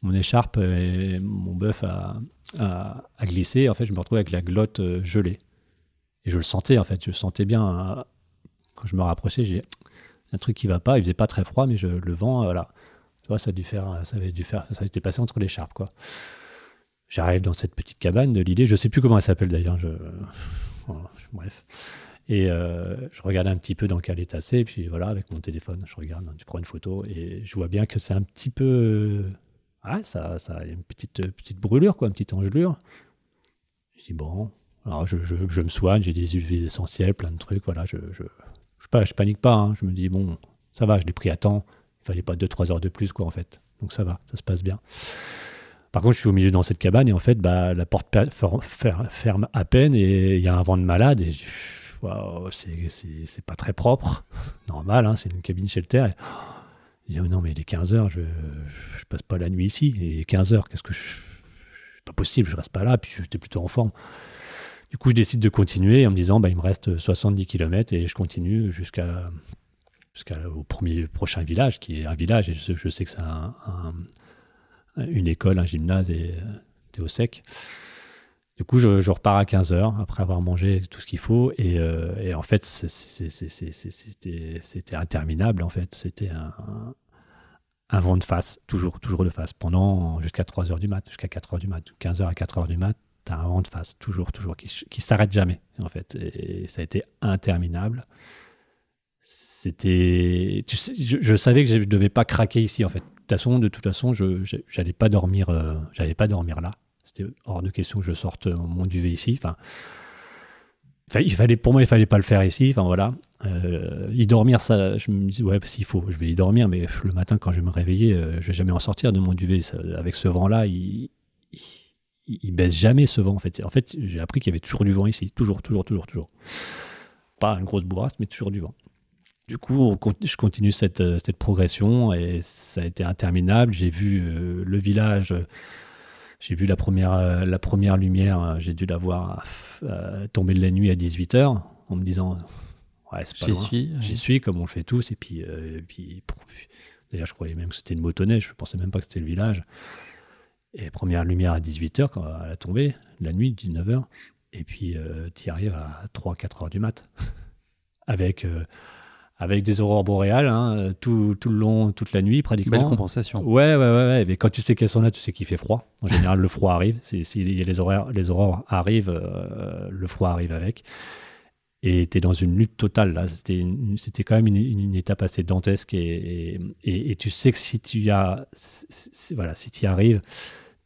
mon écharpe et mon bœuf a, a, glissé. En fait, je me retrouve avec la glotte euh, gelée. Et je le sentais, en fait, je le sentais bien. Quand je me rapprochais, j'ai un truc qui va pas. Il faisait pas très froid, mais je, le vent, voilà. Tu vois, ça a dû faire, ça avait dû faire, ça été passé entre les charpes, quoi. J'arrive dans cette petite cabane de l'idée, je sais plus comment elle s'appelle d'ailleurs, je... bref. Et euh, je regarde un petit peu dans quel état c'est, puis voilà, avec mon téléphone, je regarde, tu prends une photo, et je vois bien que c'est un petit peu. Ah, ça, ça a une petite, petite brûlure, quoi, une petite engelure. Je dis, bon, alors je, je, je me soigne, j'ai des huiles essentielles, plein de trucs, voilà, je, je, panique pas. Hein. Je me dis, bon, ça va, je l'ai pris à temps. Il fallait pas 2-3 heures de plus, quoi, en fait. Donc ça va, ça se passe bien. Par contre, je suis au milieu dans cette cabane et en fait, bah, la porte ferme à peine et il y a un vent de malade et waouh, c'est pas très propre. Normal, hein, c'est une cabine shelter. Et, je dis, oh non, mais il est 15 heures, je, je passe pas la nuit ici. Et 15 heures, qu'est-ce que je. Pas possible, je reste pas là. Puis j'étais plutôt en forme. Du coup, je décide de continuer en me disant, bah, il me reste 70 km et je continue jusqu'au premier prochain village, qui est un village, je, sais que c'est une école, un gymnase, et es au sec. Du coup, je, repars à 15h après avoir mangé tout ce qu'il faut. Et, euh, en fait, c'était interminable. En fait, c'était un, vent de face, toujours, toujours de face, pendant jusqu'à 3h du mat, jusqu'à 4h du mat, 15h à 4h du mat, tu as un vent de face, toujours, toujours, qui, qui s'arrête jamais. En fait, et ça a été interminable. C'était je, savais que je ne devais pas craquer ici en fait. De toute façon de toute façon je j'allais pas dormir euh, pas dormir là. C'était hors de question que je sorte mon duvet ici. Enfin il fallait pour moi il fallait pas le faire ici. Enfin voilà. Euh, y dormir ça je me dis ouais s'il faut je vais y dormir mais le matin quand je vais me réveiller euh, je vais jamais en sortir de mon duvet avec ce vent là il, il, baisse jamais ce vent en fait en fait j'ai appris qu'il y avait toujours du vent ici toujours toujours toujours toujours pas une grosse bourrasse mais toujours du vent du coup, je continue cette, euh, cette, progression et ça a été interminable. J'ai vu euh, le village, j'ai vu la première, euh, la première lumière, j'ai dû la voir tomber de la nuit à 18h en me disant Ouais, c'est pas J'y suis. J'y suis, comme on le fait tous. Et puis, puis d'ailleurs, je croyais même que c'était une motoneige, je pensais même pas que c'était le village. Et première lumière à 18h quand elle a tombé, la nuit, 19h. Et puis, tu y arrives à 3-4 h du mat. Avec avec des aurores boréales hein, tout, tout, le long, toute la nuit pratiquement. Belle compensation. Ouais, ouais, ouais, Mais quand tu sais qu'elles sont là, tu sais qu'il fait froid. En général, le froid arrive. Si, les, horaires, les aurores arrivent, euh, le froid arrive avec. Et tu es dans une lutte totale. là. C'était quand même une, étape assez dantesque. Et, et, tu sais que si tu as, voilà, si y arrives,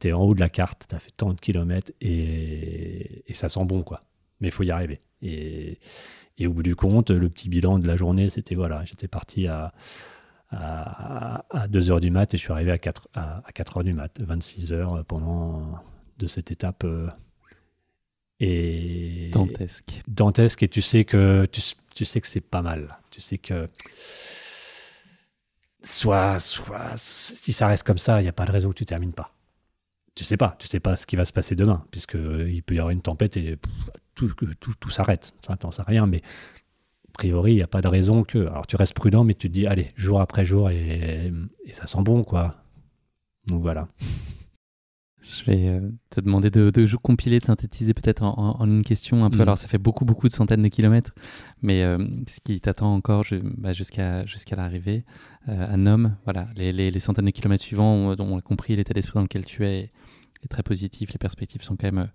tu es en haut de la carte, tu as fait tant de kilomètres et, et ça sent bon, quoi. Mais il faut y arriver. Et, et au bout du compte, le petit bilan de la journée, c'était voilà, j'étais parti à, à, 2 h du mat et je suis arrivé à 4, à, 4 h du mat, 26 heures pendant de cette étape. Euh, et dantesque. Dantesque et tu sais que tu, tu sais que c'est pas mal. Tu sais que soit, soit si ça reste comme ça, il n'y a pas de raison que tu termines pas. Tu sais pas, tu sais pas ce qui va se passer demain, puisque il peut y avoir une tempête et tout, tout, s'arrête. Ça n'attend à rien, mais a priori, il n'y a pas de raison que. Alors, tu restes prudent, mais tu te dis, allez, jour après jour, et, ça sent bon, quoi. Donc voilà. Je vais euh, te demander de, de, compiler, de synthétiser peut-être en, une question un peu. Mm. Alors, ça fait beaucoup, beaucoup de centaines de kilomètres, mais euh, ce qui t'attend encore bah, jusqu'à jusqu'à l'arrivée, euh, un homme, voilà, les, les, centaines de kilomètres suivants, on, on a compris l'état d'esprit dans lequel tu es est très positif, les perspectives sont quand même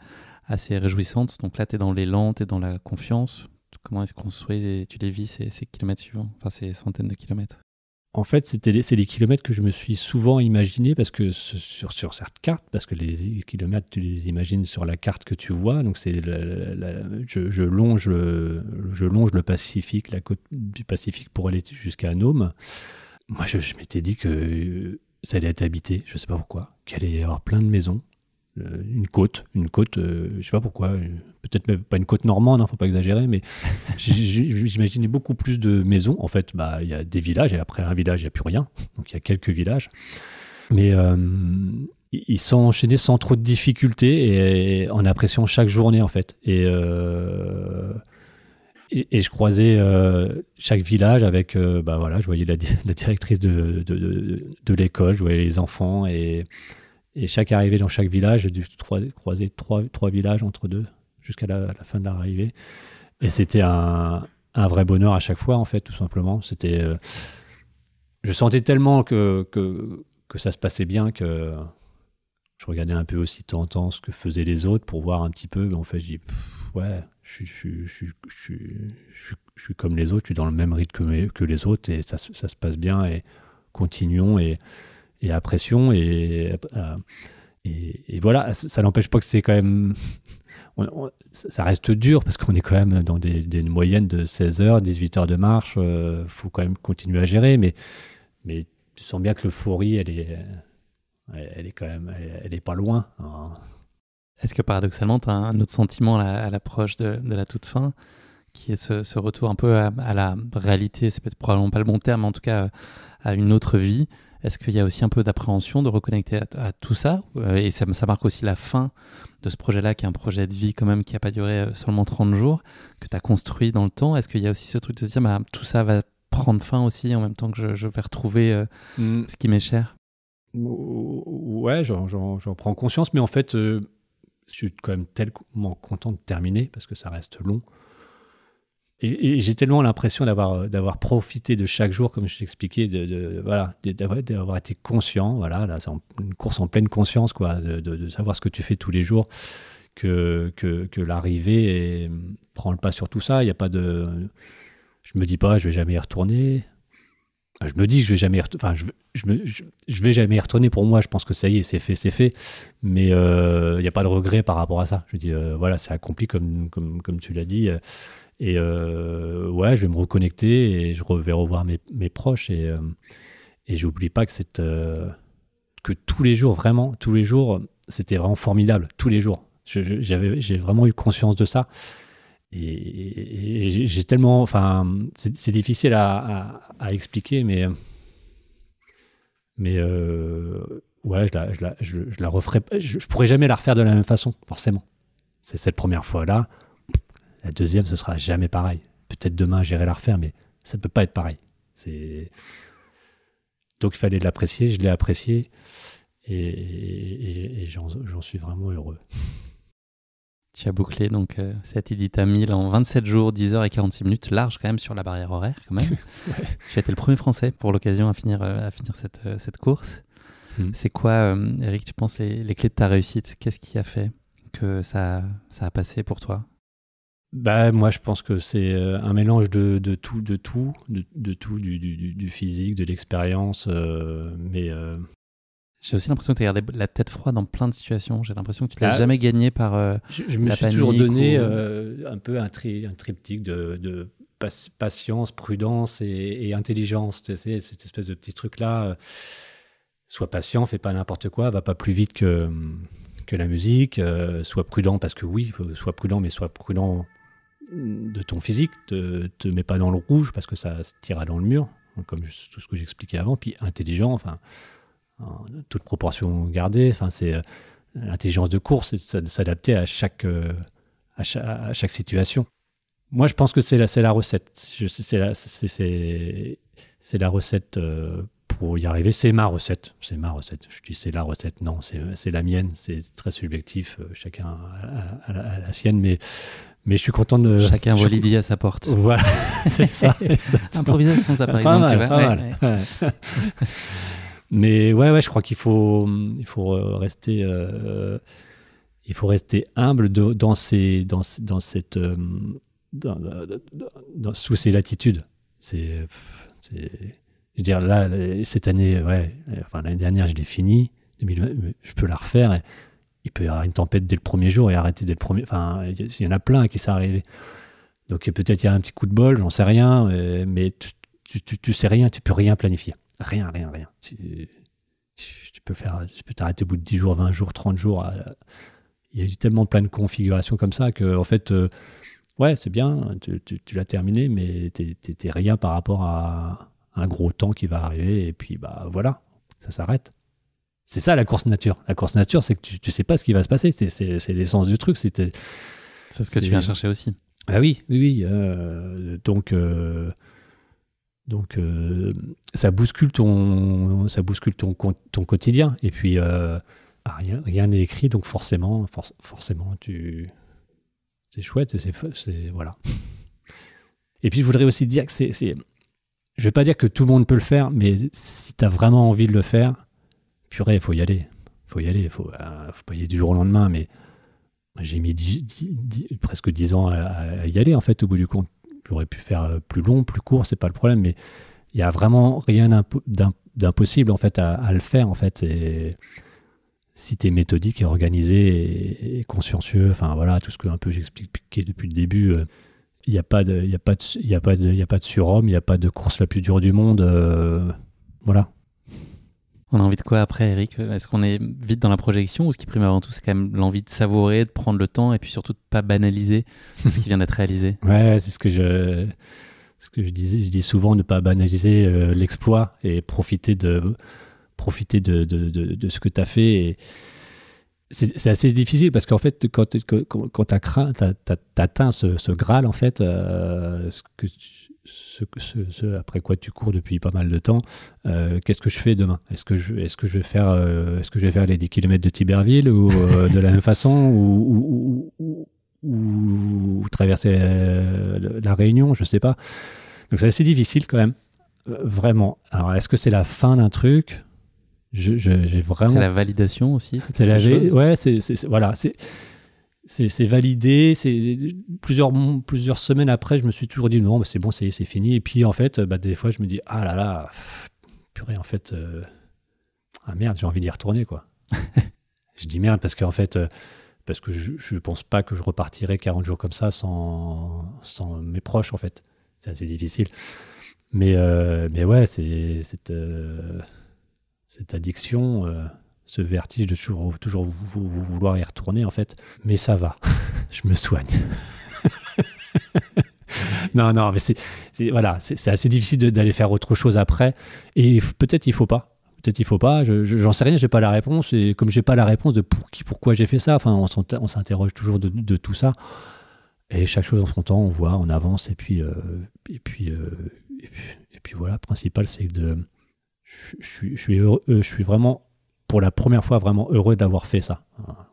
assez réjouissante. Donc là, tu es dans l'élan, tu es dans la confiance. Comment est-ce qu'on souhaite, tu les vis ces, kilomètres suivants, enfin ces centaines de kilomètres? En fait, c'est les kilomètres que je me suis souvent imaginé parce que sur, sur cette carte, parce que les kilomètres, tu les imagines sur la carte que tu vois. Donc c'est je, longe le, je longe le Pacifique, la côte du Pacifique pour aller jusqu'à Nome. Moi, je, je m'étais dit que ça allait être habité, je sais pas pourquoi, qu'il allait y avoir plein de maisons, euh, une côte, une côte, euh, je sais pas pourquoi, euh, peut-être même pas une côte normande, ne hein, faut pas exagérer, mais j'imaginais beaucoup plus de maisons. En fait, bah il y a des villages et après un village il n'y a plus rien, donc il y a quelques villages, mais ils sont enchaînés sans trop de difficultés et en appréciant chaque journée en fait. Et et, je croisais chaque village avec, bah voilà, je voyais la, directrice de, de, de l'école, je voyais les enfants et et chaque arrivée dans chaque village, j'ai dû croiser trois, villages entre deux jusqu'à la, fin de l'arrivée. Et c'était un, vrai bonheur à chaque fois, en fait, tout simplement. C'était, euh, je sentais tellement que, ça se passait bien que je regardais un peu aussi temps en temps ce que faisaient les autres pour voir un petit peu. En fait, je dis, ouais, je, suis comme les autres, je suis dans le même rythme que, que les autres et ça, ça se passe bien et continuons. Et, et à pression. Et, euh, et, voilà, ça, n'empêche pas que c'est quand même. ça reste dur parce qu'on est quand même dans des, moyennes de 16 heures, 18 heures de marche. Il euh, faut quand même continuer à gérer, mais, mais tu sens bien que l'euphorie, elle est, elle est quand même, elle, est pas loin. Hein. Est-ce que paradoxalement, tu as un autre sentiment à, l'approche de, la toute fin, qui est ce, retour un peu à, la réalité, c'est peut-être probablement pas le bon terme, mais en tout cas à une autre vie Est-ce qu'il y a aussi un peu d'appréhension de reconnecter à, tout ça euh, Et ça, ça, marque aussi la fin de ce projet-là, qui est un projet de vie quand même qui n'a pas duré euh, seulement 30 jours, que tu as construit dans le temps? Est-ce qu'il y a aussi ce truc de se dire, bah, tout ça va prendre fin aussi en même temps que je, vais retrouver euh, mm. ce qui m'est cher? Ouais, j'en prends conscience, mais en fait, je suis quand même tellement content de terminer parce que ça reste long. Et, j'ai tellement l'impression d'avoir d'avoir profité de chaque jour, comme je t'expliquais, de, voilà, d'avoir été conscient. Voilà, là, c'est une course en pleine conscience, quoi, de, de, savoir ce que tu fais tous les jours, que que, que l'arrivée prend le pas sur tout ça. Il y a pas de, je me dis pas, je vais jamais y retourner. Je me dis que je vais jamais, enfin, je, je, vais jamais y retourner. Pour moi, je pense que ça y est, c'est fait, c'est fait. Mais il euh, n'y a pas de regret par rapport à ça. Je dis, euh, voilà, c'est accompli comme, comme, comme tu l'as dit. Et euh, ouais, je vais me reconnecter et je vais revoir mes, proches. Et, et j'oublie pas que c'est que tous les jours, vraiment, tous les jours, c'était vraiment formidable. Tous les jours. J'ai vraiment eu conscience de ça. Et, j'ai tellement. Enfin, c'est difficile à, expliquer, mais. Mais euh, ouais, je la, je, la, je, la, referai. Je, je, pourrais jamais la refaire de la même façon, forcément. C'est cette première fois-là. La deuxième, ce sera jamais pareil. Peut-être demain, j'irai la refaire, mais ça ne peut pas être pareil. C'est. Donc il fallait l'apprécier, je l'ai apprécié et, et j'en suis vraiment heureux. Tu as bouclé donc euh, cette Edita 1000 en 27 jours, 10 heures et 46 minutes, large quand même sur la barrière horaire quand même. Tu as été le premier Français pour l'occasion à finir, euh, à finir cette, euh, cette course. Hmm. C'est quoi, Eric, tu penses les, les, clés de ta réussite? Qu'est-ce qui a fait que ça, ça a passé pour toi? Bah, moi, je pense que c'est un mélange de, de, tout, de tout, de, de tout, du, du, du, physique, de l'expérience, mais j'ai aussi l'impression que tu as gardé la tête froide dans plein de situations. J'ai l'impression que tu l'as ah, jamais gagné par. Euh, je, me suis toujours donné euh, un peu un, tri, un triptyque de, de patience, prudence et, intelligence. Cette espèce de petit truc-là. Euh, sois patient, fais pas n'importe quoi, va pas plus vite que, que la musique. sois prudent parce que oui, sois prudent, mais sois prudent de ton physique. Te, te mets pas dans le rouge parce que ça se tirera dans le mur, comme tout ce que j'expliquais avant. Puis intelligent, enfin toute proportion gardée. Enfin, c'est euh, l'intelligence de course, c'est s'adapter à chaque, euh, à chaque, situation. Moi, je pense que c'est la, la recette. C'est la, la recette euh, pour y arriver. C'est ma recette. C'est ma recette. Je dis c'est la recette. Non, c'est la mienne. C'est très subjectif. Chacun a, la, sienne. Mais, mais je suis content de. Chacun voit l'idée à sa porte. Voilà, c'est ça. Improvisation, ça, par exemple. tu vois. Mais ouais, ouais, je crois qu'il faut, il faut euh, rester, euh, il faut rester humble dans ces, dans, dans cette, euh, dans, sous ces latitudes. C'est, je veux dire là, cette année, ouais, enfin l'année dernière, je l'ai fini. je peux la refaire. Il peut y avoir une tempête dès le premier jour et arrêter dès le premier. Enfin, il y en a plein qui s'est arrivé. Donc peut-être il y a un petit coup de bol, j'en sais rien, mais tu, tu, sais rien, tu peux rien planifier. Rien, rien, rien. Tu, peux faire, tu peux t'arrêter au bout de 10 jours, 20 jours, 30 jours. Il y a eu tellement plein de configurations comme ça que, en fait, euh, ouais, c'est bien, tu, l'as terminé, mais t'es rien par rapport à un gros temps qui va arriver. Et puis, bah voilà, ça s'arrête. C'est ça la course nature. La course nature, c'est que tu, tu sais pas ce qui va se passer. C'est l'essence du truc. C'est ce que tu viens chercher aussi. Ah oui, oui, oui. Euh, donc, euh, donc euh, ça bouscule ton, ça bouscule ton, ton quotidien. Et puis ah, rien, rien n'est écrit, donc forcément, forcément, tu, c'est chouette, c'est, voilà. Et puis je voudrais aussi dire que c'est, c'est, je vais pas dire que tout le monde peut le faire, mais si tu as vraiment envie de le faire, purée, il faut y aller, faut y aller, il faut, euh, faut pas y aller du jour au lendemain, mais j'ai mis presque dix ans à, y aller en fait au bout du compte J'aurais pu faire euh, plus long, plus court, c'est pas le problème, mais il y a vraiment rien d'impossible en fait à, le faire en fait. Et si tu es méthodique et organisé et, consciencieux, enfin voilà, tout ce que un peu j'expliquais depuis le début, il n'y a pas de, pas de surhomme, il n'y a pas de course la plus dure du monde, voilà. On a envie de quoi après, Eric Est-ce qu'on est vite dans la projection ou ce qui prime avant tout, c'est quand même l'envie de savourer, de prendre le temps et puis surtout de pas banaliser ce qui vient d'être réalisé? Ouais, c'est ce que je, ce que je disais. Je dis souvent ne pas banaliser euh, l'exploit et profiter de, profiter de, de, de, ce que tu as fait. Et c'est assez difficile parce qu'en fait, quand, quand, quand tu as, atteint ce, ce, Graal, en fait, euh, ce que ce, après quoi tu cours depuis pas mal de temps, euh, qu'est-ce que je fais demain? Est-ce que, je, est-ce que je vais faire, euh, est-ce que je vais faire les 10 km de Tiberville ou euh, de la même façon ou, ou, traverser la, Réunion? Je sais pas. Donc c'est assez difficile quand même, vraiment. Alors est-ce que c'est la fin d'un truc? Je, j'ai vraiment... C'est la validation aussi. C'est la, ouais, c'est, voilà, c'est c'est validé. Plusieurs, plusieurs semaines après, je me suis toujours dit non, c'est bon, c'est fini. Et puis en fait, bah, des fois, je me dis ah là là, purée, en fait, euh, ah merde, j'ai envie d'y retourner quoi. je dis merde parce qu'en fait, euh, parce que je, ne pense pas que je repartirai 40 jours comme ça sans, sans mes proches en fait. C'est assez difficile. Mais, euh, mais ouais, c'est cette, cette addiction ce vertige de toujours, toujours vouloir y retourner en fait. Mais ça va, je me soigne. non, non, mais c'est voilà, assez difficile d'aller faire autre chose après. Et peut-être il faut pas. Peut-être il faut pas. J'en sais rien, j'ai pas la réponse. Et comme j'ai pas la réponse de pour qui, pourquoi j'ai fait ça, enfin, on s'interroge toujours de, tout ça. Et chaque chose en son temps, on voit, on avance. Et puis, euh, et puis, euh, et puis, voilà. Le principal, c'est de, je, je, suis heureux, je suis vraiment pour la première fois vraiment heureux d'avoir fait ça.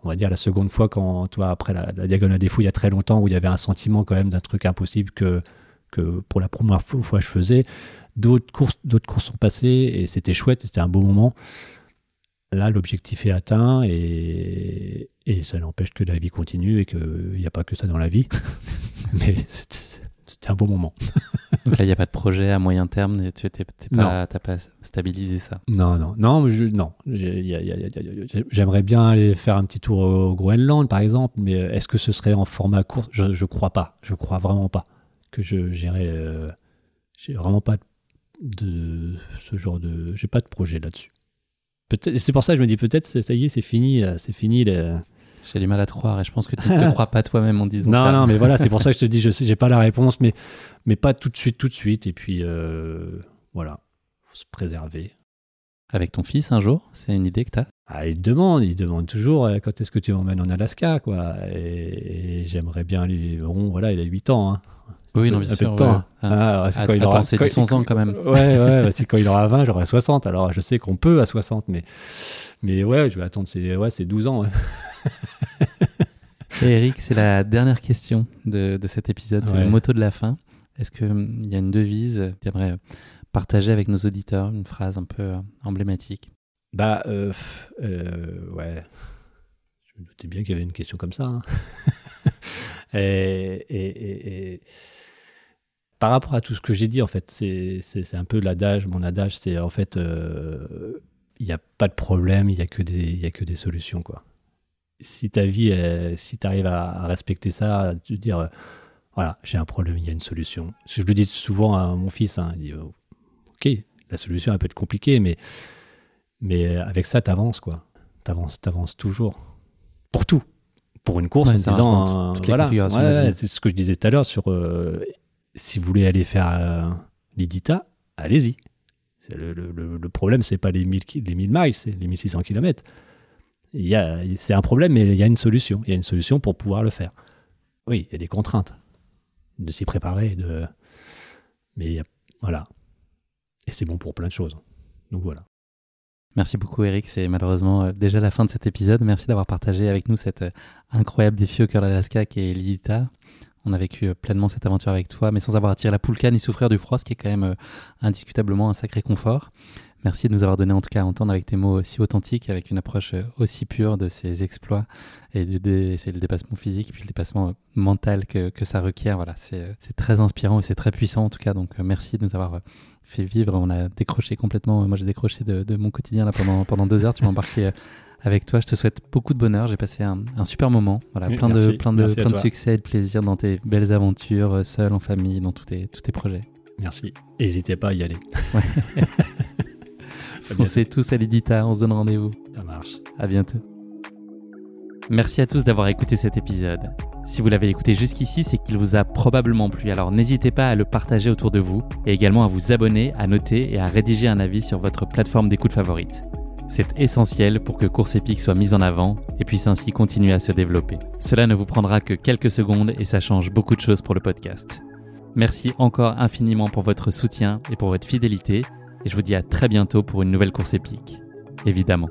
On va dire la seconde fois quand, toi, après la, diagonale des fous, il y a très longtemps, où il y avait un sentiment quand même d'un truc impossible que, que pour la première fois je faisais. D'autres courses, d'autres courses sont passées et c'était chouette, c'était un beau moment. Là, l'objectif est atteint et, et ça n'empêche que la vie continue et qu'il n'y a pas que ça dans la vie. Mais c'était un beau moment. Donc là, il n'y a pas de projet à moyen terme, tu n'as pas, stabilisé ça Non, non, non, je, non. J'aimerais bien aller faire un petit tour au Groenland, par exemple, mais est-ce que ce serait en format court? Je ne crois pas. Je crois vraiment pas que je gérerais. Euh, j'ai vraiment pas de ce genre de. J'ai pas de projet là-dessus. C'est pour ça que je me dis peut-être, ça y est, c'est fini, c'est fini. J'ai du mal à te croire et je pense que tu ne te crois pas toi-même en disant non, ça. Non, non, mais voilà, c'est pour ça que je te dis, je sais, j'ai pas la réponse, mais, mais pas tout de suite, tout de suite. Et puis, euh, voilà, faut se préserver. Avec ton fils un jour C'est une idée que tu as ah, Il demande, il demande toujours euh, quand est-ce que tu m'emmènes en Alaska, quoi? Et, j'aimerais bien lui. Bon, voilà, il a 8 ans. Hein. Oui, non, bien sûr. Temps. Ah, c'est quand il aura... c'est 10 ans quand même. Ouais, ouais, c'est quand il aura 20, j'aurai 60. Alors, je sais qu'on peut à 60, mais, mais ouais, je vais attendre ses, ouais, 12 ans. Hein. Et Eric, c'est la dernière question de, cet épisode, c'est le moto de la fin. Est-ce qu'il hum, y a une devise que tu aimerais partager avec nos auditeurs, une phrase un peu euh, emblématique? Bah, euh, euh, ouais. Je me doutais bien qu'il y avait une question comme ça. Hein. et, par rapport à tout ce que j'ai dit, en fait, c'est un peu l'adage, mon adage, c'est en fait, il n'y a pas de problème, il n'y a, que des, a que des solutions, quoi si ta vie, si tu arrives à, respecter ça, de dire, euh, voilà, j'ai un problème, il y a une solution. Je le dis souvent à mon fils, hein, il dit, oh, ok, la solution, elle peut être compliquée, mais, mais avec ça, tu avances, quoi. Tu avances, toujours. Pour tout. Pour une course, en disant, voilà, c'est ce que je disais tout à l'heure sur, euh, si vous voulez aller faire euh, l'IDITA, allez-y. Le, le, le, problème, c'est pas les 1000, les 1000 miles, c'est les 1600 km c'est un problème, mais il y a une solution. Il y a une solution pour pouvoir le faire. Oui, il y a des contraintes de s'y préparer, de... mais voilà. Et c'est bon pour plein de choses. Donc voilà. Merci beaucoup Eric, c'est malheureusement euh, déjà la fin de cet épisode. Merci d'avoir partagé avec nous cet euh, incroyable défi au cœur de l'Alaska qui est l'Idita. On a vécu euh, pleinement cette aventure avec toi, mais sans avoir à tirer la poulka ni souffrir du froid, ce qui est quand même indiscutablement un sacré confort. Merci de nous avoir donné en tout cas à entendre avec tes mots aussi authentiques, avec une approche euh, aussi pure de ces exploits et de, c'est le dépassement physique puis le dépassement euh, mental que, ça requiert. Voilà, c'est, euh, c'est très inspirant et c'est très puissant en tout cas. Donc merci de nous avoir fait vivre. On a décroché complètement. Moi j'ai décroché de, de, mon quotidien là pendant, pendant deux heures. Tu m'as embarqué avec toi. Je te souhaite beaucoup de bonheur. J'ai passé un, un, super moment. Voilà, plein, de, plein de, plein de succès et de plaisir dans tes belles aventures, seul, en famille, dans tous tes, tous tes projets. Merci. N'hésitez pas à y aller. Ouais. Foncez tous à l'édita, on se donne rendez-vous. Ça marche. À bientôt. Merci à tous d'avoir écouté cet épisode. Si vous l'avez écouté jusqu'ici, c'est qu'il vous a probablement plu, alors n'hésitez pas à le partager autour de vous et également à vous abonner, à noter et à rédiger un avis sur votre plateforme d'écoute favorite. C'est essentiel pour que Course Épique soit mise en avant et puisse ainsi continuer à se développer. Cela ne vous prendra que quelques secondes et ça change beaucoup de choses pour le podcast. Merci encore infiniment pour votre soutien et pour votre fidélité et je vous dis à très bientôt pour une nouvelle course épique. Évidemment.